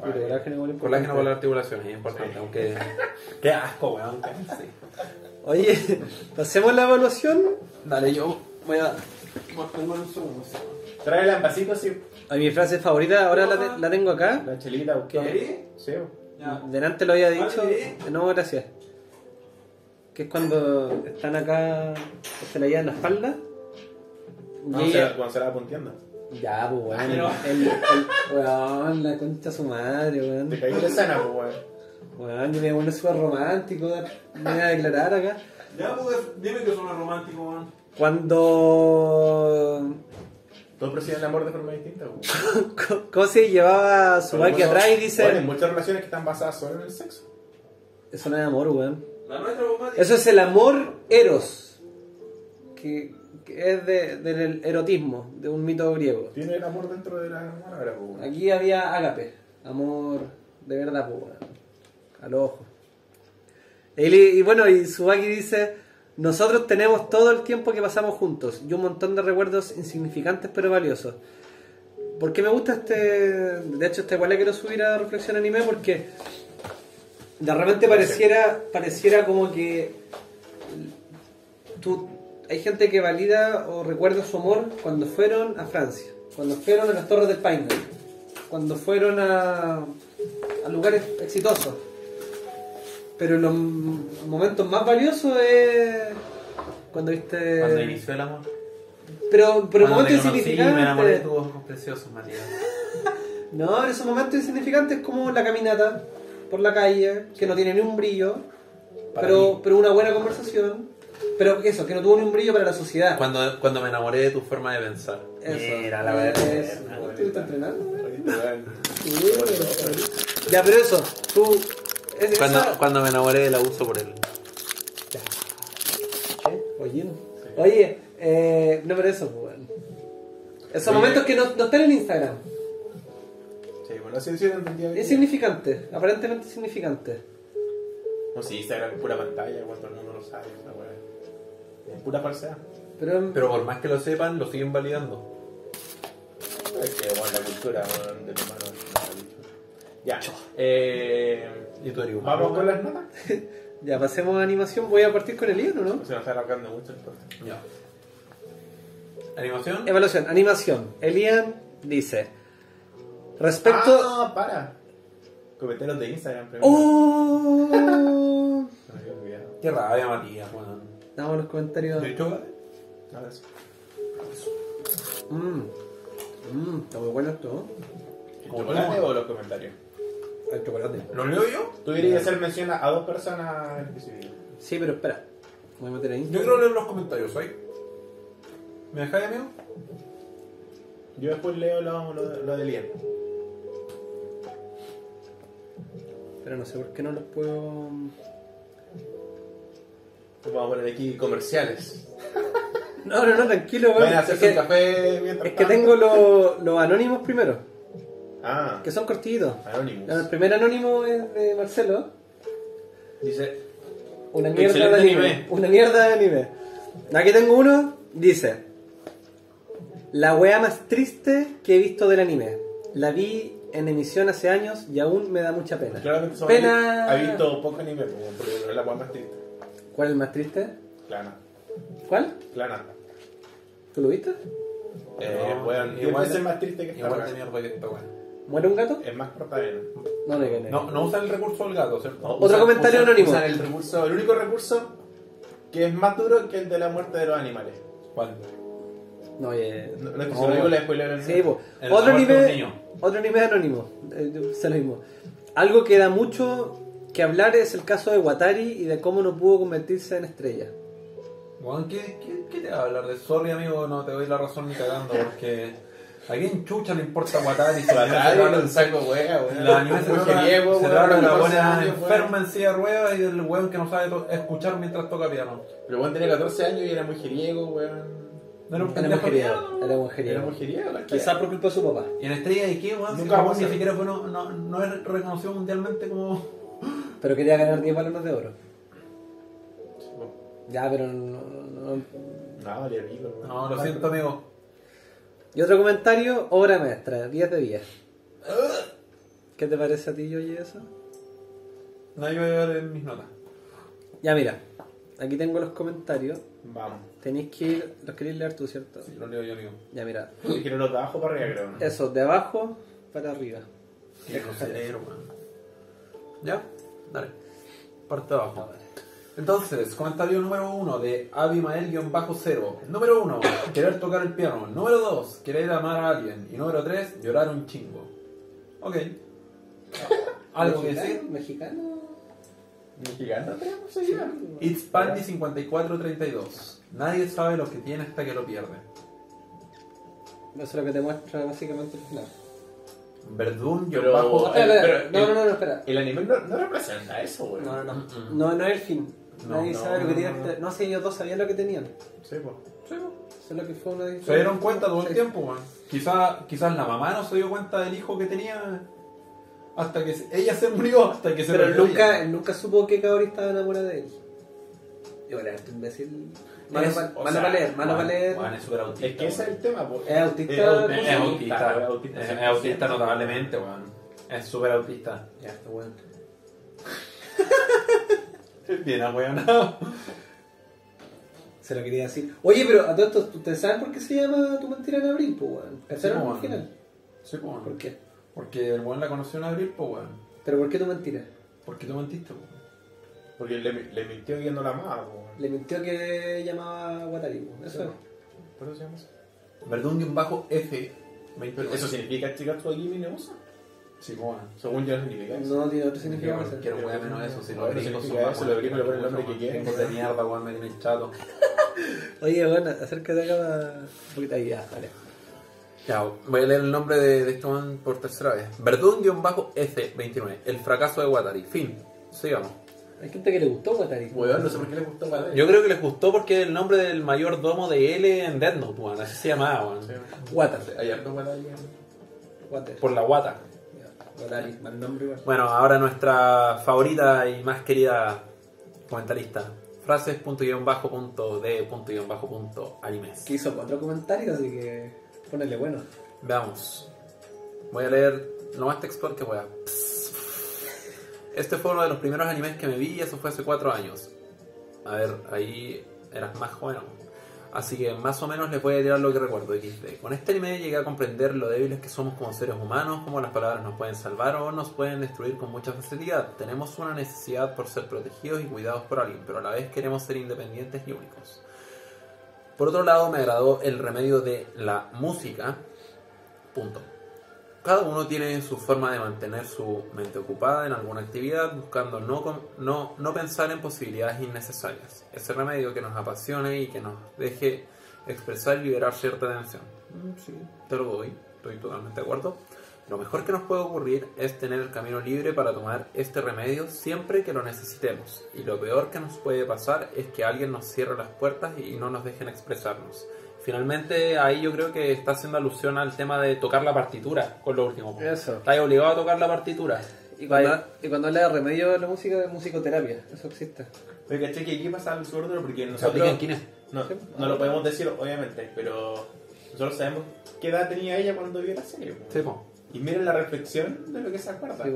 colágeno, igual. Colágeno para las articulaciones, es importante. Aunque. Qué asco, weón. sí. Oye, pasemos la evaluación. Dale, yo voy a. Tráela en vasito, sí. A mi frase favorita, ahora la, te- la tengo acá. La chelita, ¿o ¿Qué? Sí. Delante lo había dicho. Vale. No, gracias. Que es cuando están acá, se la llevan en la espalda. Y ella- se, cuando se la va punteando. Ya, pues, weón. Pero- El, el- weón, la concha de su madre, weón. Te caí de sana, pues, weón. Weón, yo me bueno súper romántico. Me voy a declarar acá. Ya, pues, dime que son romántico, weón. Cuando. Todos perciben el amor de forma distinta, weón. ¿Cómo se llevaba su bueno, atrás y bueno, hay dice. muchas relaciones que están basadas solo en el sexo. Eso no es amor, weón. Eso es el amor eros. Que, que es de- del erotismo, de un mito griego. Tiene el amor dentro de la palabra. Aquí había ágape, amor de verdad, pues, al ojo. Y, y bueno, y Subaki dice, nosotros tenemos todo el tiempo que pasamos juntos y un montón de recuerdos insignificantes pero valiosos. ¿Por qué me gusta este? De hecho, este igual le quiero subir a Reflexión Anime porque de repente pareciera, pareciera como que tú, hay gente que valida o recuerda su amor cuando fueron a Francia, cuando fueron a las Torres del Paine, cuando fueron a, a lugares exitosos. Pero los momentos más valiosos es cuando viste. Cuando inició el amor. Pero, pero momentos Me enamoré de insignificantes. tus ojos preciosos, Matías. No, esos momentos insignificantes como la caminata por la calle, que no tiene ni un brillo, Para pero, mí. pero una buena conversación. Pero eso, que no tuvo ni un brillo para la sociedad. Cuando, cuando me enamoré de tu forma de pensar. Eso. Mira la verdad. Eso. ¿Estuviste entrenando? Ya, pero eso, tú. es- Cuando, esa- cuando me enamoré del abuso por él. Oye, no. Oye, eh, no, pero eso, pues, bueno. Esos Oye. momentos que no, no están en Instagram. Sí, bueno, sí, sí, lo entendí. bien. Es significante, aparentemente significante. No, sí, Instagram es pura pantalla, weón, todo el mundo lo sabe, esa weón. Es pura falsedad. Pero, Pero por más que lo sepan, lo siguen validando. Es que, bueno, la cultura, weón, del humano es una cultura. Ya. Eh, Y tú eres Vamos con las notas. ya pasemos a animación. Voy a partir con el Ian, ¿o no? Se nos está alargando mucho el. Ya. ¿Animación? Evaluación, animación. Elian dice: Respecto. Ah, para. Comentarios de Instagram primero. ¡Oh! Qué rabia, Matías, weón. Damos los comentarios. ¿De hecho, sí. Mmm. Mmm, está muy bueno esto. ¿El ¿Cómo chocolate o los comentarios? El chocolate. ¿Lo leo yo? Tú deberías hacer mención a dos personas en específico. Sí, pero espera. Voy a meter ahí. Yo quiero leer los comentarios, ¿ahí? ¿Me dejáis, amigo? Yo después leo lo, lo, lo de Lien. Pero no sé por qué no los puedo. Vamos a poner aquí comerciales. No, no, no, tranquilo, weón. A Es que, café mientras es que tengo los los anónimos primero, Ah, que son cortitos. Anonymous. El primer anónimo es de Marcelo. Dice, Una mierda de anime. anime. Una mierda de anime. Aquí tengo uno. Dice: La wea más triste que he visto del anime. La vi en emisión hace años y aún me da mucha pena. claramente son Pena. ha visto poco anime, no es la weá más triste. ¿Cuál es el más triste? Clana. ¿Cuál? Clana. ¿Tú lo viste? Eh, No, weón, igual veces de- más triste que esta Igual weá. de mierda que esta weón. ¿Muere un gato? Es más cortavena. No, no, no. No, no usan el recurso del gato, ¿cierto? Otro comentario anónimo. Usan el recurso, el único recurso que es más duro que el de la muerte de los animales. ¿Cuál? No, oye. No, no No. digo la al Sí. El otro anime, otro anime anónimo, eh, se lo mismo. Algo que da mucho que hablar es el caso de Watari y de cómo no pudo convertirse en estrella. Weón, ¿qué, qué, ¿qué te va a hablar de Sorry, amigo? No te doy la razón ni cagando, porque a quién chucha le importa Watari se trata- un saco wea, weón. La anime se trata, Mujeriego, se weón, trata de la 14 buena enferma en silla de ruedas y del weón que no sabe escuchar mientras toca piano. Pero weón tenía 14 años y era mujeriego, weón. No era un Era pendejo mujeriego. piano. Era Era mujeriego. mujeriego, la Quizás por culpa de su papá. ¿Y en Estrella de qué, weón? Nunca ni siquiera fue, no, no, no es reconocido mundialmente como... Pero quería ganar 10 balones de oro. Ya, pero no, no- No, valía pico, weón. No, lo siento, amigo. Y otro comentario, obra maestra, 10 de 10. ¿Qué te parece a ti, yo y eso? No iba a ver en mis notas. Ya, mira. Aquí tengo los comentarios. Vamos. Tenéis que ir, los queréis leer tú, ¿cierto? Sí, lo leo yo, amigo. Ya, mira. Quiero los de abajo para arriba, creo. ¿no? Eso, de abajo para arriba. Qué grosero, weón. ¿Ya? Dale. Parte de abajo. Entonces, comentario número uno de Abimael-0. Número uno, querer tocar el piano. Número dos, querer amar a alguien. Y número tres, llorar un chingo. Ok. ¿Algo que decir? ¿Mexicano? Mexicano tenemos. It's Pandy 5432. Nadie sabe lo que tiene hasta que lo pierde. Eso es lo que te muestra básicamente el final. Verdún, yo Pero- bajo. el- Espera, espera. pero no, el- no, no, no, espera. El anime no, no representa eso, weón. No, no, no. No, no es el fin. No, Nadie no, sabe lo que no, tenían. no. No sé, ellos dos sabían lo que tenían. Sí, pues. Solo que fue una Se dieron cuenta todo el Sí. tiempo, weón. Quizás quizás la mamá no se dio cuenta del hijo que tenía hasta que se- ella se murió, hasta que se Pero él perdió nunca, ella. él nunca supo que Kaori estaba enamorada de él. Igual era este imbécil. Malo, Es- malo sea, para leer, malo es súper autista. Es que ese es el tema. Es autista, Es autista, es autista, es autista, es, 100%. es autista notablemente, weón. Es súper autista. Ya, está bueno. Bien ahueonado. Se lo quería decir. Oye, pero a todo esto, ¿ustedes saben por qué se llama Tu mentira en abril, pues, weón? ¿Cacharon Sí, al final? Sí, ¿Por qué? Porque el weón la conoció en abril, pues, weón. ¿Pero por qué tu mentira? ¿Por qué tú mentiste, weón? Porque le, le mintió que no la amaba, pues. Le mintió que llamaba a Watari, weón. Eso es. ¿Por eso se llama eso? Verdun-F. Pero ¿Eso significa chica tu aquí me usa? Sí, pues, weón. Según yo no significa eso. No tiene otro significado. Quiero, weá menos eso, si eso, más los weones, gringos le ponen el nombre que quieren, gringos de weón. mierda, weón, me tienen chato. Oye, bueno, acércate acá para... Un poquito ahí, ya, dale. Ya, voy a leer el nombre de, de este man por tercera vez. Verdun-F29. El fracaso de Watari. Fin. Sigamos. Hay gente que le gustó Watari. Weón, no sé por qué le gustó para Yo creo que les gustó porque el nombre del mayordomo de L en Death Note, weón. Así se llamaba, weón. Water. Hay harto ahí. Water. Por la guata. Ya, Watari, mal nombre igual. Bueno, ahora nuestra favorita y más querida comentarista. Frases punto guion bajo punto de punto guion bajo punto animes. Que hizo cuatro comentarios, así que ponele bueno. Veamos. Voy a leer lo más textual que pueda. Este fue uno de los primeros animes que me vi y eso fue hace cuatro años. A ver, ahí eras más joven. Así que más o menos les voy a tirar lo que recuerdo XD. Con este anime llegué a comprender lo débiles que somos como seres humanos, cómo las palabras nos pueden salvar o nos pueden destruir con mucha facilidad. Tenemos una necesidad por ser protegidos y cuidados por alguien, pero a la vez queremos ser independientes y únicos. Por otro lado, me agradó el remedio de la música. Punto. Cada uno tiene su forma de mantener su mente ocupada en alguna actividad, buscando no, no, no pensar en posibilidades innecesarias. Ese remedio que nos apasione y que nos deje expresar y liberar cierta tensión. Mm, Sí, te lo doy, estoy totalmente de acuerdo. Lo mejor que nos puede ocurrir es tener el camino libre para tomar este remedio siempre que lo necesitemos. Y lo peor que nos puede pasar es que alguien nos cierre las puertas y no nos dejen expresarnos. Finalmente, ahí yo creo que está haciendo alusión al tema de tocar la partitura con lo último. Eso. Estás obligado a tocar la partitura. Y cuando, y cuando habla de remedio de la música, de musicoterapia. Eso existe. Oye, ¿cachai? Que aquí pasa duro porque ¿Se aplica en nosotros... quién es? No, no lo podemos decir, obviamente, pero nosotros sabemos qué edad tenía ella cuando vio la serie. Sí, po. Y miren la reflexión de lo que se acuerda. Sí.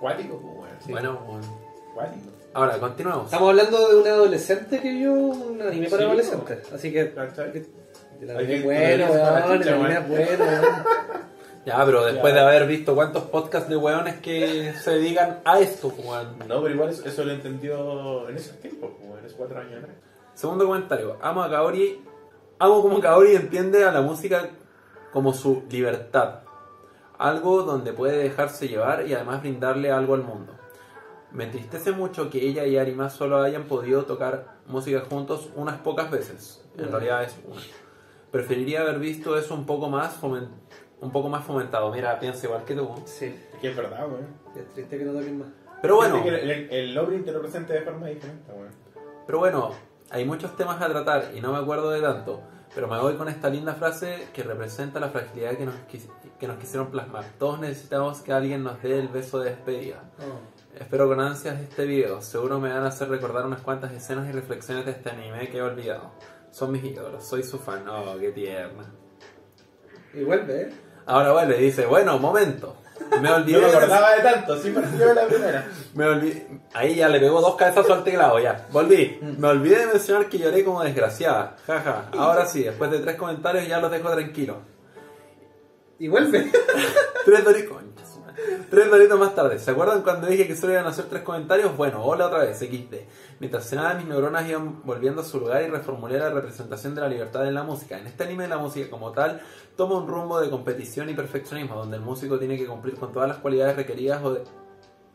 Cuático, pues, weón. Sí. Bueno, bueno. Cuático. Ahora, continuamos. Estamos hablando de un adolescente que vio un anime para Sí, adolescentes. Así que. Bueno, weón. El chucha, anime weón. es bueno, weón. Ya, pero después Ya. de haber visto cuántos podcasts de weones que se dedican a esto, pues, weón. No, pero igual eso, eso lo entendió en esos tiempos, pues, en esos cuatro años atrás. Segundo comentario. Amo a Kaori. Amo como Kaori entiende a la música como su libertad. Algo donde puede dejarse llevar y además brindarle algo al mundo. Me entristece mucho que ella y Arima solo hayan podido tocar música juntos unas pocas veces. En realidad es una. Preferiría haber visto eso un poco más un poco más fomentado. Mira, piensa igual que tú. Sí. Es que es verdad, weón. Es triste que no toquen más. Pero bueno. Que el, el te lo presenta de forma diferente. Pero bueno, hay muchos temas a tratar y no me acuerdo de tanto. Pero me voy con esta linda frase que representa la fragilidad que nos, que nos quisieron plasmar. Todos necesitamos que alguien nos dé el beso de despedida. Espero con ansias este video. Seguro me van a hacer recordar unas cuantas escenas y reflexiones de este anime que he olvidado. Son mis ídolos, soy su fan. Oh, qué tierna. Y vuelve, ¿eh? Ahora vuelve y dice, bueno, momento. Me olvidé No me de- acordaba de tanto, sí partió la primera. Me olvidé. Ahí ya le pegó dos cabezazos al teclado, ya. Volví. Me olvidé de mencionar que lloré como desgraciada. Jaja. Ahora sí, después de tres comentarios ya los dejo tranquilos. Y vuelve. Tres doritos. Tres doritos más tarde. ¿Se acuerdan cuando dije que solo iban a hacer tres comentarios? Bueno, hola otra vez, XD. Mientras cenaba, mis neuronas iban volviendo a su lugar y reformulé la representación de la libertad en la música. En este anime, la música como tal toma un rumbo de competición y perfeccionismo, donde el músico tiene que cumplir con todas las cualidades requeridas o, de-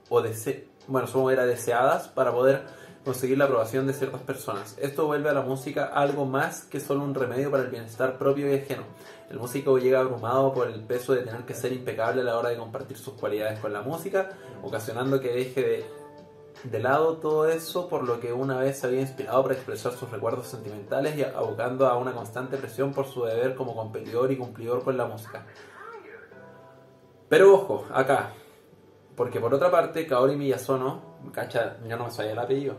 o dese- bueno, supongo era deseadas para poder conseguir la aprobación de ciertas personas. Esto vuelve a la música algo más que solo un remedio para el bienestar propio y ajeno. El músico llega abrumado por el peso de tener que ser impecable a la hora de compartir sus cualidades con la música, ocasionando que deje de de lado todo eso por lo que una vez se había inspirado para expresar sus recuerdos sentimentales y abocando a una constante presión por su deber como competidor y cumplidor con la música. Pero ojo, acá, porque por otra parte, Kaori Miyazono, cacha, yo no me sabía el apellido.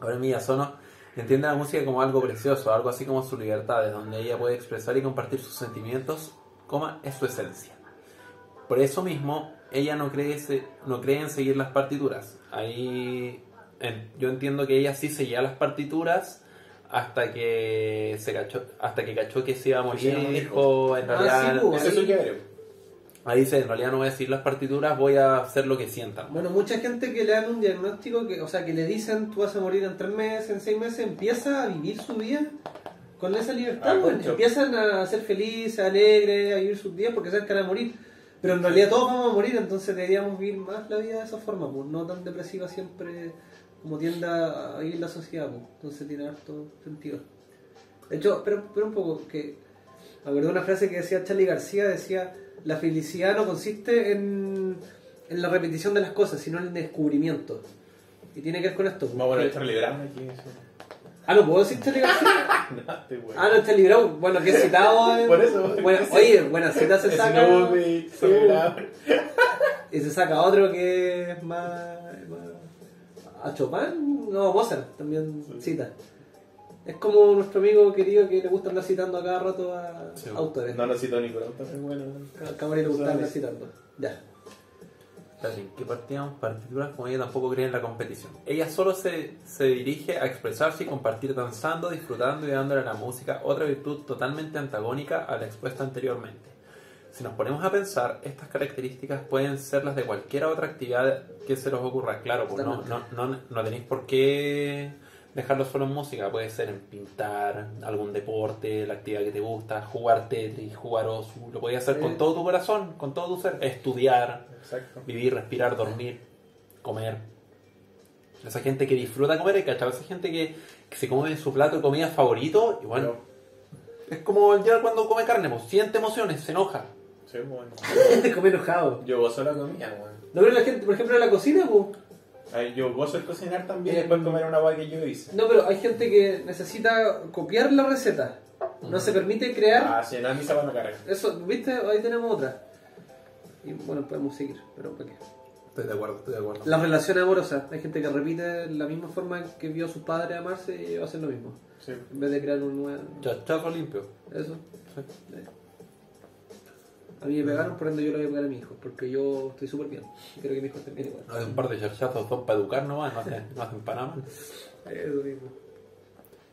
Kaori Miyazono entiende la música como algo precioso, algo así como su libertad, es donde ella puede expresar y compartir sus sentimientos, coma, es su esencia. Por eso mismo, ella no cree, se- no cree en seguir las partituras. Ahí en- yo entiendo que ella sí seguía las partituras hasta que se cachó, hasta que cachó que se iba a morir y dijo en Ah, realidad sí, pues. Ese dice en realidad no voy a seguir las partituras, voy a hacer lo que sientan. Bueno, mucha gente que le dan un diagnóstico, que, o sea, que le dicen tú vas a morir en tres meses, en seis meses, empieza a vivir su vida con esa libertad. Ah, bueno. Empiezan a ser felices, alegres, a vivir sus días porque saben que van a morir. Pero en realidad todos vamos a morir, entonces deberíamos vivir más la vida de esa forma, pues no tan depresiva siempre como tiende a vivir la sociedad. Pues. Entonces tiene harto sentido. De hecho, pero, pero un poco, que me una frase que decía Charlie García, decía, la felicidad no consiste en, en la repetición de las cosas, sino en el descubrimiento. Y tiene que ver con esto. Vamos a poner Brown aquí. Ah, ¿no puedo decir bueno. ah, no, Charlie Brown. Bueno, que he citado. en- Por eso. Bueno, oye, buena cita se saca. Y se saca otro que es más. más- ¿A Chopin? No, Mozart también cita. Es como nuestro amigo querido que le gusta andar citando a cada rato a Sí. autores. No, no cito ni Brown, también bueno. A Camari le gusta andar citando. Ya. ¿en qué partíamos? Partituras como ella tampoco cree en la competición. Ella solo se, se dirige a expresarse y compartir danzando, disfrutando y dándole a la música otra virtud totalmente antagónica a la expuesta anteriormente. Si nos ponemos a pensar, estas características pueden ser las de cualquier otra actividad que se les ocurra. Claro, pues no, no, no, no tenéis por qué dejarlo solo en música. Puede ser en pintar, algún deporte, la actividad que te gusta, jugar Tetris, jugar Osu. Lo podías hacer con Sí. todo tu corazón, con todo tu ser. Estudiar, Exacto. vivir, respirar, dormir, comer. Esa gente que disfruta comer, ¿cachai? Esa gente que, que se come su plato de comida favorito, igual Pero, es como el día cuando come carne, pues, siente emociones, se enoja. sí, bueno. Come enojado. Yo gozo la comida, weón. No, pero la gente, por ejemplo, en la cocina, pues. Ay, Yo gozo el cocinar también y después comer una agua que yo hice. No, pero hay gente que necesita copiar la receta. No se permite crear. Ah, si no, a mí se van a cargar. Eso, ¿viste? Ahí tenemos otra. Y bueno, podemos seguir, pero ¿para qué? Estoy de acuerdo, estoy de acuerdo. Las relaciones amorosas. Hay gente que repite la misma forma que vio a sus padres amarse y va a hacer lo mismo. Sí. En vez de crear un nuevo. Chachazo limpio. Eso. Sí. A mí me pegaron, por ende yo le voy a pegar a mi hijo. Porque yo estoy súper bien. Quiero que mi hijo esté bien igual. No, un par de chachazos son para educar nomás, no hacen, no hacen para nada. Eso mismo.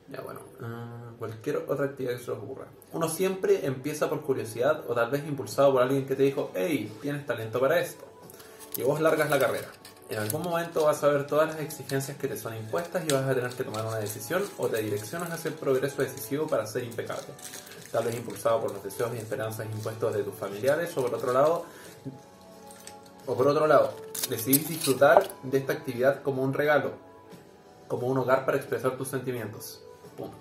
Ya bueno, ah, cualquier otra actividad que se les ocurra. Uno siempre empieza por curiosidad o tal vez impulsado por alguien que te dijo, hey, tienes talento para esto. Y vos largas la carrera. En algún momento vas a ver todas las exigencias que te son impuestas y vas a tener que tomar una decisión o te direccionas hacia el progreso decisivo para ser impecable. Tal vez impulsado por los deseos y esperanzas impuestos de tus familiares o por otro lado, o por otro lado, decidís disfrutar de esta actividad como un regalo, como un hogar para expresar tus sentimientos. Punto.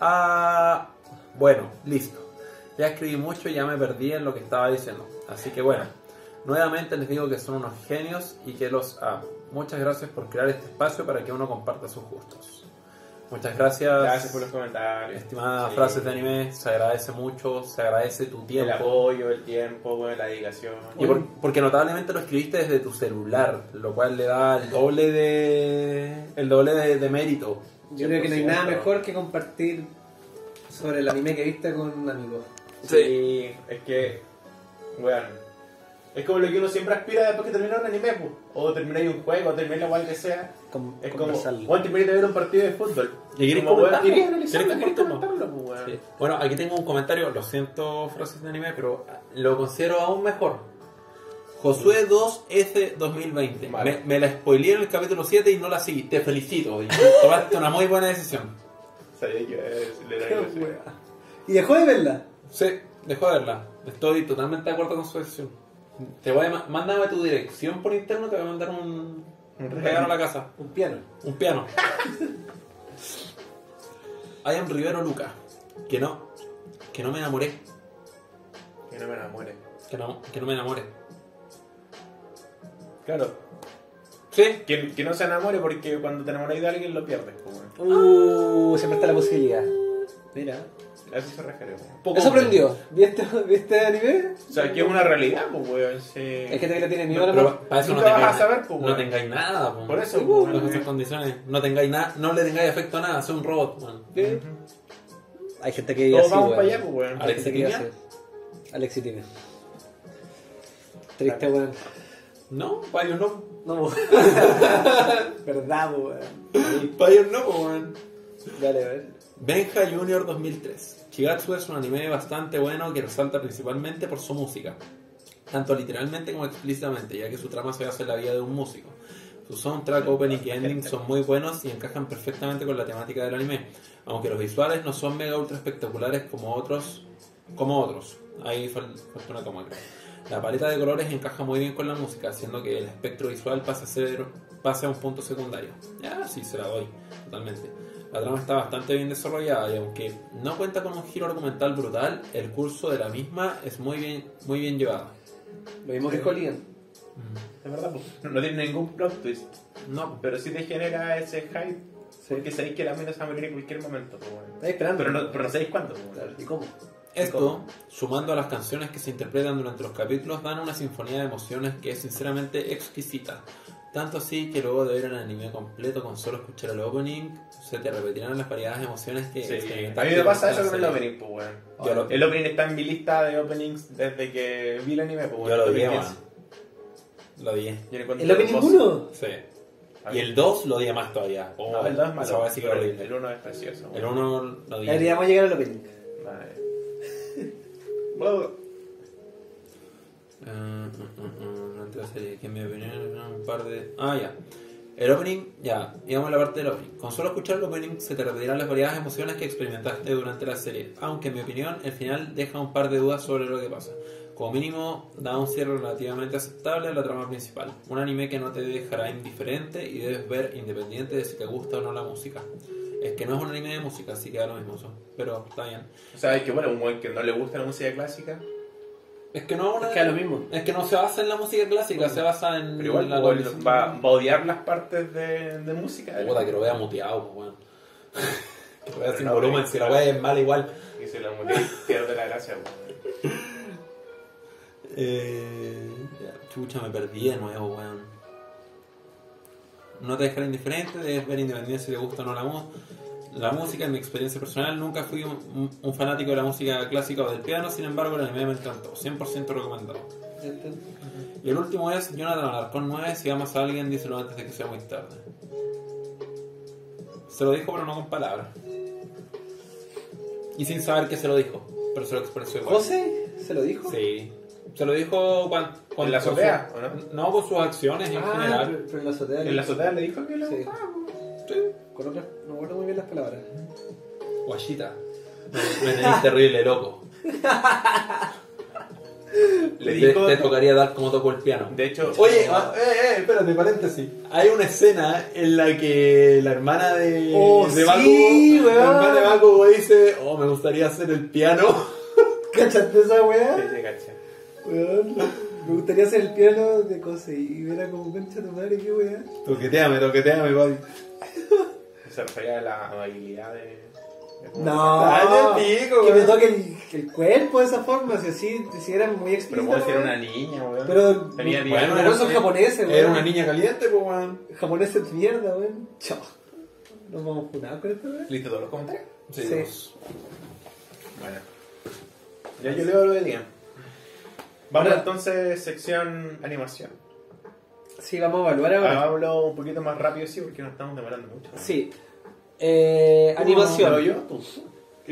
Ah, bueno, listo. Ya escribí mucho y ya me perdí en lo que estaba diciendo. Así que bueno, nuevamente les digo que son unos genios y que los amo. Muchas gracias por crear este espacio para que uno comparta sus gustos. Muchas gracias. Gracias por los comentarios. Estimadas Sí. frases de anime, se agradece mucho, se agradece tu El tiempo. apoyo, el tiempo, bueno, la dedicación. Y por- porque notablemente lo escribiste desde tu celular, lo cual le da el doble de el doble de, de mérito. Yo creo que no hay nada 100%. mejor que compartir sobre el anime que viste con un amigo. Sí, es que, bueno, es como lo que uno siempre aspira después que termina un anime, pues. o termináis un juego, o termináis igual que sea. Com- Es como, conversarlo. o termináis de ver un partido de fútbol. ¿Y querés Como, comentarlo? weón, ¿Querés ¿Querés analizarlo? ¿Querés comentarlo? comentarlo, pues? Sí. Bueno, aquí tengo un comentario, lo siento, frases de anime, pero lo considero aún mejor. Josué 2S 2020. Vale. Me, me la spoileé en el capítulo 7 y no la seguí. Te felicito. y Tomaste una muy buena decisión. Sabía que wea. ¿Y dejó de verla? Sí, dejó de verla. Estoy totalmente de acuerdo con su decisión. Te voy a mándame tu dirección por interno, te voy a mandar un, un regalo a la casa. Un piano. Un piano. I am Rivero Luca. Que no. Que no me enamoré. Que no me enamore. Que no, que no me enamore. Claro. Sí. Que, que no se enamore porque cuando te enamoras de alguien lo pierdes. pues. Uh, siempre está la posibilidad. Mira. A eso se refiere. weón. Poco ¿Eso aprendió? ¿Viste, ¿Viste anime? O sea, que es una realidad, pues, weón. sí. Es que te le tiene miedo a la Pero para eso no Nunca vas tengáis, a saber, pues, no weón. tengáis nada. po. Por eso, Uh, pues, weón. esas condiciones. No tengáis nada, no le tengáis afecto a nada, soy un robot. man. ¿Qué? Hay gente que Todos así, vamos para allá, pues, weón. ¿Alexitimia? Alexitimia. Triste, weón. No, Payo no. No, Verdad, weón. Payo no, po, weón. Dale, a ver. Benja Junior 2003. Shigatsu es un anime bastante bueno que resalta principalmente por su música, tanto literalmente como explícitamente, ya que su trama se basa en la vida de un músico. Su soundtrack, opening y ending son muy buenos y encajan perfectamente con la temática del anime, aunque los visuales no son mega ultra espectaculares como otros. Como otros. Ahí fal- falta una coma. La paleta de colores encaja muy bien con la música, haciendo que el espectro visual pase a ser pase a un punto secundario. Ya, sí, se la doy, totalmente. La trama está bastante bien desarrollada y aunque no cuenta con un giro argumental brutal, el curso de la misma es muy bien, muy bien llevado. Lo mismo que Colligan. Es verdad, pues. No tiene ningún plot twist. No, Pero sí te genera ese hype. Porque sabéis que la mina se va a morir en cualquier momento, pues, esperando. Pero no, pero no sabéis cuándo, pues. ¿Y cómo? Esto, sumando a las canciones que se interpretan durante los capítulos, dan una sinfonía de emociones que es sinceramente exquisita. Tanto así que luego de ver el anime completo con solo escuchar el opening, se te repetirán las variadas emociones que Sí, a mí me pasa eso con el opening, pues, weón. Lo- El opening está en mi lista de openings desde que vi el anime, pues. Yo lo vi, 2015. man. Lo vi. ¿El opening dos. 1? Sí. A Y el 2 lo odié más todavía. Oh, No, el 2 es malo. sí que. El 1 es precioso. El weón. 1 lo odié. Deberíamos llegar al opening. Vale. Bueno, Eh, mm, mm, mm, otra serie que en mi opinión era un par de... Ah, ya. El opening, ya, digamos la parte del opening. Con solo escuchar el opening se te repetirán las variadas emociones que experimentaste durante la serie, aunque en mi opinión el final deja un par de dudas sobre lo que pasa. Como mínimo, da un cierre relativamente aceptable a la trama principal. Un anime que no te dejará indiferente y debes ver independiente de si te gusta o no la música. Es que no es un anime de música, así que da lo mismo. Pero está bien. o sea, es que bueno, un weón que no le gusta la música clásica, Es que no es una- Es que es lo mismo. Es que no se basa en la música clásica, se basa en pero igual la condición- va, va a odiar las partes de, de música. Puta, que lo vea muteado, pues, weón. que lo vea sin no, volumen, si la weá es mala igual. Y se lo mutea pierde la gracia, weón. Eh, chucha, me perdí de nuevo, weón. No te dejará indiferente, debes ver independiente si te gusta o no la, mu- la música. En mi experiencia personal, nunca fui un, un- fanático de la música clásica o del piano, sin embargo, el anime me encantó. 100% recomendado. Y el último es Jonathan Alarcón 9. Si amas a alguien, díselo antes de que sea muy tarde. Se lo dijo, pero no con palabras. Y sin saber que se lo dijo, pero se lo expresó igual. ¿José? ¿Se lo dijo? Sí. Se lo dijo cuando. ¿En la azotea, o no? No, con sus acciones en Ah, general. pero, pero en la azotea. En la azotea le dijo que lo Sí. Sí. Con otras, no recuerdo muy bien las palabras. Guachita. Me, me tenés terrible, loco. Le Te- dijo. Te, tocaría dar como toco el piano. De hecho, Oye, ah, eh, eh, espérate, paréntesis. Hay una escena en la que la hermana de, Oh, de Bakugo, la hermana de Bakugo dice, oh, me gustaría hacer el piano. ¿Cachaste esa weá? sí, caché. Weón, me gustaría hacer el piano de José y ver a como concha tu madre, qué weá. toqueteame, toqueteame, papi. Se refería a la amabilidad de. de No, pico, que me toque el, el cuerpo de esa forma, si así, si era muy Pero explícito. puede ser una niña, weón. Pero, Tenía bueno, pero son japoneses, weón. Era una niña caliente, pues, weón. Japoneses de mierda, weón. Chao. Nos vamos a jurar con esto, weón. ¿Listo todos los comentarios? Sí. pues. Bueno. Ya yo leo lo de día. Vamos Ahora- entonces, sección animación. Sí, vamos a evaluar ahora. Hagámoslo un poquito más rápido, sí, porque nos estamos demorando mucho. Sí. Eh, animación. ¿Lo yo?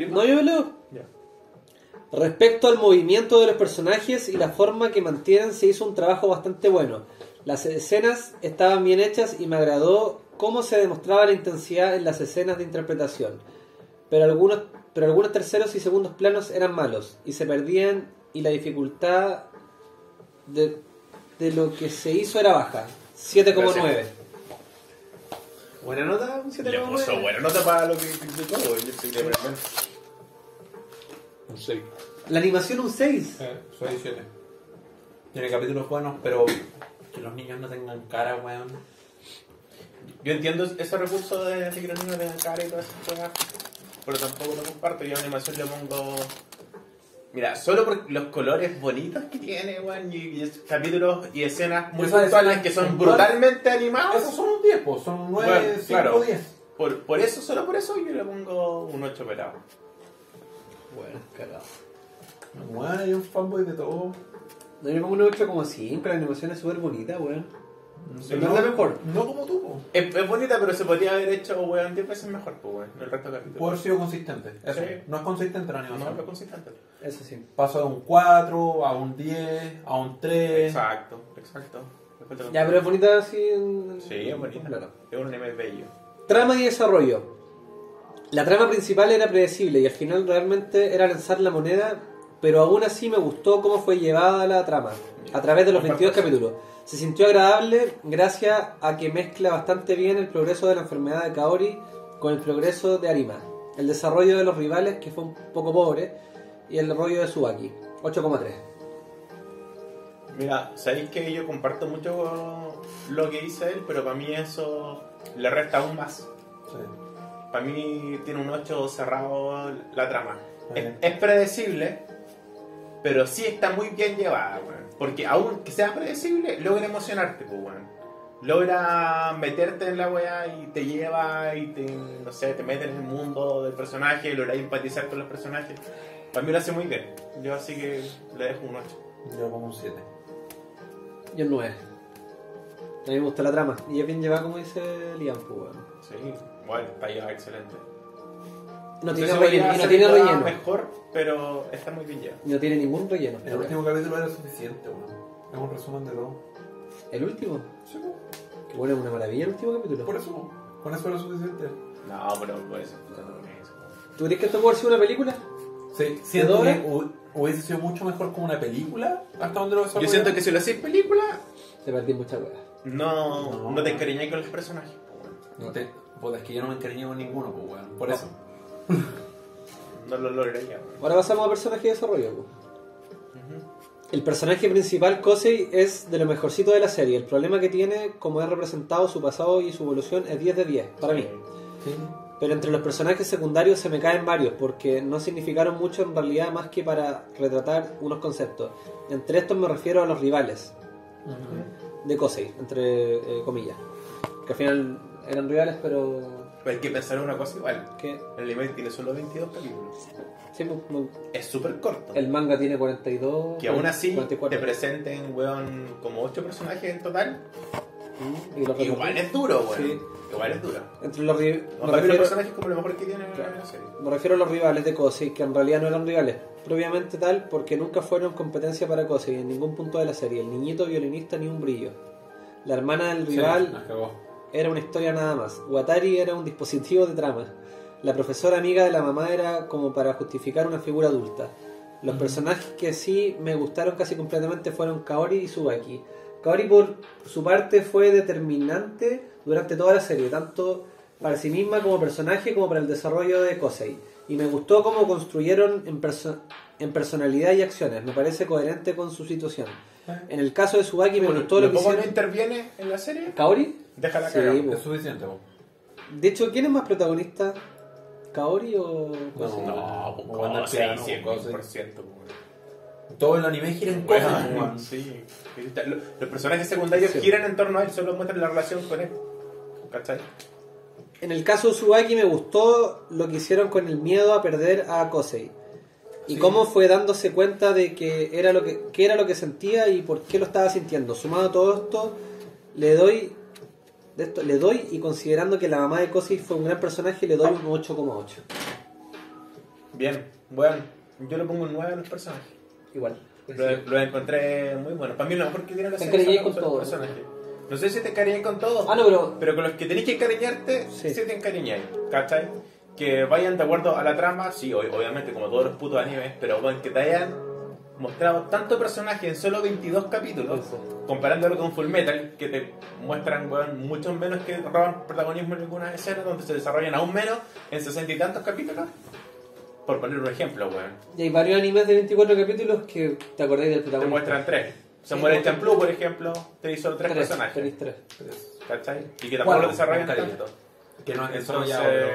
No, yo. Ya. Respecto al movimiento de los personajes y la forma que mantienen, se hizo un trabajo bastante bueno. Las escenas estaban bien hechas y me agradó cómo se demostraba la intensidad en las escenas de interpretación. Pero algunos, pero algunos terceros y segundos planos eran malos y se perdían y la dificultad de, de lo que se hizo era baja. 7,9. Gracias. Buena nota, un Le puso 7,9. buena nota para lo que criticó. Un 6. La animación un 6. Eh, soy 7. Tiene capítulos buenos, pero que los niños no tengan cara, weón. Yo entiendo ese recurso de que los niños tengan cara y todas esas cosas, pero tampoco lo comparto. Yo a animación le pongo. Mira, solo por los colores bonitos que tiene, weón, y, y capítulos y escenas muy Esas puntuales escenas que son brutalmente animados. Esos son un 10, pues, son 9, Bueno, 5, claro. 10. Por, por eso, solo por eso, yo le pongo un 8 pelado. Bueno, cagado. Weón, hay un fanboy de todo. No, yo le pongo un 8 como 5, la animación es súper bonita, weón. Sí, no es la mejor. No como tú, po. Es, es bonita, pero se podría haber hecho, weón, 10 veces mejor, pues, weón, el resto de capítulos. Puede haber sido consistente. Eso. Sí. No es consistente la No, animación. no es consistente. Eso sí. Paso de un 4 a un 10, a un 3. Exacto, exacto. Ya, pero es bonita así en... Sí, es bonita. Claro. Es un anime bello. Trama y desarrollo. La trama principal era predecible y al final realmente era lanzar la moneda, pero aún así me gustó cómo fue llevada la trama a través de los 22 capítulos. Se sintió agradable gracias a que mezcla bastante bien el progreso de la enfermedad de Kaori con el progreso de Arima, el desarrollo de los rivales que fue un poco pobre y el rollo de Subaki. 8,3. Mira, sabéis que yo comparto mucho lo que dice él, pero para mí eso le resta aún más. Sí. Para mí tiene un 8 cerrado la trama. Es, predecible, pero sí está muy bien llevada. Porque aún que sea predecible, logra emocionarte, pues, weón. Logra meterte en la weá y te lleva y te, no sé, te mete en el mundo del personaje, logra empatizar con los personajes. Para mí lo hace muy bien. Yo así que le dejo un 8. Yo pongo un 7. Y un 9. A mí me gusta la trama y es bien llevada como dice Liam, pues, weón. Sí, bueno, está llevada excelente. No tiene relleno, no tiene relleno. mejor, pero está muy bien llevada. No tiene ningún relleno. El último capítulo era suficiente, weón. Es un resumen de todo. ¿El último? Sí, bueno, es una maravilla el último capítulo. Por eso, con eso era suficiente. No, pero no es eso. ¿Tú crees que esto puede ser una película? Sí, siento que hubiese sido mucho mejor como una película hasta donde lo Yo siento que si lo hacéis película, Se perdí muchas weas. no, No. no. te encariñáis con los personajes. pues, weón. No te... Puta, es que yo no me encariñé con ninguno, pues, weón. Por eso. No lo lograría. weón. Ahora pasamos a personaje de desarrollo. El personaje principal, Kosei, es de lo mejorcito de la serie. El problema que tiene, como es representado su pasado y su evolución, es 10 de 10, para mí. Sí. Pero entre los personajes secundarios se me caen varios, porque no significaron mucho en realidad más que para retratar unos conceptos. Entre estos me refiero a los rivales de Kosei, entre eh, comillas. Que al final eran rivales, pero Pero hay que pensar una cosa igual. que... El anime tiene solo 22 capítulos. Sí, no- Es súper corto. el manga tiene 42... Que aún así 44. te presenten, weón, como 8 personajes en total. Y los Igual es duro, weón. Sí. Igual es duro. Entre los No, me, mí los refiero, personajes como lo mejor que tiene Claro. la serie. me refiero a los rivales de Kosei, que en realidad no eran rivales. Propiamente tal, porque nunca fueron competencia para Kosei en ningún punto de la serie. El niñito violinista ni un brillo. La hermana del rival. Era una historia nada más. Watari era un dispositivo de trama. La profesora amiga de la mamá era como para justificar una figura adulta. Los personajes que sí me gustaron casi completamente fueron Kaori y Subaki. Kaori por su parte fue determinante durante toda la serie, tanto para sí misma como personaje como para el desarrollo de Kosei. Y me gustó cómo construyeron en, perso- en personalidad y acciones. Me parece coherente con su situación. En el caso de Subaki me Bueno, gustó lo que poco no hicieron. interviene en la serie, ¿Kaori? Déjala Sí, cagar. po. Es suficiente, po. De hecho, ¿quién es más protagonista? ¿Kaori o Kosei? No, pues Kosei, piano, 100%, Kosei. weón. Todo el anime gira en cosas, Weón, weón. sí. Lo- Los personajes secundarios Sí. giran en torno a él, solo muestran la relación con él. ¿Cachai? En el caso de Subaki me gustó lo que hicieron con el miedo a perder a Kosei. Y Sí. cómo fue dándose cuenta de que era lo que, qué era lo que sentía y por qué lo estaba sintiendo. Sumado a todo esto, le doy de esto, le doy y considerando que la mamá de Kosei fue un gran personaje, le doy un 8,8. Bien, bueno, yo le pongo un 9 a los personajes. Igual. Lo, lo encontré muy bueno. Para mí lo mejor que tiene la Te serie son con los todo, personajes. No sé si te encariñé con todos, Ah, no, pero pero con los que tenés que encariñarte, Sí. sí, te encariñáis. ¿Cachai? Que vayan de acuerdo a la trama, sí, ob- obviamente, como todos los putos animes, pero bueno, que te hayan mostrado tanto personaje en solo 22 capítulos, comparándolo con Full Metal, que te muestran weón, muchos menos que roban protagonismo en algunas escenas, donde se desarrollan aún menos en sesenta y tantos capítulos. Por poner un ejemplo, weón. y hay varios animes de 24 capítulos que te acordáis del Te protagonista. muestran tres. Se Sí, muere el Champloo, por ejemplo, te hizo tres, Tres, personajes. tenéis tres. ¿Cachai? Y que tampoco Bueno, lo desarrollan tanto. Que no es Entonces, desarrollado,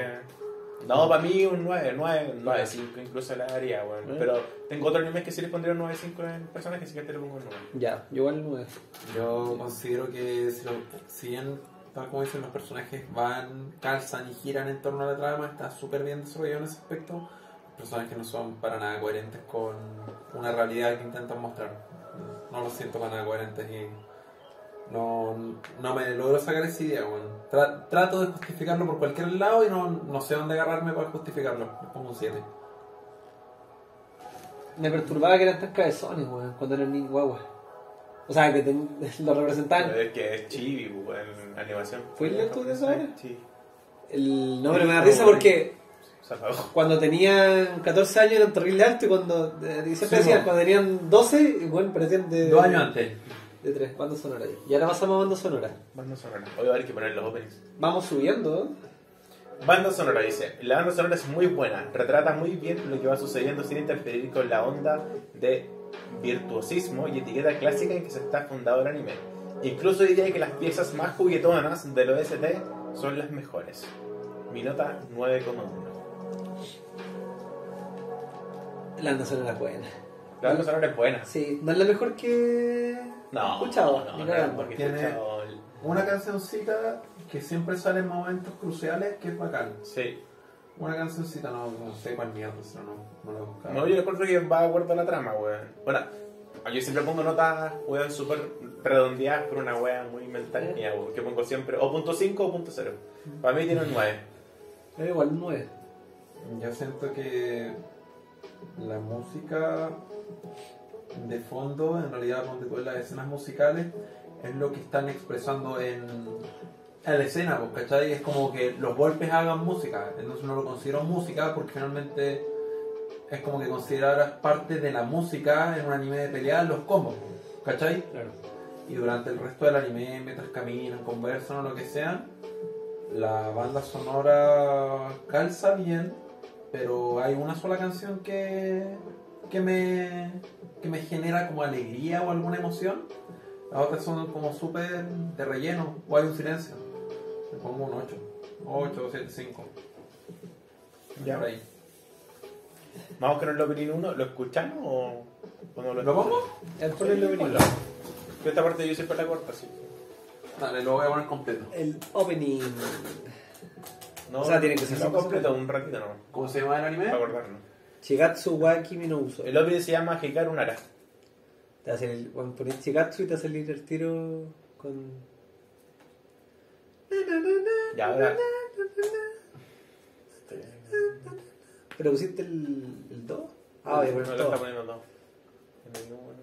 no, para mí un 9, 9, 9, 5 incluso le daría, weón. ¿Eh? Pero tengo otro anime que sí le pondría un 9, 5 en personaje, así que te lo pongo un 9. Ya, yo igual nueve. Yo considero que si, lo- si bien, tal como dicen, los personajes van, calzan y giran en torno a la trama, está súper bien desarrollado en ese aspecto. Los personajes no son para nada coherentes con una realidad que intentan mostrar. No los siento para nada coherentes y no, no me logro sacar esa idea. weón. Tra- trato de justificarlo por cualquier lado y no, no sé dónde agarrarme para justificarlo. Le pongo un 7. Me perturbaba que eran tan cabezones, weón, cuando eran niños guaguas. O sea, que ten- lo representaban. Es que es chibi, weón, en animación. ¿Fue lento de esa hora? Sí. El... No, pero me da risa porque cuando tenían 14 años eran terrible alto y cuando. eh, siempre Sí, decían, po. cuando tenían 12, igual parecían de. Dos años antes. De tres, banda sonora. Y ahora pasamos a banda sonora. Banda sonora. Hoy va a haber que poner los openings. Vamos subiendo. Banda sonora dice, la banda sonora es muy buena, retrata muy bien lo que va sucediendo sin interferir con la onda de virtuosismo y etiqueta clásica en que se está fundado el anime. Incluso diría que las piezas más juguetonas del OST son las mejores. Mi nota 9,1. La banda sonora es buena. La banda sonora es buena. Sí, no es la mejor que. No, escuchado, no, no, cagando. porque Tiene- escuchado el- Una cancioncita que siempre sale en momentos cruciales que es bacán. Sí. Una cancioncita, no, no sé cuál mierda, pero no, no la he buscado. No, yo encuentro que va de acuerdo a la trama, weón. Bueno, yo siempre pongo notas, weón, súper redondeadas por una weá muy mental mía, weón. Que pongo siempre o punto 5 o punto 0. Para mí tiene un 9. Es igual un 9. Yo siento que la música de fondo, en realidad, donde tú las escenas musicales, es lo que están expresando en, en la escena, pues, ¿cachai? Es como que los golpes hagan música, entonces no lo considero música porque finalmente es como que consideraras parte de la música en un anime de pelea los combos, ¿cachai? Claro. y durante el resto del anime, mientras caminan, conversan o lo que sea, la banda sonora calza bien, pero hay una sola canción que, que, me, que me genera como alegría o alguna emoción. Las otras son como súper de relleno o hay un silencio. Le pongo un 8. 8, 7, 5. Ya. Por ahí. Vamos con el opening 1, ¿lo escuchamos o, o no lo ¿Lo escuchamos? pongo? El Sí, bien. ponlo. Que esta parte yo siempre la corto, así. Dale, lo voy a poner completo. El opening. No, O sea, tiene que ser completo, un ratito no. ¿Cómo se llama el anime? Para acordarnos. Shigatsu wa Kimi no Uso. El opening se llama Hikaru Nara. Te a salir, bueno, poner Shigatsu y te salir el tiro con. Ya, ahora. ¿Pero pusiste el, el 2? Ah, voy a poner el está 2. poniendo todo. En el uno.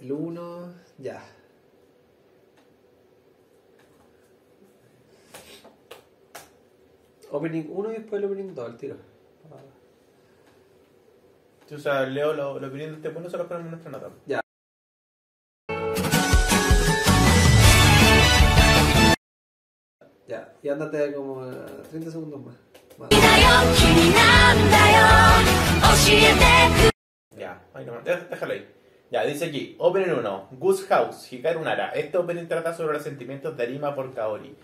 El 1, ya. Opening 1 y después el opening 2, el tiro. O sea, leo la, opinión de este punto, se la ponemos en nuestra nota. Ya. Ya, y andate como 30 segundos más. Ya, déjalo ahí. Ya, dice aquí, Open 1, Goose House, Hikaru Nara. Este opening trata sobre los sentimientos de Arima por Kaori.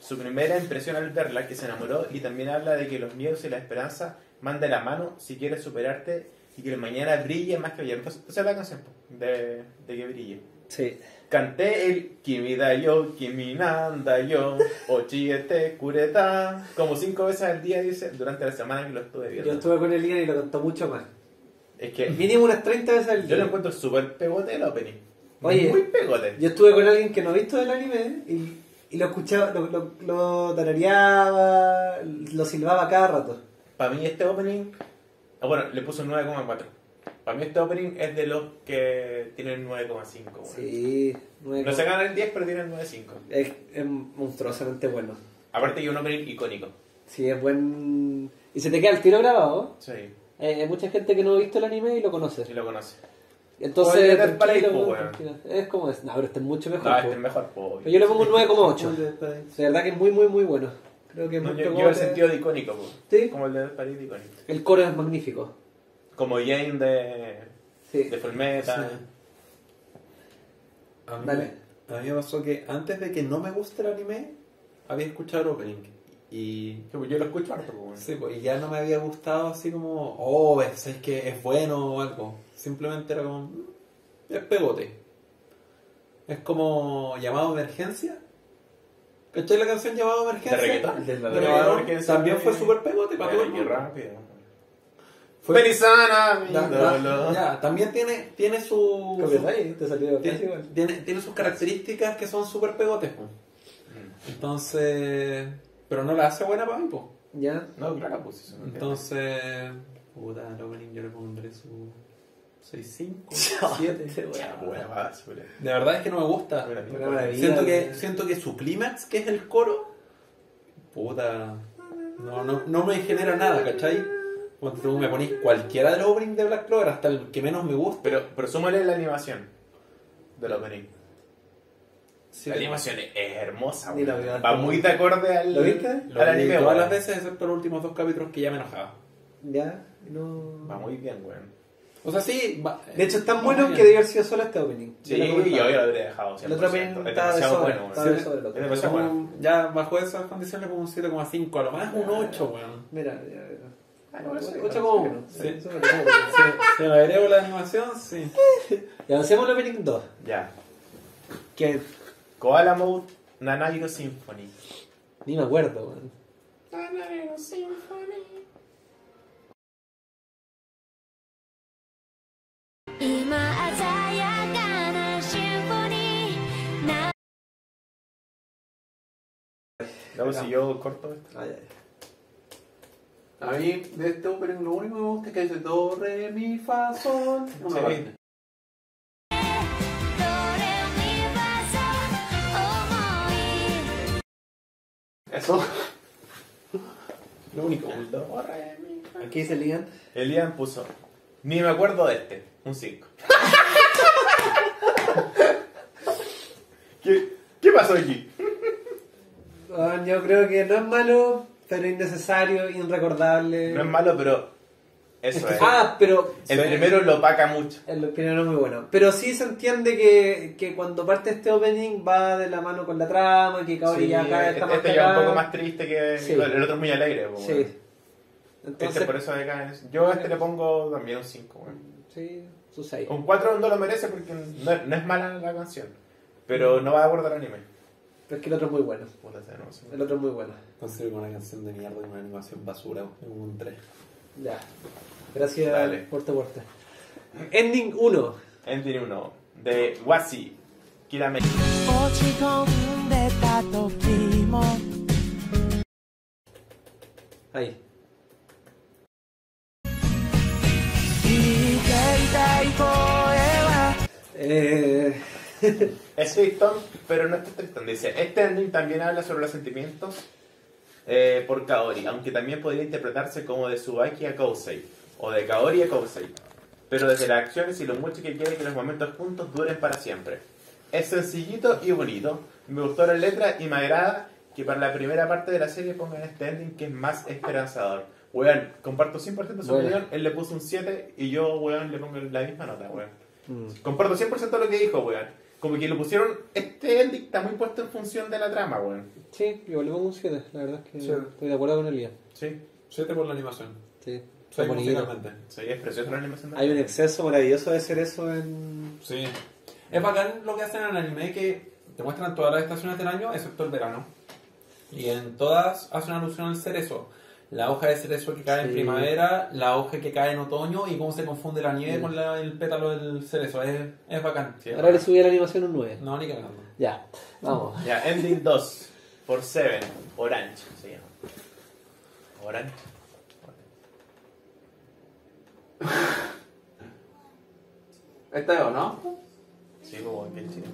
Su primera impresión al verla, que se enamoró, y también habla de que los miedos y la esperanza mandan la mano si quieres superarte y que el mañana brille más que ayer. Entonces, esa es la canción, de, de que brille. Sí. Canté el Kimi yo, Kimi nanda yo, Ochiete kureta, como cinco veces al día, dice, durante la semana que lo estuve viendo. Yo estuve con el Ian y lo contó mucho más. Es que Mínimo unas 30 veces al yo día. lo encuentro súper pegote el opening. Oye. Muy pegote. Yo estuve con alguien que no ha visto el anime y, y lo escuchaba, lo, lo, lo tarareaba, lo silbaba cada rato. Para mí este opening, ah, bueno, le puso un 9,4. Para mí este opening es de los que tienen 9,5. bueno. Sí, nueve No con- se gana el 10, pero tienen 9,5. es, es monstruosamente bueno. Aparte que es un opening icónico. Sí, es buen... Y se te queda el tiro grabado. Sí, Eh, hay mucha gente que no ha visto el anime y lo conoce. si lo conoce. Entonces, Dead tranquilo, Parade, po, weón, weón. tranquilo. es como es. No, pero este es mucho mejor. No, po. este es mejor, po. Pero yo le pongo un 9,8. De verdad que es muy, muy, muy bueno. Creo que No, yo, yo el sentido de icónico, po. Sí. Como el de París icónico. El coro es magnífico. Como Jane de, Sí. de Fullmetal. Sí. A mí, Dale. a mí me pasó que antes de que no me guste el anime, había escuchado el opening. Y, Yo lo escucho harto, pues, sí, pues, y ya no me había gustado así como, oh, es, es que es bueno o algo. Simplemente era como, "Mm, es pegote. Es como llamado emergencia. ¿Cachai la canción llamado emergencia? ¿De reggaetón? De reggaetón. También fue súper pegote para todo el mundo. rápido. Fue- Da- da- ya, también tiene, tiene su, su- Copyright, te salió tiene, tiene, tiene sus características que son súper pegotes. po. Mm. Entonces, pero no la hace buena para mí, po. Ya. No, claro, pues Entonces, puta, el opening yo le pondré su 6.5, Siete. 7. Ya, buena basura. De verdad es que no me gusta. Buena. Siento que, siento que su clímax, que es el coro, puta, no, no, no me genera nada, ¿cachai? Cuando tú me ponís cualquiera de los openings de Black Clover, hasta el que menos me gusta. Pero, pero súmale la animación del opening. Sí, la animación es, hermosa, vi, Va muy de acorde al, ¿Lo viste? Lo al anime, todas las veces, excepto los últimos dos capítulos que ya me enojaba. Ya. No. Va muy bien, weón. O sea, sí. va- De hecho, es tan bueno que debió haber sido solo este opening. Sí, Yo yo, lo comentaba. yo lo habría dejado. 100%. El otro opening es estaba de bueno, estaba weón. de sobra el otro. Es demasiado bueno. Como- Ya bajo esas condiciones como un 7,5, a lo más un 8, weón. Mira, ya, ya. Ah, eso me agrego la animación, sí. Y avancemos al opening 2. Ya. Que Koala Mode Symphony. ni me acuerdo, weón. Nanahiro Symphony. No, si yo corto esto. Ay, ay. A mí, de este ópera, lo único que me gusta es que dice Do, Re, Mi, Fa, Sol. No me sí. Eso. Lo único. Do, Re, Mi, Fa. Aquí dice Elian. Elian puso ni me acuerdo de este. Un 5. ¿Qué, ¿Qué pasó aquí? Yo creo que no es malo, pero innecesario, irrecordable. No es malo, pero. Eso es. Ah, pero El primero lo opaca mucho. el primero no es muy bueno. Pero sí se entiende que, que cuando parte este opening va de la mano con la trama, que Kaori Sí, ya acá está este, más este ya un poco más triste que Sí. el otro es muy alegre. po, Sí. Entonces, este, por eso es, yo a este le pongo también un 5. Bueno. Sí, su 6. Un 4 no lo merece porque no, no, es mala la canción, pero mm. no va de acuerdo al anime. Pero es que el otro es muy bueno. El otro es muy bueno. Pues Considero una canción de mierda y una animación basura, un 3. Ya. Gracias Dale. puerta a puerta. Ending 1. Ending 1. De Wasi. Kirame. Ahí. Eh, es Tristan, pero no es Tristan. Dice, este ending también habla sobre los sentimientos eh, por Kaori, aunque también podría interpretarse como de Subaki a Kousei, o de Kaori a Kousei. Pero desde las acciones y lo mucho que quiere que los momentos juntos duren para siempre. Es sencillito y bonito. Me gustó la letra y me agrada que para la primera parte de la serie pongan este ending que es más esperanzador. Weón, comparto 100% su Buena. opinión, él le puso un 7 y yo, weón, le pongo la misma nota, weón. mm, Comparto 100% lo que dijo, weón. Como que lo pusieron, este ending está muy puesto en función de la trama, weón. sí, yo le pongo un 7. La verdad es que Sí. estoy de acuerdo con Elia. Sí, 7 por la animación. Sí. Sí, es preciosa la animación. Hay un exceso maravilloso de hacer eso en. Sí. Es bacán lo que hacen en el anime que te muestran todas las estaciones del año, excepto el verano. Y en todas hacen alusión al cerezo. La hoja de cerezo que cae en primavera, la hoja que cae en otoño y cómo se confunde la nieve Sí. con la- el pétalo del cerezo. Es, es bacán. Sí, Ahora le subí a la animación un 9. No, ni cagando. Ya, vamos. Ya, ending 2, por 7, Orange se llama. Orange. ¿Este o no? Sí, como que el chile.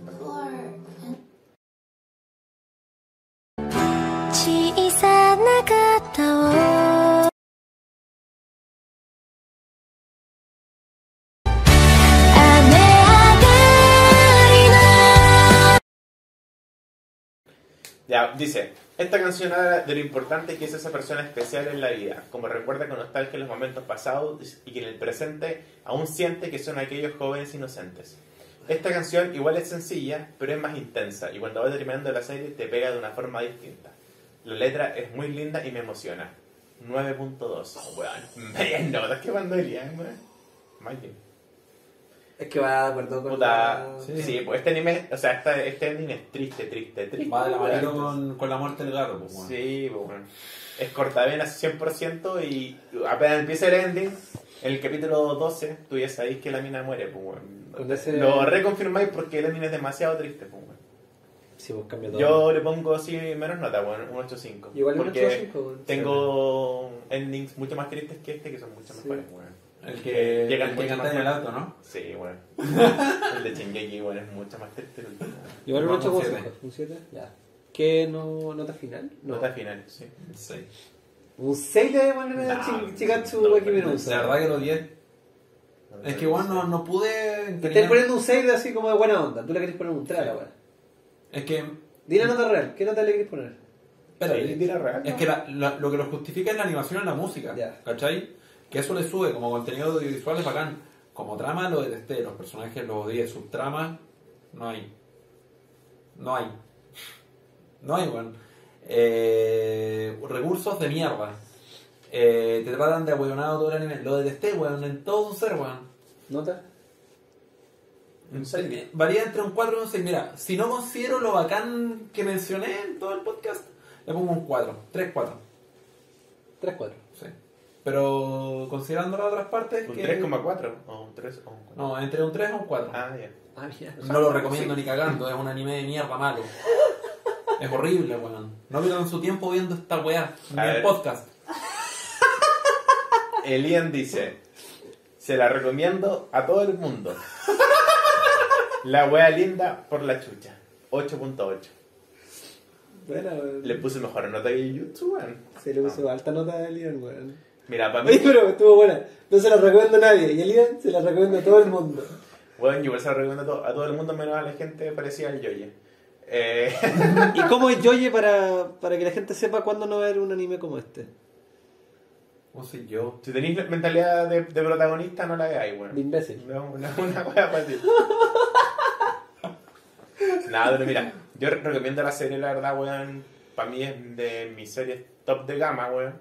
小 ya, dice, esta canción habla de lo importante que es esa persona especial en la vida, como recuerda con nostalgia los momentos pasados y que en el presente aún siente que son aquellos jóvenes inocentes. Esta canción igual es sencilla, pero es más intensa y cuando vas terminando la serie te pega de una forma distinta. La letra es muy linda y me emociona. 9.2. Oh, weón. Medias notas que mandarían, weón. Es que va de acuerdo con. Puta. la- Sí. pues este anime, o sea, esta- este ending es triste, triste, triste. Va de la mano weón. con, con la muerte del gato, pues, weón. Sí, pues bueno. Es cortavenas 100% y apenas empieza el ending, en el capítulo 12, tú ya sabéis que la mina muere, pues ese- Lo reconfirmáis porque el ending es demasiado triste, pues bueno. Sí, pues cambia todo. Yo le pongo así menos nota, bueno, un 8.5. Igual un porque 8.5, weón. tengo endings mucho más tristes que este que son mucho Sí. mejores, bueno. El que, Llegan el que canta en el auto, ¿no? Sí, bueno. el de Shingeki, bueno, es mucho más triste. el- Igual un Vamos, 8 siete. ¿Un 7? Ya. ¿Qué no, nota final? No. Nota final, sí. Sí. Un 6 le poner a No, Chi- Chikatsu no, Waki. La verdad que lo 10. Es que, bueno, no, no pude. Te estás poniendo un 6 de así como de buena onda. Tú le querés poner un 3 a la weá. Es que. Di la nota real. ¿Qué nota le querés poner? Espérate. Sí, tira real, Es ¿no? que la- la- lo que lo justifica es la animación y la música. Ya. ¿Cachai? Que eso le sube como contenido audiovisual es bacán. Como trama lo detesté. Los personajes los odié. Subtrama no hay. No hay. No hay, weón. Eh, recursos de mierda. Eh, te tratan de ahueonado todo el anime. Lo detesté, weón, en todo su ser, weón. ¿Nota? Varía entre un 4 y un 6. Mira, si no considero lo bacán que mencioné en todo el podcast, le pongo un 4. 3, 4. 3, 4. Sí. Pero considerando las otras partes. Un que- 3,4 o un 3 o un 4. No, entre un 3 y un 4. Ah, ya. Ah, mira. no lo recomiendo ni cagando, es un anime de mierda malo. Es horrible, weón. No pierdan su tiempo viendo esta weá, ni A el ver. podcast. Elian dice, se la recomiendo a todo el mundo. La wea linda por la chucha. 8.8. Buena, weón. Le puse mejor nota que YouTube, weón. Se le puso alta nota de Elian, weón. Mira, para mí, Oye, pero estuvo buena. No se la recomiendo a nadie. Y Elian se la recomiendo a todo el mundo. weón, yo igual se la recomiendo a todo, a todo el mundo, menos a la gente parecida al Yoye. Eh, ¿Y cómo es Yoye para, para que la gente sepa cuándo no ver un anime como este? ¿Cómo soy yo? si tenéis mentalidad de, de protagonista, no la veáis, De weón. imbécil. No, una, una wea fácil. Nada, pero mira, yo re- recomiendo la serie, la verdad, weón. Para mí es de mis series top de gama, weón.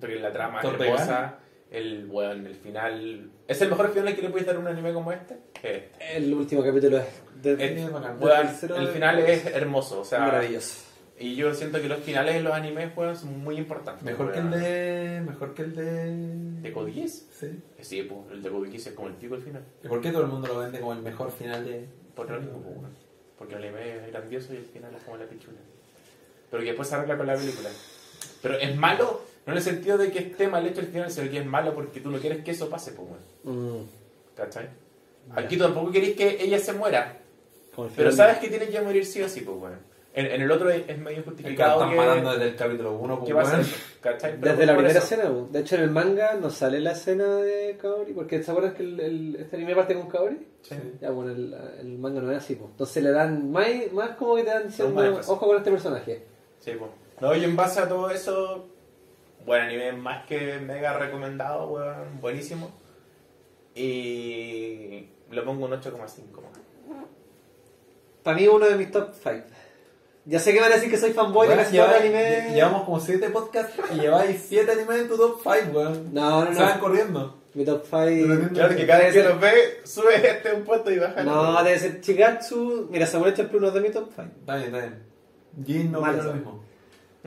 Porque la trama ¿Top es de hermosa. El, weón, el final... ¿Es el mejor final que le puedes dar a un anime como este? Es este. El último capítulo es, de, Es bacán. Weón, tercero el final es hermoso, o sea... maravilloso. Y yo siento que los finales de los animes, weón, son muy importantes. Mejor que el weón. de. Mejor que el de. ¿De Code Geass? Sí. Sí, pues, el de Code Geass es como el pico al final. ¿Y por qué todo el mundo lo vende como el mejor final de.? Por lo mismo, pues, weón. Porque el anime es grandioso y el final es como la pichula. Pero que después se arregla con la película. Pero es malo, no en el sentido de que esté mal hecho el final, sino que es malo porque tú no quieres que eso pase, pues, weón. Mm, ¿Cachai? Aquí tampoco queréis que ella se muera. Pero sabes que tiene que morir sí o sí, pues, weón. En, en el otro es es medio justificado están que... matando desde el capítulo 1, ¿Qué pasa? Desde la primera eso. escena, de hecho en el manga no sale la escena de Kaori, porque ¿se acuerdan que el, el- este anime parte con Kaori? Sí. Ya, bueno, el, el manga no es así, pues. Entonces le dan más, más como que te dan diciendo, ojo con este personaje. Sí, pues. No, y en base a todo eso, buen anime más que mega recomendado, weón, buenísimo. Y le pongo un 8,5. weón. Para mí uno de mis top 5. Ya sé que van a decir que soy fanboy de todo el lleváis- anime. lle- Llevamos como 7 podcasts y lleváis 7 animes en tu top 5, weón. No, no, Se van no. corriendo. Mi top 5. Claro que cada vez que los ve, sube este un puesto y baja. el No, otro. debe ser Chigatsu. Mira, Samurai Champloo no es de mi top 5. Está bien, está bien. Jin no opina lo mismo.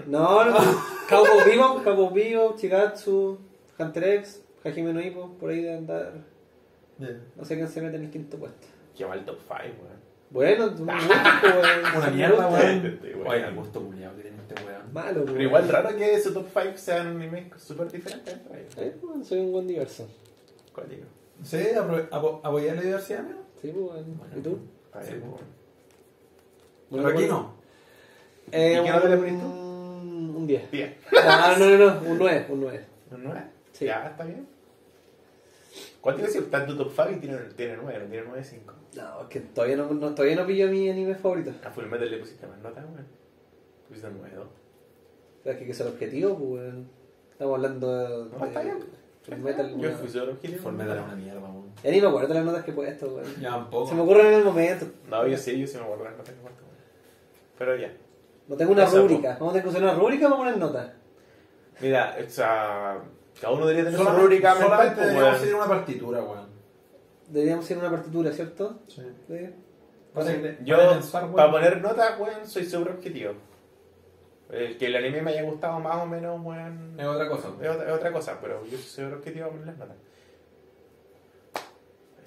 No, no. Cowboy Vivo, Cowboy Vivo, Chigatsu, Hunter X, Hajime no Ippo, por ahí de andar. No sé quién se mete en el quinto puesto. Qué mal top 5, weón. Bueno, un gusto, weón. Una mierda, weón. Oye, el gusto culiado que tiene este weón. Malo, weón. Pero igual raro que su top 5 sean animes súper diferentes entre ellos. Eh, soy un buen diverso. ¿Cuál digo? Sí, apoyar la diversidad, amigo. Sí, pues, weón. ¿Y tú? Ahí, Sí, weón. Pero aquí no. Eh, ¿Y qué nota le pones tú? un, un 10. Bien. Ah, no, no, no, un 9, un 9. ¿Un 9? Sí. Ya, está bien. ¿Cuál tiene que ser? Está en tu top 5 y tiene, tiene 9, no tiene 9, 5. No, es que todavía no, no, todavía no pillo mi anime favorito. A Full Metal le pusiste más nota, weón. Pusiste un 9, 2. Pero es que, que es el objetivo, pues, weón. Estamos hablando de. No, está bien. Full Metal. Yo weón. fui súper objetivo. Full Metal era una mierda, weón. Ya ni me acuerdo las notas que he puesto, weón. Ya tampoco. Se me ocurren en el momento. No, yo sí, yo sí me acuerdo. No tengo cuánto. Pero ya. No tengo una rúbrica. Vamos a que usar una rúbrica para poner notas. Mira, o sea, cada uno debería tener su Solamente, rúbrica mental. solamente pues, deberíamos seguir una partitura, weón. Deberíamos ir a una partitura, ¿cierto? Sí. Yo, para pensar, weón. para poner notas, weón, soy súper objetivo. El que el anime me haya gustado más o menos, weón, Es otra cosa. es otra, es otra cosa, pero yo soy súper objetivo con las notas.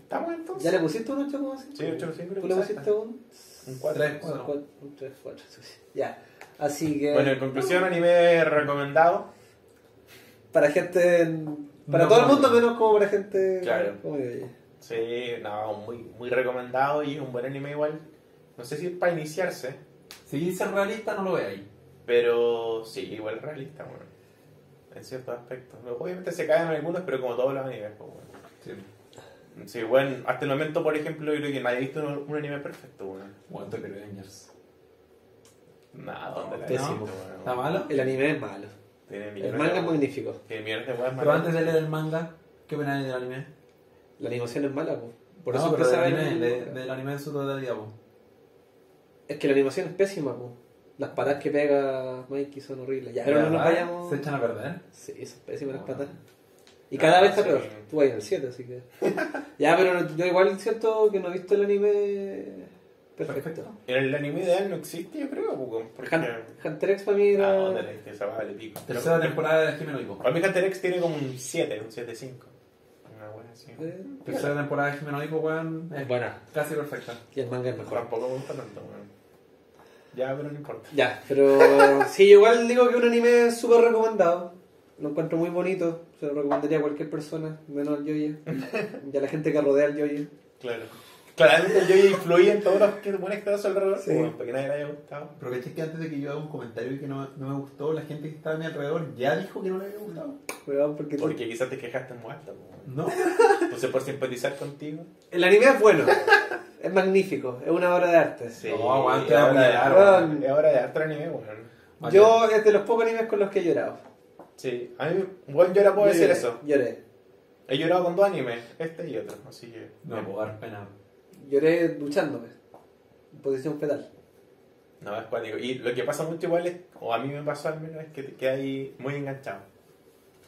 ¿Estamos entonces? ¿Ya le pusiste un 8,5? Sí, 8,5 le ¿Tú le pusiste un? Un 4. Tres, Un cuatro. cuatro, Un 3, 4. Ya. Así que. Bueno, en conclusión, anime recomendado. Para gente. Para No todo el mundo, menos como para gente. Claro. Como. Sí, no, muy, muy recomendado y un buen anime igual. No sé si es para iniciarse, Si ser realista, no lo veáis. pero sí, igual es realista, bueno, en ciertos aspectos. Obviamente se caen algunos, pero como todos los animes, pues, bueno. Sí. Sí, bueno, hasta el momento, por ejemplo, yo creo que nadie ha visto un, un anime perfecto, bueno. Tokyo Revengers. Nada, ¿dónde la he visto, bueno? ¿Está malo? El anime es malo. Tiene El manga de es magnífico. Tiene millones de weas Pero antes de leer el manga, ¿qué opináis del anime? La animación es mala, po. Por no, eso pero del anime, el- de- del anime en su totalidad, po. Es que la animación es pésima, po. Las patas que pega Mikey son horribles. Ya, pero no nos vayamos. Se echan a perder. Sí, son pésimas las Ah. patas. Y cada Ah, vez está sí. peor. Tú vas en el 7, así que. ya, pero yo igual siento que no he visto el anime perfecto. Perfecto. El anime ideal no existe, yo creo, porque... porque... Hun- Hunter X para mí Ah, era. ¿dónde leíste esa vale pico? Tercera temporada de Jimeno. Para mí Hunter X tiene como un 7, un 7-5. Una buena así. Eh, Tercera temporada de Jimeno Hipo, weón. Es buena. casi perfecta. Y el manga es mejor. Tampoco me gusta tanto, weón. Ya, pero no importa. Ya, pero sí, igual digo que un anime es súper recomendado. Lo encuentro muy bonito. Se lo recomendaría a cualquier persona, menos al Yoye. y a la gente que rodea al Yoye. Claro. Claramente el yo influye en todos los que buenos que su alrededor, Sí. weón, para que nadie le haya gustado. Pero caché que antes de que yo haga un comentario y que no, no me gustó, la gente que estaba a mi alrededor ya dijo que no le había gustado. Porque Porque quizás te quejaste muy alto. No. Entonces, por simpatizar contigo. El anime es bueno. es magnífico. Es una obra de arte. Sí, No, aguante, es hora de weón. Es hora de harto anime, weón. Yo es de los pocos animes con los que he llorado. Sí, a mí, bueno, yo ahora puedo Yo decir lloré, eso. Lloré. He llorado con dos animes, este y otro, así que. No puedo dar pena. Lloré duchándome. En posición fetal. No, es cuático. Y lo que pasa mucho igual es, o a mí me pasó al menos, es que te quedas ahí muy enganchado.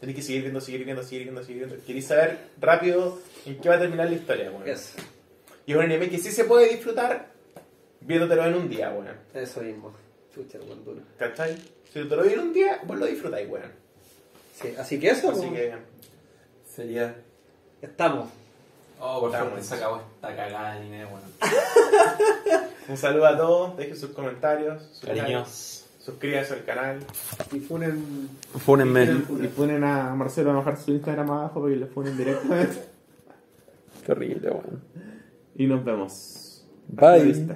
Tienes que seguir viendo, seguir viendo, seguir viendo, seguir viendo. Querés saber rápido en qué va a terminar la historia, weón. Eso. Y es un anime que sí se puede disfrutar viéndotelo en un día, weón. Eso mismo. Chucha, weón, duro. ¿Cachai? Si te lo ves en un día, vos lo disfrutáis, weón. Sí, así que eso. Así pues, que, Sería. Estamos. Oh, por favor, se acabó esta cagada de anime, weón. un saludo a todos, dejen sus comentarios, sus Cariños. likes, suscríbanse al canal. Y funen. Fúnenme. Y ponen a Marcelo a bajar su Instagram abajo para que le funen directamente. Qué horrible, weón. Y nos vemos. Bye.